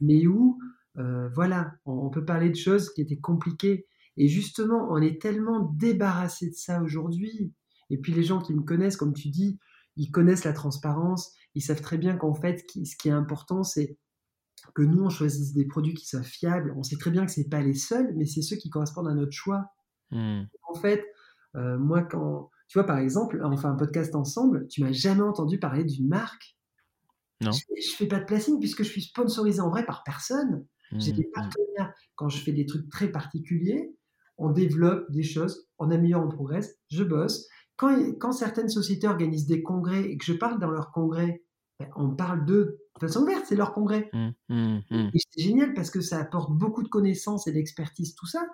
mais où, euh, voilà, on, peut parler de choses qui étaient compliquées. Et justement, on est tellement débarrassé de ça aujourd'hui. Et puis les gens qui me connaissent, comme tu dis, ils connaissent la transparence. Ils savent très bien qu'en fait, ce qui est important, c'est que nous, on choisisse des produits qui soient fiables. On sait très bien que ce pas les seuls, mais c'est ceux qui correspondent à notre choix. Mmh. En fait, euh, moi, quand, tu vois, par exemple, on fait un podcast ensemble, tu m'as jamais entendu parler d'une marque. Non. Je, ne fais pas de placing puisque je suis sponsorisé en vrai par personne. J'ai des mmh. partenaires. Quand je fais des trucs très particuliers, on développe des choses, on améliore, on progresse, je bosse. Quand, quand certaines sociétés organisent des congrès et que je parle dans leur congrès, ben, on parle de façon ouverte, c'est leur congrès. Mmh, et c'est génial parce que ça apporte beaucoup de connaissances et d'expertise, tout ça.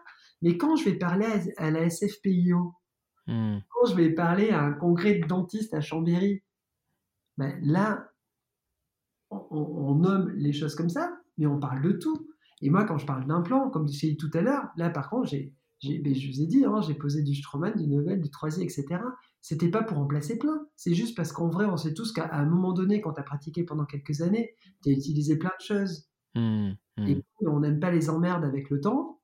Mais quand je vais parler à la SFPIO, Mmh. Quand je vais parler à un congrès de dentistes à Chambéry, ben là, on, nomme les choses comme ça, mais on parle de tout. Et moi, quand je parle d'implant, comme je dit tout à l'heure, là, par contre, j'ai, ben, je vous ai dit, hein, j'ai posé du Stroman, du Novel, du Troisier, etc. C'était pas pour remplacer plein. C'est juste parce qu'en vrai, on sait tous qu'à un moment donné, quand tu as pratiqué pendant quelques années, tu as utilisé plein de choses. Mmh, mmh. Et on n'aime pas les emmerdes avec le temps,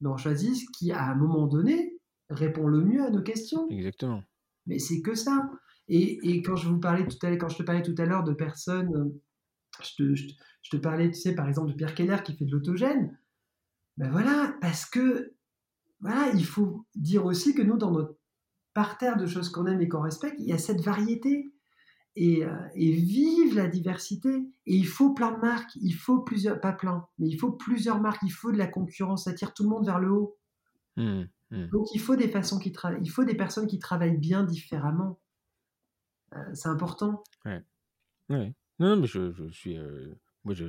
mais on choisit ce qui, à un moment donné, répond le mieux à nos questions. Exactement. Mais c'est que ça. Et, quand je vous parlais tout à l'heure, quand je te parlais tout à l'heure de personnes, euh, je te, parlais, tu sais, par exemple de Pierre Keller qui fait de l'autogène. Ben voilà, parce que voilà, il faut dire aussi que nous, dans notre parterre de choses qu'on aime et qu'on respecte, il y a cette variété. Et, euh, et, vive la diversité. Et il faut plein de marques, il faut plusieurs, pas plein, mais il faut plusieurs marques, il faut de la concurrence, ça tire tout le monde vers le haut. Mmh. Mmh. Donc il faut des façons qui il faut des personnes qui travaillent bien différemment. Euh, c'est important. Ouais. ouais. Non, mais je, je suis. Euh, moi, je,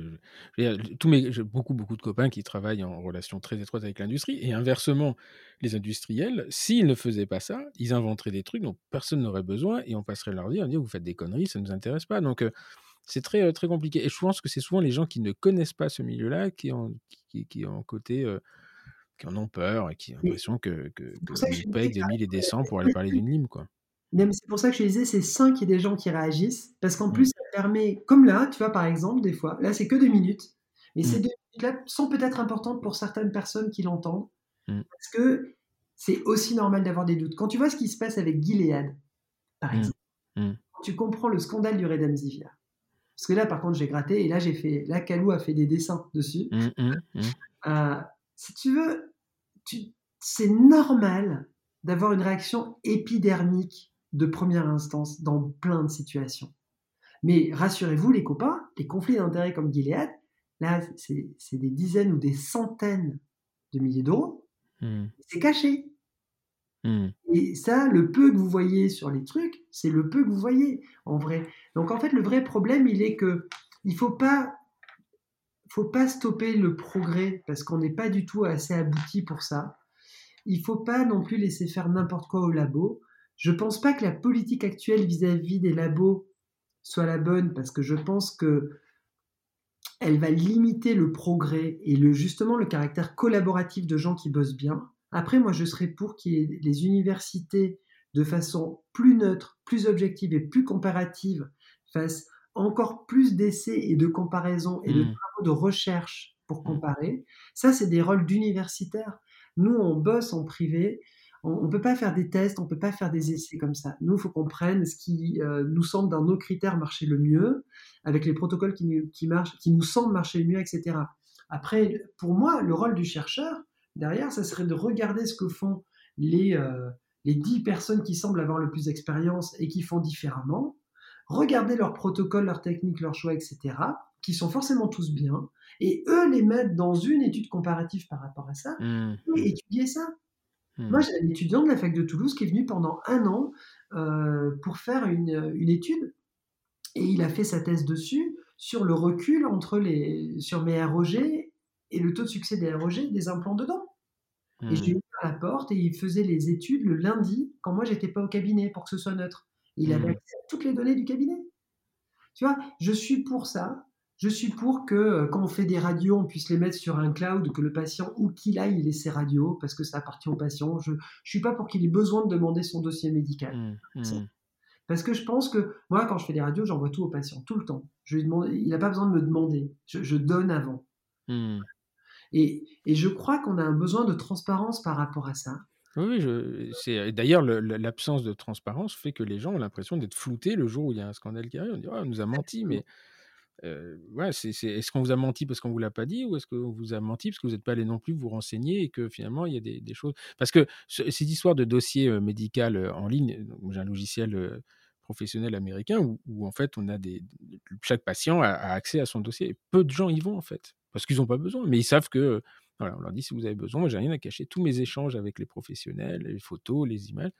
tous mes, j'ai beaucoup, beaucoup de copains qui travaillent en relation très étroite avec l'industrie. Et inversement, les industriels, s'ils ne faisaient pas ça, ils inventeraient des trucs dont personne n'aurait besoin et on passerait leur dire, vous faites des conneries, ça ne nous intéresse pas. Donc, euh, c'est très, très compliqué. Et je pense que c'est souvent les gens qui ne connaissent pas ce milieu-là qui ont, qui, qui ont côté qui en ont peur et qui ont l'impression que, que, que paye des milliers et des cents pour aller parler d'une lime, quoi. C'est pour ça que je disais, c'est sain qu'il y ait des gens qui réagissent, parce qu'en mmh. plus, ça permet, comme là, tu vois, par exemple, des fois, là, c'est que deux minutes, mais ces mmh. deux minutes-là sont peut-être importantes pour certaines personnes qui l'entendent, mmh. parce que c'est aussi normal d'avoir des doutes. Quand tu vois ce qui se passe avec Gilead, par exemple, tu comprends le scandale du Redemzivir. Parce que là, par contre, j'ai gratté, et là, j'ai fait, là, Kalou a fait des dessins dessus. Euh, si tu veux, c'est normal d'avoir une réaction épidermique de première instance dans plein de situations. Mais rassurez-vous, les copains, les conflits d'intérêts comme Gilead, là, c'est des dizaines ou des centaines de milliers d'euros. Hmm. C'est caché. Hmm. Et ça, le peu que vous voyez sur les trucs, c'est le peu que vous voyez en vrai. Donc en fait, le vrai problème, il est que il faut pas faut pas stopper le progrès parce qu'on n'est pas du tout assez abouti pour ça. Il faut pas non plus laisser faire n'importe quoi au labo. Je pense pas que la politique actuelle vis-à-vis des labos soit la bonne parce que je pense que elle va limiter le progrès et le, justement le caractère collaboratif de gens qui bossent bien. Après, moi, je serais pour qu'il y ait les universités, de façon plus neutre, plus objective et plus comparative, fassent encore plus d'essais et de comparaisons et de Mmh. travaux de recherche pour Mmh. comparer. Ça, c'est des rôles d'universitaires. Nous, on bosse en privé. On ne peut pas faire des tests, on ne peut pas faire des essais comme ça. Nous, il faut qu'on prenne ce qui euh, nous semble dans nos critères marcher le mieux, avec les protocoles qui, nous- qui marchent, qui nous semblent marcher le mieux, etc. Après, pour moi, le rôle du chercheur, derrière, ça serait de regarder ce que font les, euh, les 10 personnes qui semblent avoir le plus d'expérience et qui font différemment, regarder leurs protocoles, leurs techniques, leurs choix, etc., qui sont forcément tous bien, et eux les mettre dans une étude comparative par rapport à ça, Mmh. et étudier ça. Mmh. Moi, j'ai un étudiant de la fac de Toulouse qui est venu pendant un an euh, pour faire une, une étude, et il a fait sa thèse dessus sur le recul entre les, sur mes ROG et le taux de succès des ROG des implants dedans. Et je lui ai Mmh. ouvert la porte et il faisait les études le lundi quand moi j'étais pas au cabinet pour que ce soit neutre. Et il avait Mmh. accès à toutes les données du cabinet. Tu vois, je suis pour ça. Je suis pour que euh, quand on fait des radios, on puisse les mettre sur un cloud, que le patient, où qu'il aille, il ait ses radios, parce que ça appartient au patient. Je ne suis pas pour qu'il ait besoin de demander son dossier médical. Mmh. Mmh. Parce que je pense que moi, quand je fais des radios, j'envoie tout au patient, tout le temps. Je lui demande, il n'a pas besoin de me demander. Je, je donne avant. Mmh. Et, et je crois qu'on a un besoin de transparence par rapport à ça. Oui, oui, d'ailleurs, le- le- l'absence de transparence fait que les gens ont l'impression d'être floutés le jour où il y a un scandale qui arrive. On dit, Ah, on nous a menti, mais ouais, c'est, c'est- est-ce qu'on vous a menti parce qu'on vous l'a pas dit ou est-ce qu'on vous a menti parce que vous n'êtes pas allé non plus vous renseigner et que finalement il y a des, des choses? Parce que ce- cette histoire de dossier euh, médical en ligne, j'ai un logiciel professionnel américain où, où, en fait on a des. Chaque patient a, accès à son dossier et peu de gens y vont en fait parce qu'ils n'ont pas besoin, mais ils savent que. Voilà, on leur dit si vous avez besoin, moi j'ai rien à cacher. Tous mes échanges avec les professionnels, les photos, les images,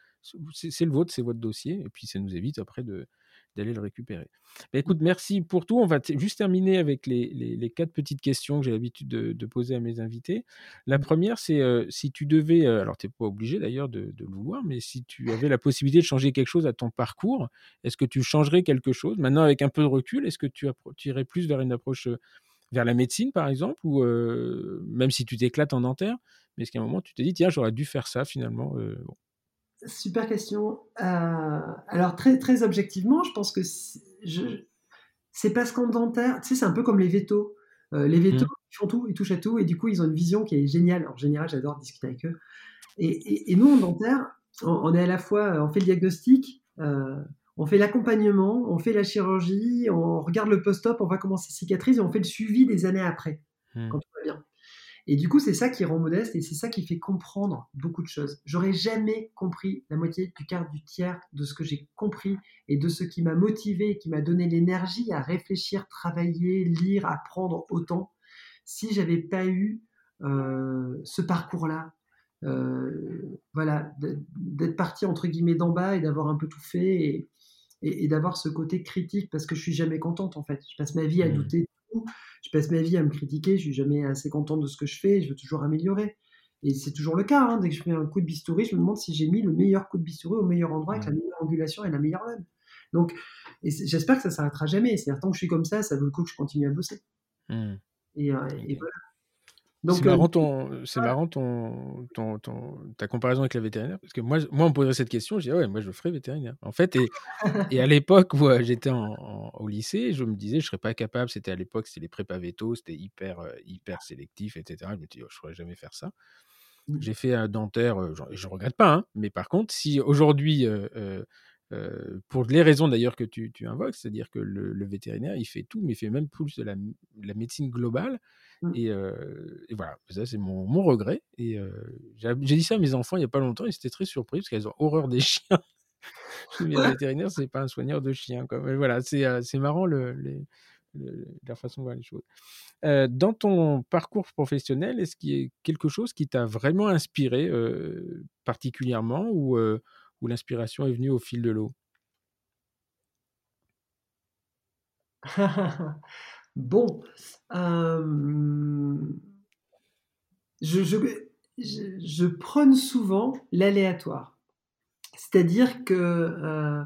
c'est le vôtre, c'est votre dossier, et puis ça nous évite après de, d'aller le récupérer. Ben, écoute, merci pour tout. On va juste terminer avec les, les- les quatre petites questions que j'ai l'habitude de, de poser à mes invités. La première, c'est euh, si tu devais, euh, alors tu n'es pas obligé d'ailleurs de, de le vouloir, mais si tu avais la possibilité de changer quelque chose à ton parcours, est-ce que tu changerais quelque chose? Maintenant, avec un peu de recul, est-ce que tu, irais plus vers une approche vers la médecine, par exemple, ou euh, même si tu t'éclates en dentaire, mais est-ce qu'à un moment, tu te dis, tiens, j'aurais dû faire ça finalement euh, bon. Super question. Euh, alors très très objectivement, je pense que c'est- parce qu'en dentaire, tu sais, c'est un peu comme les vétos. Euh, les vétos, Mm. ils font tout, ils touchent à tout, et du coup, ils ont une vision qui est géniale. En général, j'adore discuter avec eux. Et, et- et nous, en dentaire, on, on est à la fois, on fait le diagnostic, euh, on fait l'accompagnement, on fait la chirurgie, on regarde le post-op, on voit comment ça cicatrise, et on fait le suivi des années après, Mm. quand. Et du coup, c'est ça qui rend modeste et c'est ça qui fait comprendre beaucoup de choses. J'aurais jamais compris la moitié du quart du tiers de ce que j'ai compris et de ce qui m'a motivé, qui m'a donné l'énergie à réfléchir, travailler, lire, apprendre autant, si j'avais pas eu euh, ce parcours-là. Euh, voilà, d'être parti entre guillemets d'en bas et d'avoir un peu tout fait et, et- et d'avoir ce côté critique parce que je suis jamais contente en fait. Je passe ma vie à Mm. douter je passe ma vie à me critiquer, je suis jamais assez contente de ce que je fais, je veux toujours améliorer. Et c'est toujours le cas, hein, dès que je fais un coup de bistouri, je me demande si j'ai mis le meilleur coup de bistouri au meilleur endroit, avec la meilleure angulation et la meilleure lame. Donc, j'espère que ça s'arrêtera jamais. C'est-à-dire, tant que je suis comme ça, ça vaut le coup que je continue à bosser. Mm. Et, euh, et voilà. C'est euh, marrant, ton, c'est marrant ton, ton, ton- ta comparaison avec la vétérinaire, parce que moi, moi on me poserait cette question, je dis, ah ouais, moi, je ferais vétérinaire. En fait, et, et à l'époque où euh, j'étais en- en- au lycée, je me disais, je serais pas capable, c'était à l'époque, c'était les prépa véto, c'était hyper, euh, hyper sélectif, etc. Je me dis, oh, je pourrais jamais faire ça. Mm. J'ai fait un dentaire, je regrette pas, hein, mais par contre, si aujourd'hui, euh, euh, euh, pour les raisons d'ailleurs que tu, tu invoques, c'est-à-dire que le, le vétérinaire, il fait tout, mais il fait même plus de la, de la médecine globale. Mm. Et, euh, et voilà, ça c'est mon, mon regret. Et euh, j'ai dit ça à mes enfants il n'y a pas longtemps, ils étaient très surpris parce qu'elles ont horreur des chiens. Mais le vétérinaire, c'est pas un soigneur de chiens. Quoi. Mais voilà, c'est euh, marrant le, la façon de voir les choses. Dans ton parcours professionnel, est-ce qu'il y a quelque chose qui t'a vraiment inspiré particulièrement ou, ou l'inspiration est venue au fil de l'eau? bon, euh, je, je, je, je prône souvent l'aléatoire. C'est-à-dire que euh,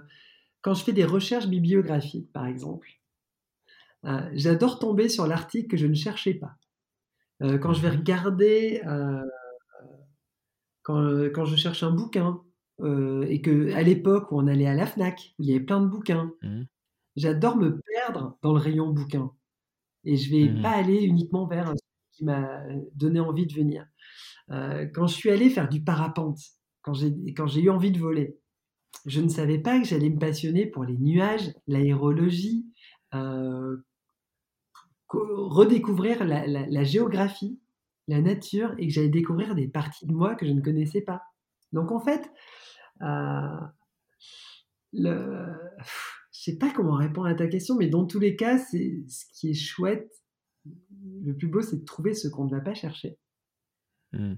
quand je fais des recherches bibliographiques, par exemple, euh, j'adore tomber sur l'article que je ne cherchais pas. Quand je vais mmh regarder, quand, quand, je cherche un bouquin, et que à l'époque où on allait à la FNAC, où il y avait plein de bouquins, mmh j'adore me perdre dans le rayon bouquin. Et je vais mmh pas aller uniquement vers ce qui m'a donné envie de venir. quand je suis allé faire du parapente, quand j'ai eu envie de voler, je ne savais pas que j'allais me passionner pour les nuages, l'aérologie, euh, redécouvrir la, géographie, la nature, et que j'allais découvrir des parties de moi que je ne connaissais pas. Donc en fait, euh, le... je sais pas comment répondre à ta question, mais dans tous les cas, c'est ce qui est chouette. Le plus beau, c'est de trouver ce qu'on ne va pas chercher. Mmh.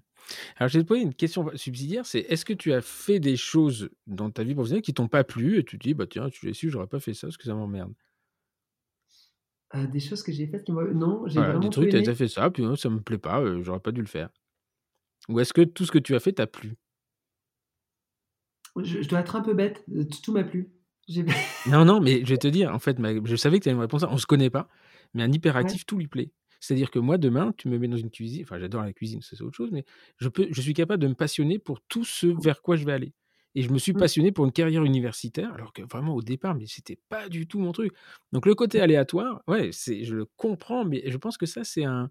Alors, je vais te poser une question subsidiaire, c'est est-ce que tu as fait des choses dans ta vie professionnelle qui t'ont pas plu et tu te dis, bah tiens, tu l'as su, j'aurais pas fait ça parce que ça m'emmerde? Euh, des choses que j'ai faites qui m'ont... Non, j'ai vraiment des trucs, tu as fait ça, puis non, ça me plaît pas, euh, j'aurais pas dû le faire. Ou est-ce que tout ce que tu as fait t'a plu? Je, dois être un peu bête, euh, tout m'a plu. Non, non, mais je vais te dire, en fait, je savais que tu allais me répondre ça, on se connaît pas, mais un hyperactif, tout lui plaît. C'est-à-dire que moi, demain, tu me mets dans une cuisine, enfin j'adore la cuisine, c'est autre chose, mais je, peux, je suis capable de me passionner pour tout ce vers quoi je vais aller. Et je me suis mmh. passionné pour une carrière universitaire, alors que vraiment au départ, mais c'était pas du tout mon truc. Donc le côté aléatoire, ouais, c'est, je le comprends, mais je pense que ça, c'est un.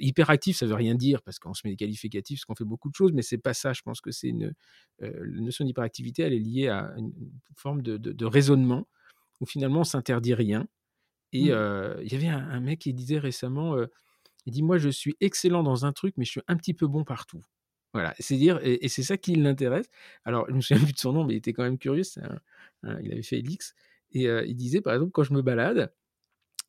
Hyperactif, ça veut rien dire parce qu'on se met des qualificatifs, parce qu'on fait beaucoup de choses, mais c'est pas ça. Je pense que c'est une. Euh, la notion d'hyperactivité, elle est liée à une forme de, de raisonnement où finalement on s'interdit rien et mmh. il y avait un, mec qui disait récemment, il dit moi je suis excellent dans un truc, mais je suis un petit peu bon partout. Voilà, c'est dire, et, c'est ça qui l'intéresse. Alors, je me souviens plus de son nom, mais il était quand même curieux. il avait fait Elix. Et il disait, par exemple, quand je me balade,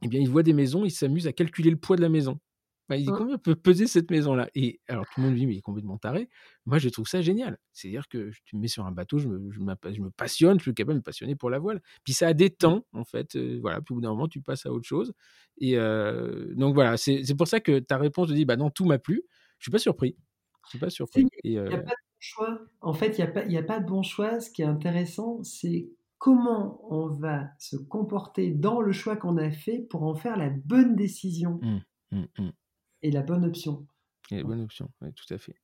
eh bien, il voit des maisons, il s'amuse à calculer le poids de la maison. Bah, il dit combien peut peser cette maison-là Et alors tout le monde dit mais il est complètement taré. Moi je trouve ça génial. C'est-à-dire que tu me mets sur un bateau, je me, je, me, passionne, je suis capable de me passionner pour la voile. Puis ça a des mmh. temps en fait. voilà. Puis au bout d'un moment tu passes à autre chose. Et donc voilà, c'est pour ça que ta réponse te dit bah non tout m'a plu. Je suis pas surpris. Je suis pas surpris. Il n'y a pas de bon choix. En fait il n'y a pas a de bon choix. Ce qui est intéressant c'est comment on va se comporter dans le choix qu'on a fait pour en faire la bonne décision. Mmh, mmh, et la bonne option. Et la bonne option, oui, tout à fait.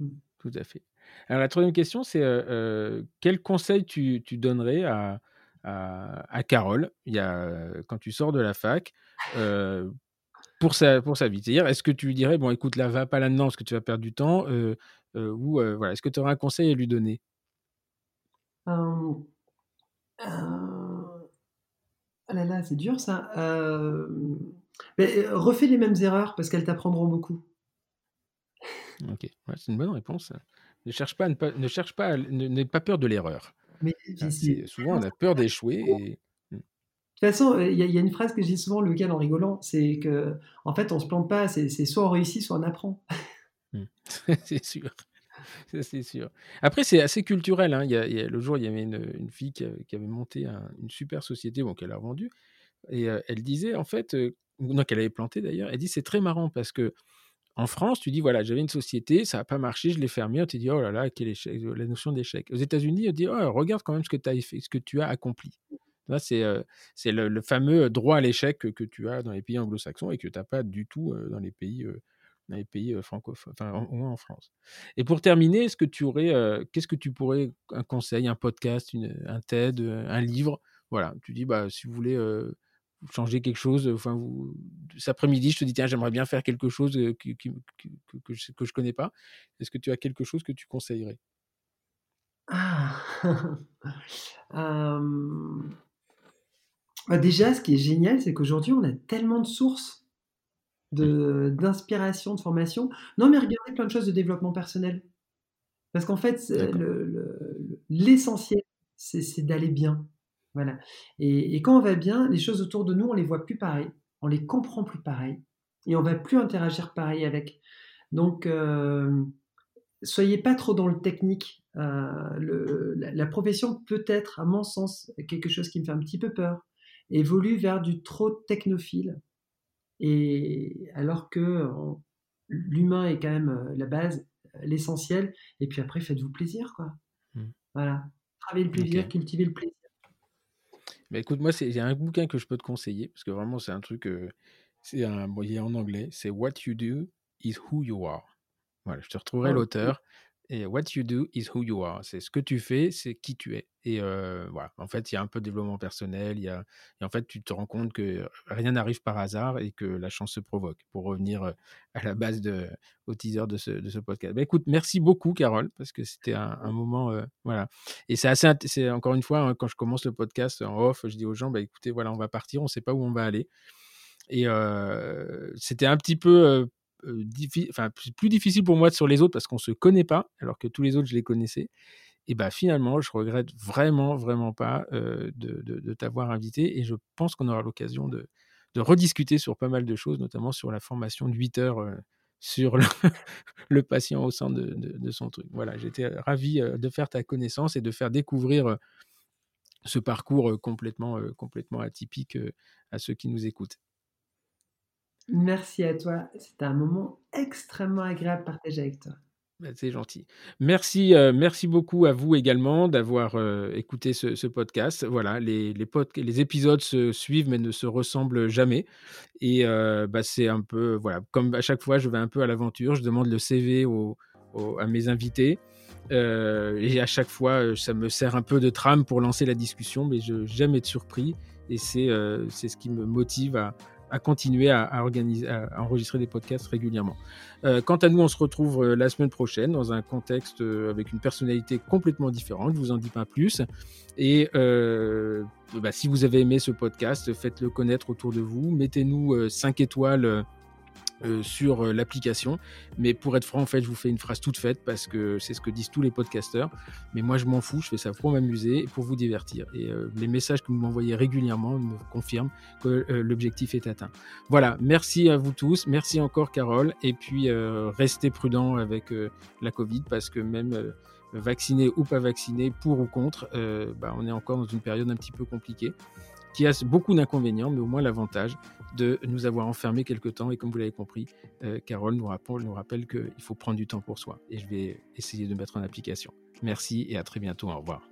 Mmh. Tout à fait. Alors la troisième question, c'est euh, euh, quel conseil tu, tu donnerais à, à, Carole il y a, quand tu sors de la fac euh, pour, sa, pour sa vie? C'est-à-dire, est-ce que tu lui dirais, bon, écoute, là, va pas là-dedans parce que tu vas perdre du temps Ou voilà, est-ce que tu aurais un conseil à lui donner? Oh là là, c'est dur ça. Euh, refais les mêmes erreurs parce qu'elles t'apprendront beaucoup. Ok, c'est une bonne réponse. Ne cherche pas, ne, cherche pas, n'aie pas peur de l'erreur. Mais souvent on a peur d'échouer. Et... Hmm. De toute façon, il y, a une phrase que je dis souvent, le cas en rigolant, c'est que en fait on se plante pas, c'est soit on réussit, soit on apprend. Hmm. c'est sûr. c'est sûr. Après, c'est assez culturel. Hein. Il, y a, le jour, il y avait une, fille qui, avait monté une super société, bon, qu'elle a vendue. Et elle disait, en fait, non, qu'elle avait planté d'ailleurs, elle dit c'est très marrant parce que en France, tu dis voilà, j'avais une société, ça n'a pas marché, je l'ai fermée, on te dit oh là là, quel échec, la notion d'échec. Aux États-Unis, on dit oh, regarde quand même ce que, as fait, ce que tu as accompli. C'est c'est le, fameux droit à l'échec que, tu as dans les pays anglo-saxons et que tu n'as pas du tout dans les pays, dans les pays francophones, enfin au moins en France. Et pour terminer, est-ce que tu aurais, qu'est-ce que tu pourrais, un conseil, un podcast, un TED, un livre? Voilà, tu dis bah si vous voulez changer quelque chose. Enfin, vous, cet après-midi, je te dis, tiens, j'aimerais bien faire quelque chose que, que, que, je ne connais pas. Est-ce que tu as quelque chose que tu conseillerais? Ah. bah déjà, ce qui est génial, c'est qu'aujourd'hui, on a tellement de sources d'inspiration, de formation. Non, mais regardez plein de choses de développement personnel. Parce qu'en fait, l'essentiel, c'est d'aller bien. Voilà. Et, quand on va bien, les choses autour de nous, on les voit plus pareil, on les comprend plus pareil, et on va plus interagir pareil avec. Donc, euh, soyez pas trop dans le technique. Euh, la, profession peut être, à mon sens, quelque chose qui me fait un petit peu peur, évolue vers du trop technophile. Et alors que l'humain est quand même euh, la base, l'essentiel. Et puis après, faites-vous plaisir, quoi. Mmh. Voilà. Travaillez le plaisir, cultivez le plaisir. Mais écoute, moi, il y a un bouquin que je peux te conseiller, parce que vraiment, c'est un truc, c'est un, bon, il est en anglais, c'est What You Do is Who You Are. Voilà, je te retrouverai l'auteur. Et what you do is who you are. C'est ce que tu fais, c'est qui tu es. Et voilà. En fait, il y a un peu de développement personnel. Y a... Et en fait, tu te rends compte que rien n'arrive par hasard et que la chance se provoque. Pour revenir à la base de, au teaser de ce, de ce podcast. Bah, écoute, merci beaucoup, Carole, parce que c'était un, moment. voilà. Et c'est assez. C'est encore une fois, hein, quand je commence le podcast en off, je dis aux gens, bah, écoutez, voilà, on va partir, on ne sait pas où on va aller. Et c'était un petit peu enfin, plus difficile pour moi sur les autres parce qu'on se connaît pas, alors que tous les autres, je les connaissais. Et bah finalement, je regrette vraiment, vraiment pas de, de, t'avoir invité et je pense qu'on aura l'occasion de, rediscuter sur pas mal de choses, notamment sur la formation de 8 heures sur le, patient au sein de, de, son truc. Voilà, j'étais ravi de faire ta connaissance et de faire découvrir ce parcours complètement, complètement atypique à ceux qui nous écoutent. Merci à toi. C'était un moment extrêmement agréable partager avec toi. Bah, c'est gentil. Merci, euh, merci beaucoup à vous également d'avoir euh, écouté ce, podcast. Voilà, les, épisodes se suivent mais ne se ressemblent jamais. Et euh, bah, c'est un peu, voilà, comme à chaque fois, je vais un peu à l'aventure. Je demande le CV à mes invités. et à chaque fois, ça me sert un peu de trame pour lancer la discussion, mais je jamais être surpris. Et c'est ce qui me motive à, à continuer à, organiser, à, enregistrer des podcasts régulièrement. Euh, quant à nous, on se retrouve euh, la semaine prochaine dans un contexte euh, avec une personnalité complètement différente. Je vous en dis pas plus. Et bah, si vous avez aimé ce podcast, faites-le connaître autour de vous. Mettez-nous 5 étoiles euh, sur euh, l'application. Mais pour être franc, en fait, je vous fais une phrase toute faite parce que c'est ce que disent tous les podcasteurs. Mais moi, je m'en fous, je fais ça pour m'amuser et pour vous divertir. Et euh, les messages que vous m'envoyez régulièrement me confirment que l'objectif est atteint. Voilà, merci à vous tous. Merci encore, Carole. Et puis, restez prudents avec la Covid parce que même vacciné ou pas vacciné, pour ou contre, bah, on est encore dans une période un petit peu compliquée qui a beaucoup d'inconvénients, mais au moins l'avantage de nous avoir enfermés quelque temps. Et comme vous l'avez compris, euh, Carole nous rappelle, nous rappelle qu'il faut prendre du temps pour soi. Et je vais essayer de mettre en application. Merci et à très bientôt. Au revoir.